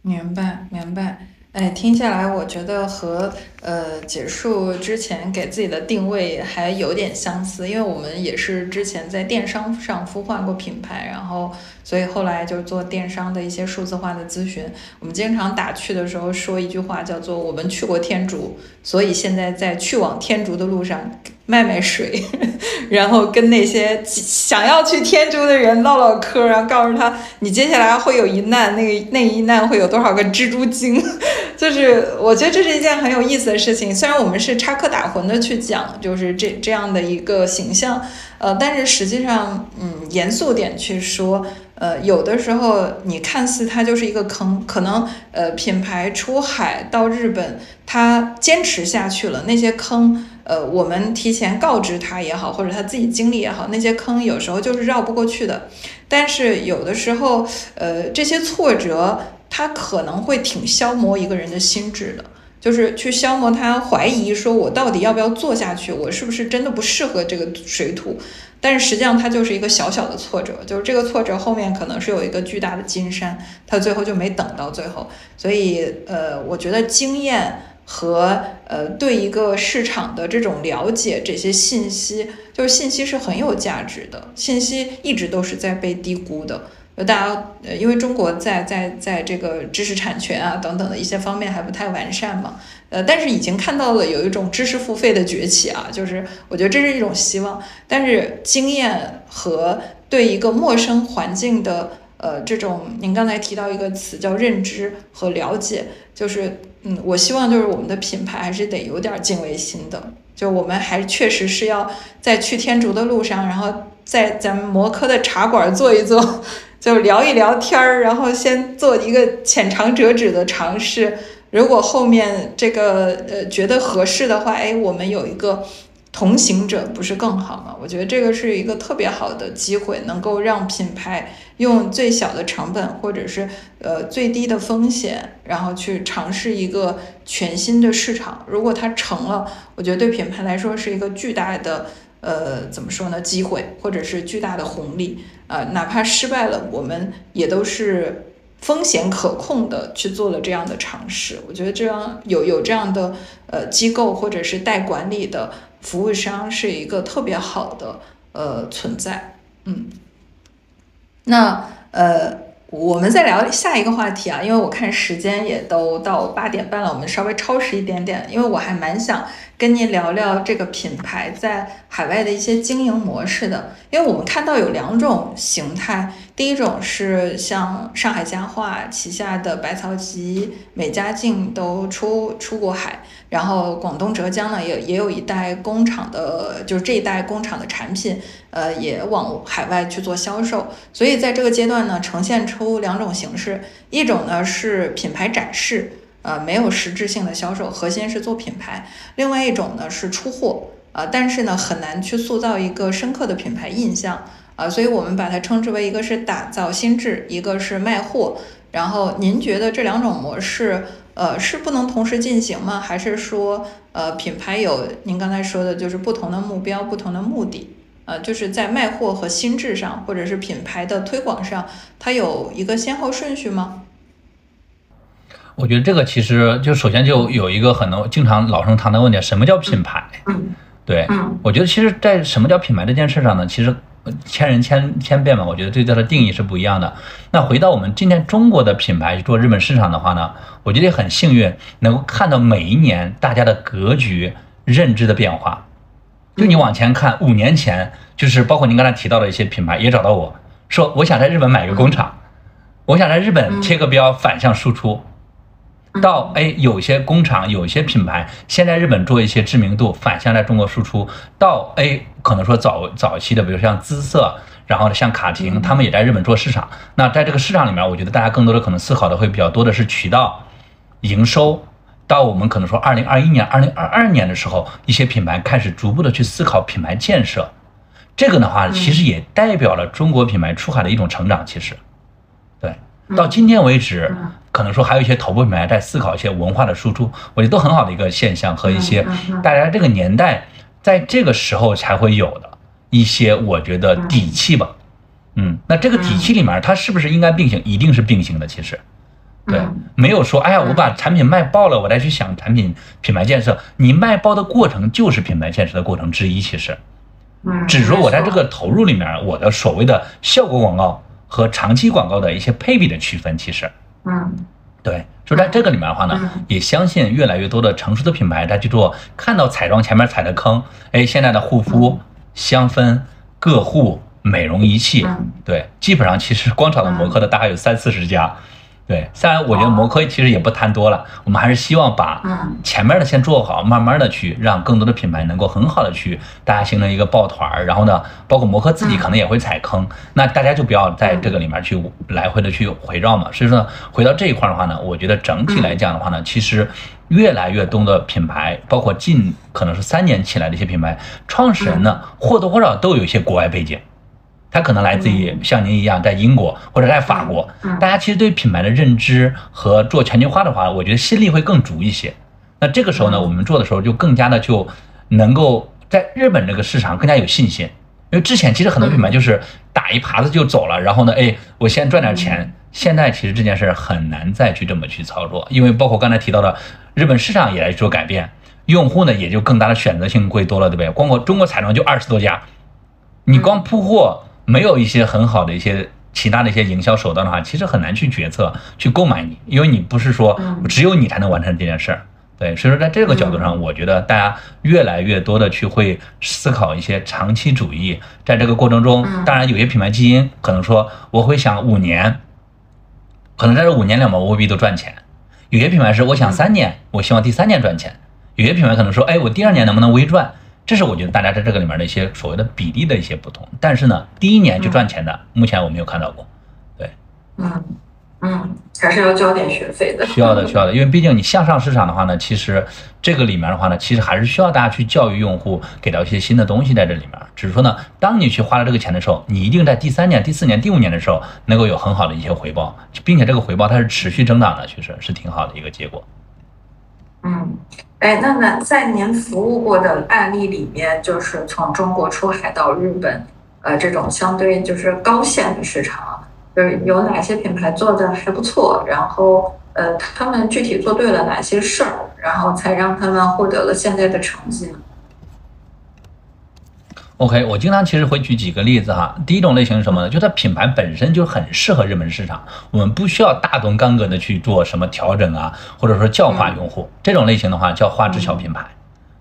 明白，明白。哎，听下来，我觉得和呃结束之前给自己的定位还有点相似，因为我们也是之前在电商上孵化过品牌，然后所以后来就做电商的一些数字化的咨询。我们经常打趣的时候说一句话，叫做“我们去过天竺，所以现在在去往天竺的路上，卖卖水，<laughs> 然后跟那些想要去天竺的人唠唠嗑，然后告诉他你接下来会有一难，那个那一难会有多少个蜘蛛精，就是我觉得这是一件很有意思的事情。虽然我们是插科打诨的去讲，就是这这样的一个形象，呃，但是实际上，嗯，严肃点去说。呃，有的时候你看似它就是一个坑，可能呃品牌出海到日本，它坚持下去了，那些坑，呃，我们提前告知他也好，或者他自己经历也好，那些坑有时候就是绕不过去的。但是有的时候，呃，这些挫折它可能会挺消磨一个人的心智的，就是去消磨他怀疑说，我到底要不要做下去？我是不是真的不适合这个水土？但是实际上，它就是一个小小的挫折，就是这个挫折后面可能是有一个巨大的金山，他最后就没等到最后。所以，呃，我觉得经验和呃对一个市场的这种了解，这些信息，就是信息是很有价值的。信息一直都是在被低估的。就大家，呃，因为中国在在在这个知识产权啊等等的一些方面还不太完善嘛。呃，但是已经看到了有一种知识付费的崛起啊，就是我觉得这是一种希望。但是经验和对一个陌生环境的呃这种，您刚才提到一个词叫认知和了解，就是嗯，我希望就是我们的品牌还是得有点敬畏心的，就我们还确实是要在去天竺的路上，然后在咱们摩科的茶馆坐一坐，就聊一聊天儿，然后先做一个浅尝辄止的尝试。如果后面这个呃觉得合适的话，哎，我们有一个同行者，不是更好吗？我觉得这个是一个特别好的机会，能够让品牌用最小的成本或者是呃最低的风险，然后去尝试一个全新的市场。如果它成了，我觉得对品牌来说是一个巨大的呃怎么说呢？机会或者是巨大的红利呃，哪怕失败了，我们也都是。风险可控的去做了这样的尝试，我觉得这样有有这样的呃机构或者是代管理的服务商是一个特别好的呃存在，嗯，那呃我们再聊下一个话题啊，因为我看时间也都到八点半了，我们稍微超时一点点，因为我还蛮想。跟您聊聊这个品牌在海外的一些经营模式的，因为我们看到有两种形态，第一种是像上海家化旗下的百草集、美加净都出出过海，然后广东、浙江呢也也有一代工厂的，就是这一代工厂的产品，呃，也往海外去做销售，所以在这个阶段呢，呈现出两种形式，一种呢是品牌展示。呃，没有实质性的销售，核心是做品牌。另外一种呢是出货，啊，但是呢很难去塑造一个深刻的品牌印象，啊，所以我们把它称之为一个是打造心智，一个是卖货。然后您觉得这两种模式，呃，是不能同时进行吗？还是说，呃，品牌有您刚才说的，就是不同的目标、不同的目的，呃，就是在卖货和心智上，或者是品牌的推广上，它有一个先后顺序吗？我觉得这个其实就首先就有一个很多经常老生常谈的问题，什么叫品牌？嗯，对，我觉得其实，在什么叫品牌这件事上呢，其实千人千千变嘛，我觉得对它的定义是不一样的。那回到我们今天中国的品牌做日本市场的话呢，我觉得也很幸运，能够看到每一年大家的格局认知的变化。就你往前看，五年前就是包括您刚才提到的一些品牌也找到我说，我想在日本买一个工厂，我想在日本贴个标反向输出。到哎，有些工厂，有些品牌，先在日本做一些知名度，反向在中国输出。到哎，可能说早早期的，比如像姿色，然后像卡廷，他们也在日本做市场。那在这个市场里面，我觉得大家更多的可能思考的会比较多的是渠道营收。到我们可能说二零二一年、二零二二年的时候，一些品牌开始逐步的去思考品牌建设。这个的话，其实也代表了中国品牌出海的一种成长。其实，对，到今天为止。可能说还有一些头部品牌在思考一些文化的输出，我觉得都很好的一个现象和一些大家这个年代在这个时候才会有的一些我觉得底气吧。嗯，那这个底气里面它是不是应该并行？一定是并行的。其实，对，没有说哎呀我把产品卖爆了，我再去想产品品牌建设。你卖爆的过程就是品牌建设的过程之一。其实，只是说我在这个投入里面，我的所谓的效果广告和长期广告的一些配比的区分，其实。嗯，对，就在这个里面的话呢，也相信越来越多的成熟的品牌，在去做看到彩妆前面踩的坑，哎，现在的护肤、香氛、个护、美容仪器，对，基本上其实光找到摩科的大概有三四十家。对，虽然我觉得摩科其实也不贪多了，我们还是希望把前面的先做好，慢慢的去让更多的品牌能够很好的去大家形成一个抱团儿，然后呢，包括摩科自己可能也会踩坑，那大家就不要在这个里面去来回的去回绕嘛。所以说，回到这一块的话呢，我觉得整体来讲的话呢，其实越来越多的品牌，包括近可能是三年起来的一些品牌，创始人呢或多或少都有一些国外背景。他可能来自于像您一样在英国或者在法国，大家其实对品牌的认知和做全球化的话，我觉得心力会更足一些。那这个时候呢，我们做的时候就更加的就能够在日本这个市场更加有信心，因为之前其实很多品牌就是打一耙子就走了，然后呢，哎，我先赚点钱。现在其实这件事很难再去这么去操作，因为包括刚才提到的日本市场也在做改变，用户呢也就更大的选择性会多了，对不对？光我中国彩妆就二十多家，你光铺货。没有一些很好的一些其他的一些营销手段的话，其实很难去决策去购买你，因为你不是说只有你才能完成这件事儿。对，所以说在这个角度上，我觉得大家越来越多的去会思考一些长期主义，在这个过程中，当然有些品牌基因可能说我会想五年，可能在这五年里面我未必都赚钱；有些品牌是我想三年，我希望第三年赚钱；有些品牌可能说，哎，我第二年能不能微赚？这是我觉得大家在这个里面的一些所谓的比例的一些不同，但是呢，第一年就赚钱的，目前我没有看到过。对，嗯嗯，还是要交点学费的。<laughs> 需要的，需要的，因为毕竟你向上市场的话呢，其实这个里面的话呢，其实还是需要大家去教育用户，给到一些新的东西在这里面。只是说呢，当你去花了这个钱的时候，你一定在第三年、第四年、第五年的时候能够有很好的一些回报，并且这个回报它是持续增长的，其实是挺好的一个结果。嗯。哎，那那在您服务过的案例里面，就是从中国出海到日本，呃，这种相对就是高线的市场，就是有哪些品牌做的还不错，然后呃，他们具体做对了哪些事儿，然后才让他们获得了现在的成绩呢？？OK，我经常其实会举几个例子哈。第一种类型是什么呢？就它品牌本身就很适合日本市场，我们不需要大动干戈的去做什么调整啊，或者说教化用户。这种类型的话叫花知小品牌，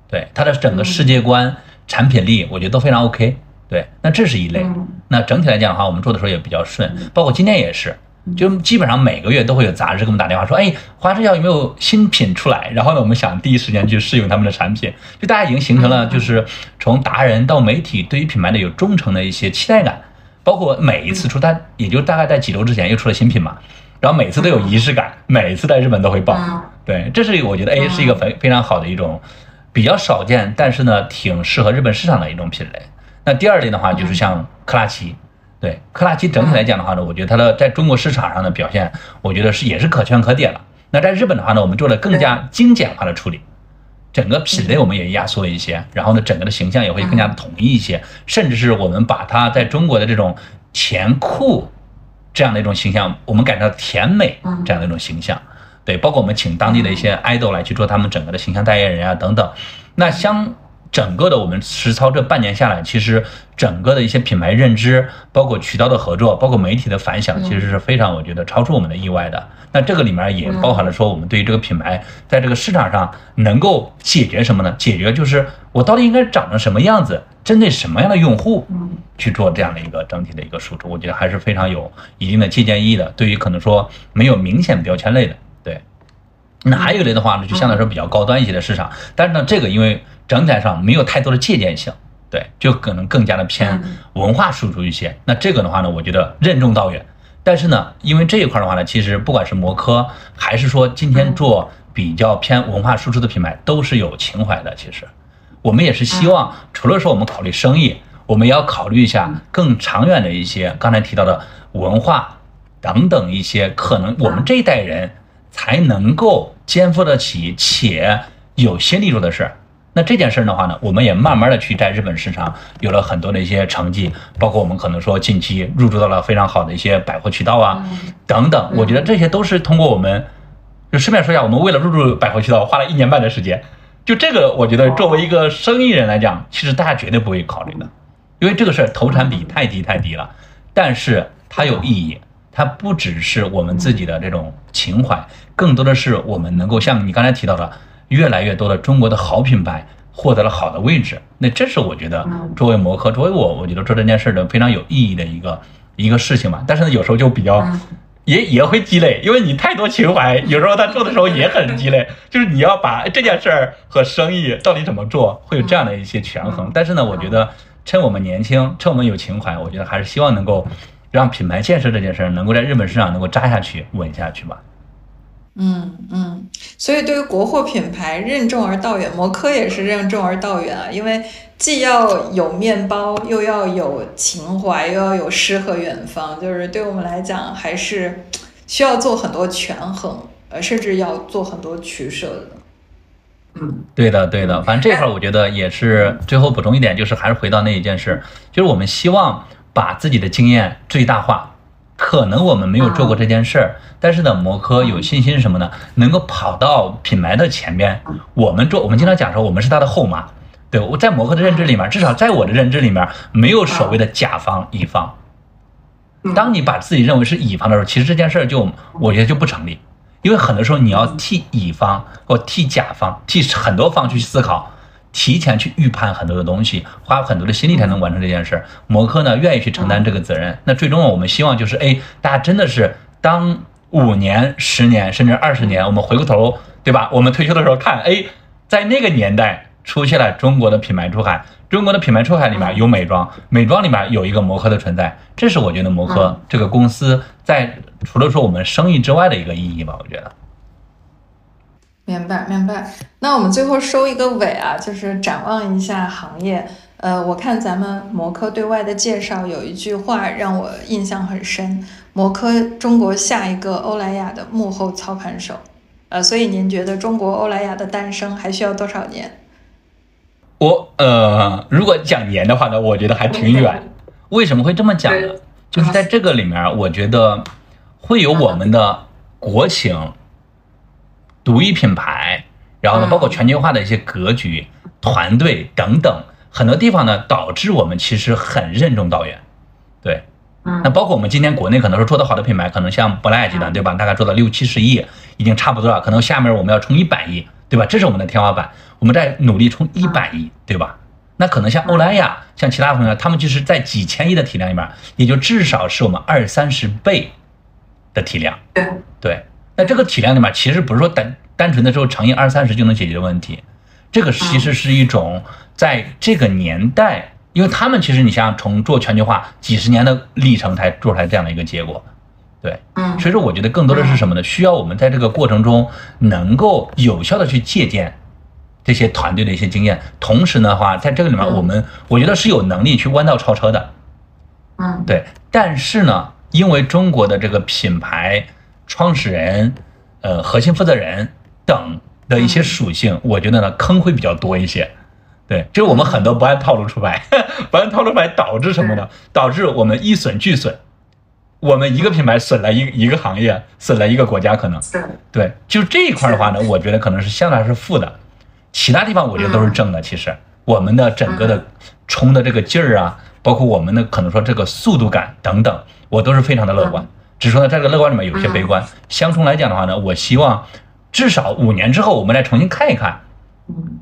对它的整个世界观、产品力，我觉得都非常 OK。对，那这是一类。那整体来讲的话，我们做的时候也比较顺，包括今天也是。就基本上每个月都会有杂志给我们打电话说，哎，华之药有没有新品出来？然后呢，我们想第一时间去试用他们的产品。就大家已经形成了，就是从达人到媒体对于品牌的有忠诚的一些期待感。包括每一次出，单也就大概在几周之前又出了新品嘛，然后每次都有仪式感，每次在日本都会爆。对，这是我觉得哎是一个非非常好的一种比较少见，但是呢挺适合日本市场的一种品类。那第二类的话就是像克拉奇。对克拉奇整体来讲的话呢，我觉得它的在中国市场上的表现，我觉得是也是可圈可点了。那在日本的话呢，我们做了更加精简化的处理，整个品类我们也压缩一些，然后呢，整个的形象也会更加的统一一些，甚至是我们把它在中国的这种甜酷这样的一种形象，我们改成甜美这样的一种形象。对，包括我们请当地的一些 idol 来去做他们整个的形象代言人啊等等。那相整个的我们实操这半年下来，其实整个的一些品牌认知，包括渠道的合作，包括媒体的反响，其实是非常我觉得超出我们的意外的。那这个里面也包含了说，我们对于这个品牌在这个市场上能够解决什么呢？解决就是我到底应该长成什么样子，针对什么样的用户去做这样的一个整体的一个输出，我觉得还是非常有一定的借鉴意义的。对于可能说没有明显标签类的，对。那还有一类的话呢，就相对来说比较高端一些的市场，但是呢，这个因为整体上没有太多的借鉴性，对，就可能更加的偏文化输出一些。那这个的话呢，我觉得任重道远。但是呢，因为这一块的话呢，其实不管是摩科，还是说今天做比较偏文化输出的品牌，都是有情怀的。其实，我们也是希望，除了说我们考虑生意，我们也要考虑一下更长远的一些刚才提到的文化等等一些可能，我们这一代人才能够肩负得起且有心力做的事儿。那这件事儿的话呢，我们也慢慢的去在日本市场有了很多的一些成绩，包括我们可能说近期入驻到了非常好的一些百货渠道啊，等等。我觉得这些都是通过我们，就顺便说一下，我们为了入驻百货渠道花了一年半的时间。就这个，我觉得作为一个生意人来讲，其实大家绝对不会考虑的，因为这个事儿投产比太低太低了，但是它有意义。它不只是我们自己的这种情怀，更多的是我们能够像你刚才提到的，越来越多的中国的好品牌获得了好的位置。那这是我觉得作为摩科，作为我，我觉得做这件事的非常有意义的一个一个事情嘛。但是呢，有时候就比较也也会鸡肋，因为你太多情怀，<laughs> 有时候他做的时候也很鸡肋。就是你要把这件事儿和生意到底怎么做，会有这样的一些权衡。但是呢，我觉得趁我们年轻，趁我们有情怀，我觉得还是希望能够。让品牌建设这件事儿能够在日本市场能够扎下去、稳下去吧。嗯嗯，所以对于国货品牌任重而道远，摩科也是任重而道远啊，因为既要有面包，又要有情怀，又要有诗和远方，就是对我们来讲还是需要做很多权衡，呃，甚至要做很多取舍的。嗯，对的对的，反正这块儿我觉得也是最后补充一点，就是还是回到那一件事，就是我们希望。把自己的经验最大化，可能我们没有做过这件事儿，但是呢，摩科有信心什么呢？能够跑到品牌的前边。我们做，我们经常讲说，我们是他的后妈。对我在摩科的认知里面，至少在我的认知里面，没有所谓的甲方乙方。当你把自己认为是乙方的时候，其实这件事儿就我觉得就不成立，因为很多时候你要替乙方或替甲方替很多方去思考。提前去预判很多的东西，花很多的心力才能完成这件事。摩科呢，愿意去承担这个责任。那最终我们希望就是，哎，大家真的是当五年、十年甚至二十年，我们回过头，对吧？我们退休的时候看，哎，在那个年代出现了中国的品牌出海，中国的品牌出海里面有美妆，美妆里面有一个摩科的存在，这是我觉得摩科这个公司在除了说我们生意之外的一个意义吧，我觉得。明白，明白。那我们最后收一个尾啊，就是展望一下行业。呃，我看咱们摩科对外的介绍有一句话让我印象很深：摩科中国下一个欧莱雅的幕后操盘手。呃，所以您觉得中国欧莱雅的诞生还需要多少年？我呃，如果讲年的话呢，我觉得还挺远。为什么会这么讲呢？就是在这个里面，我觉得会有我们的国情。独一品牌，然后呢，包括全球化的一些格局、团队等等，很多地方呢，导致我们其实很任重道远。对，那包括我们今天国内可能说做的好的品牌，可能像珀莱雅集团，对吧？大概做到六七十亿，已经差不多了。可能下面我们要冲一百亿，对吧？这是我们的天花板，我们在努力冲一百亿，对吧？那可能像欧莱雅，像其他朋友，他们就是在几千亿的体量里面，也就至少是我们二三十倍的体量。对，对。那这个体量里面，其实不是说单单纯的时候乘以二三十就能解决的问题，这个其实是一种在这个年代，因为他们其实你想从做全球化几十年的历程才做出来这样的一个结果，对，嗯，所以说我觉得更多的是什么呢？需要我们在这个过程中能够有效的去借鉴这些团队的一些经验，同时的话，在这个里面我们我觉得是有能力去弯道超车的，嗯，对，但是呢，因为中国的这个品牌。创始人，呃，核心负责人等的一些属性，我觉得呢坑会比较多一些。对，就是我们很多不按套路出牌，<laughs> 不按套路出牌导致什么呢？导致我们一损俱损。我们一个品牌损了一一个行业，损了一个国家，可能对，就这一块的话呢，我觉得可能是相对来说是负的。其他地方我觉得都是正的。其实我们的整个的冲的这个劲儿啊，包括我们的可能说这个速度感等等，我都是非常的乐观。只是说呢，在这个乐观里面有些悲观。相冲来讲的话呢，我希望至少五年之后我们来重新看一看。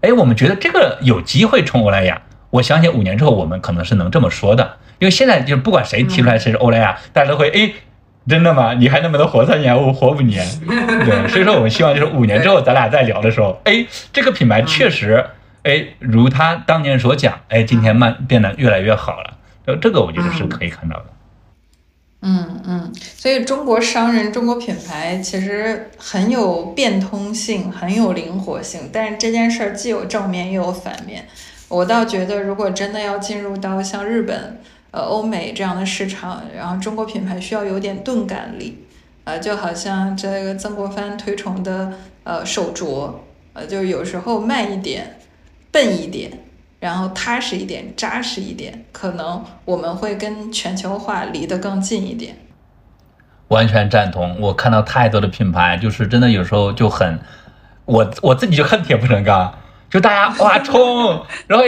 哎，我们觉得这个有机会冲欧莱雅。我相信五年之后我们可能是能这么说的，因为现在就是不管谁提出来谁是欧莱雅，大家都会哎，真的吗？你还能不能活三年？我活五年？<laughs> 对，所以说我们希望就是五年之后咱俩再聊的时候，哎，这个品牌确实哎，如他当年所讲，哎，今天慢变得越来越好了。呃，这个我觉得是可以看到的。嗯嗯，所以中国商人、中国品牌其实很有变通性，很有灵活性。但是这件事儿既有正面又有反面。我倒觉得，如果真的要进入到像日本、呃欧美这样的市场，然后中国品牌需要有点钝感力，呃，就好像这个曾国藩推崇的呃手镯，呃，就有时候慢一点，笨一点。然后踏实一点，扎实一点，可能我们会跟全球化离得更近一点。完全赞同。我看到太多的品牌，就是真的有时候就很，我我自己就恨铁不成钢，就大家哇冲，然后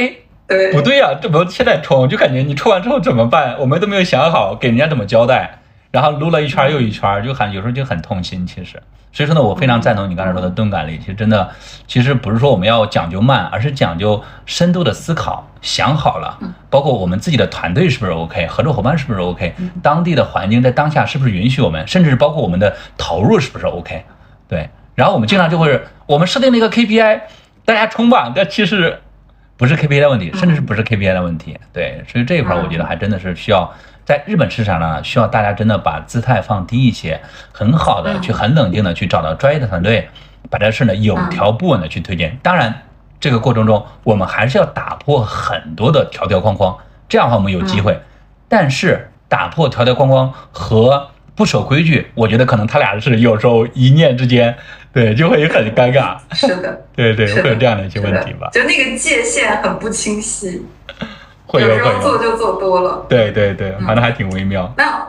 哎，不对呀，这不现在冲，就感觉你冲完之后怎么办？我们都没有想好给人家怎么交代。然后撸了一圈又一圈，就很有时候就很痛心。其实，所以说呢，我非常赞同你刚才说的钝感力。其实真的，其实不是说我们要讲究慢，而是讲究深度的思考，想好了，包括我们自己的团队是不是 OK，合作伙伴是不是 OK，当地的环境在当下是不是允许我们，甚至包括我们的投入是不是 OK，对。然后我们经常就会，我们设定了一个 KPI，大家冲吧，但其实不是 KPI 的问题，甚至是不是 KPI 的问题，对。所以这一块我觉得还真的是需要。在日本市场呢，需要大家真的把姿态放低一些，很好的去很冷静的去找到专业的团队，把这事呢有条不紊的去推进。当然，这个过程中我们还是要打破很多的条条框框，这样的话我们有机会。但是打破条条框框和不守规矩，我觉得可能他俩是有时候一念之间，对，就会很尴尬。是的，<laughs> 对对，会有这样的一些问题吧？就那个界限很不清晰。会有时候做就做多了，对对对，反正还挺微妙。那，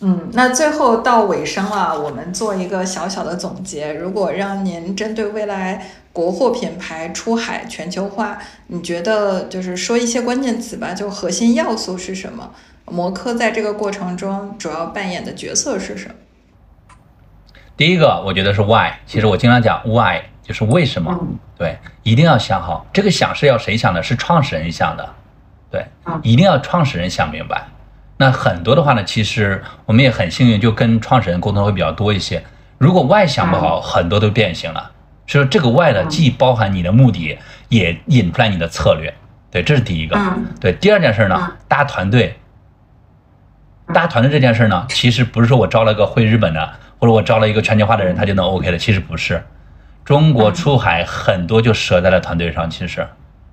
嗯，那最后到尾声了，我们做一个小小的总结。如果让您针对未来国货品牌出海全球化，你觉得就是说一些关键词吧？就核心要素是什么？摩科在这个过程中主要扮演的角色是什么？第一个，我觉得是 why。其实我经常讲 why，就是为什么？对，一定要想好。这个想是要谁想的？是创始人想的。对，一定要创始人想明白。那很多的话呢，其实我们也很幸运，就跟创始人沟通会比较多一些。如果外想不好，很多都变形了。所以说这个外呢，既包含你的目的，也引出来你的策略。对，这是第一个。对，第二件事呢，搭团队。搭团队这件事呢，其实不是说我招了个会日本的，或者我招了一个全球化的人，他就能 OK 的。其实不是，中国出海很多就折在了团队上。其实。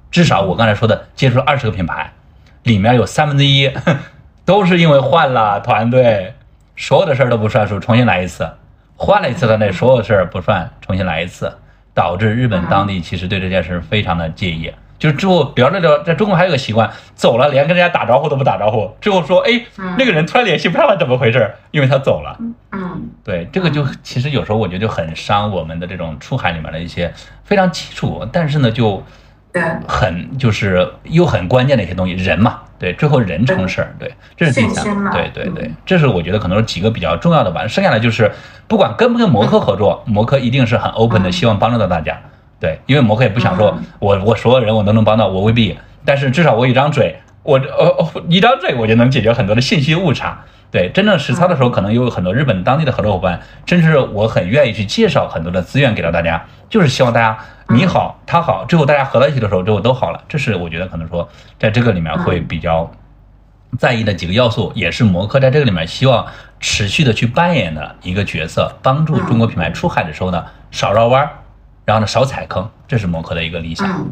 至少我刚才说的接触了二十个品牌，里面有三分之一 <laughs> 都是因为换了团队，所有的事儿都不算数，重新来一次，换了一次团队，所有事儿不算，重新来一次，导致日本当地其实对这件事非常的介意。就是之后聊着聊，在中国还有个习惯，走了连跟人家打招呼都不打招呼，最后说哎，那个人突然联系不上了，怎么回事？因为他走了。嗯，对，这个就其实有时候我觉得就很伤我们的这种出海里面的一些非常基础，但是呢就。很就是又很关键的一些东西，人嘛，对，最后人成事儿，对，这是第三，对对对，这是我觉得可能是几个比较重要的吧。剩下的就是不管跟不跟摩科合作，摩科一定是很 open 的，希望帮助到大家，对，因为摩科也不想说我我所有人我都能帮到，我未必，但是至少我一张嘴，我呃一张嘴我就能解决很多的信息误差。对，真正实操的时候，可能有很多日本当地的合作伙伴，甚至我很愿意去介绍很多的资源给到大家，就是希望大家你好他好，最后大家合到一起的时候，最后都好了。这是我觉得可能说在这个里面会比较在意的几个要素，也是摩科在这个里面希望持续的去扮演的一个角色，帮助中国品牌出海的时候呢少绕弯儿，然后呢少踩坑，这是摩科的一个理想。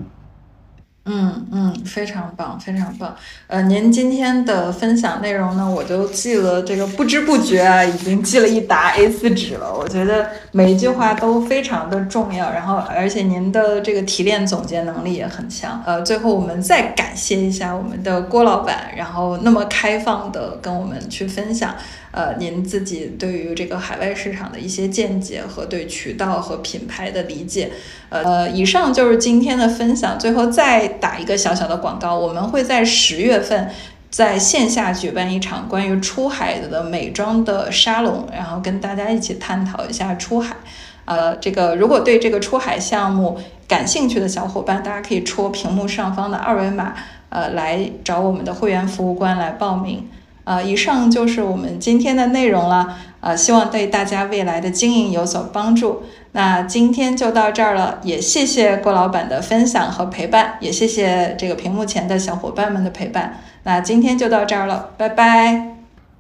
嗯嗯，非常棒，非常棒。呃，您今天的分享内容呢，我就记了这个不知不觉啊，已经记了一沓 A4 纸了。我觉得每一句话都非常的重要，然后而且您的这个提炼总结能力也很强。呃，最后我们再感谢一下我们的郭老板，然后那么开放的跟我们去分享。呃，您自己对于这个海外市场的一些见解和对渠道和品牌的理解，呃，以上就是今天的分享。最后再打一个小小的广告，我们会在十月份在线下举办一场关于出海的美妆的沙龙，然后跟大家一起探讨一下出海。呃，这个如果对这个出海项目感兴趣的小伙伴，大家可以戳屏幕上方的二维码，呃，来找我们的会员服务官来报名。呃，以上就是我们今天的内容了。呃，希望对大家未来的经营有所帮助。那今天就到这儿了，也谢谢郭老板的分享和陪伴，也谢谢这个屏幕前的小伙伴们的陪伴。那今天就到这儿了，拜拜。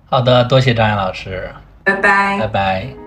好的，多谢张岩老师，拜拜，拜拜。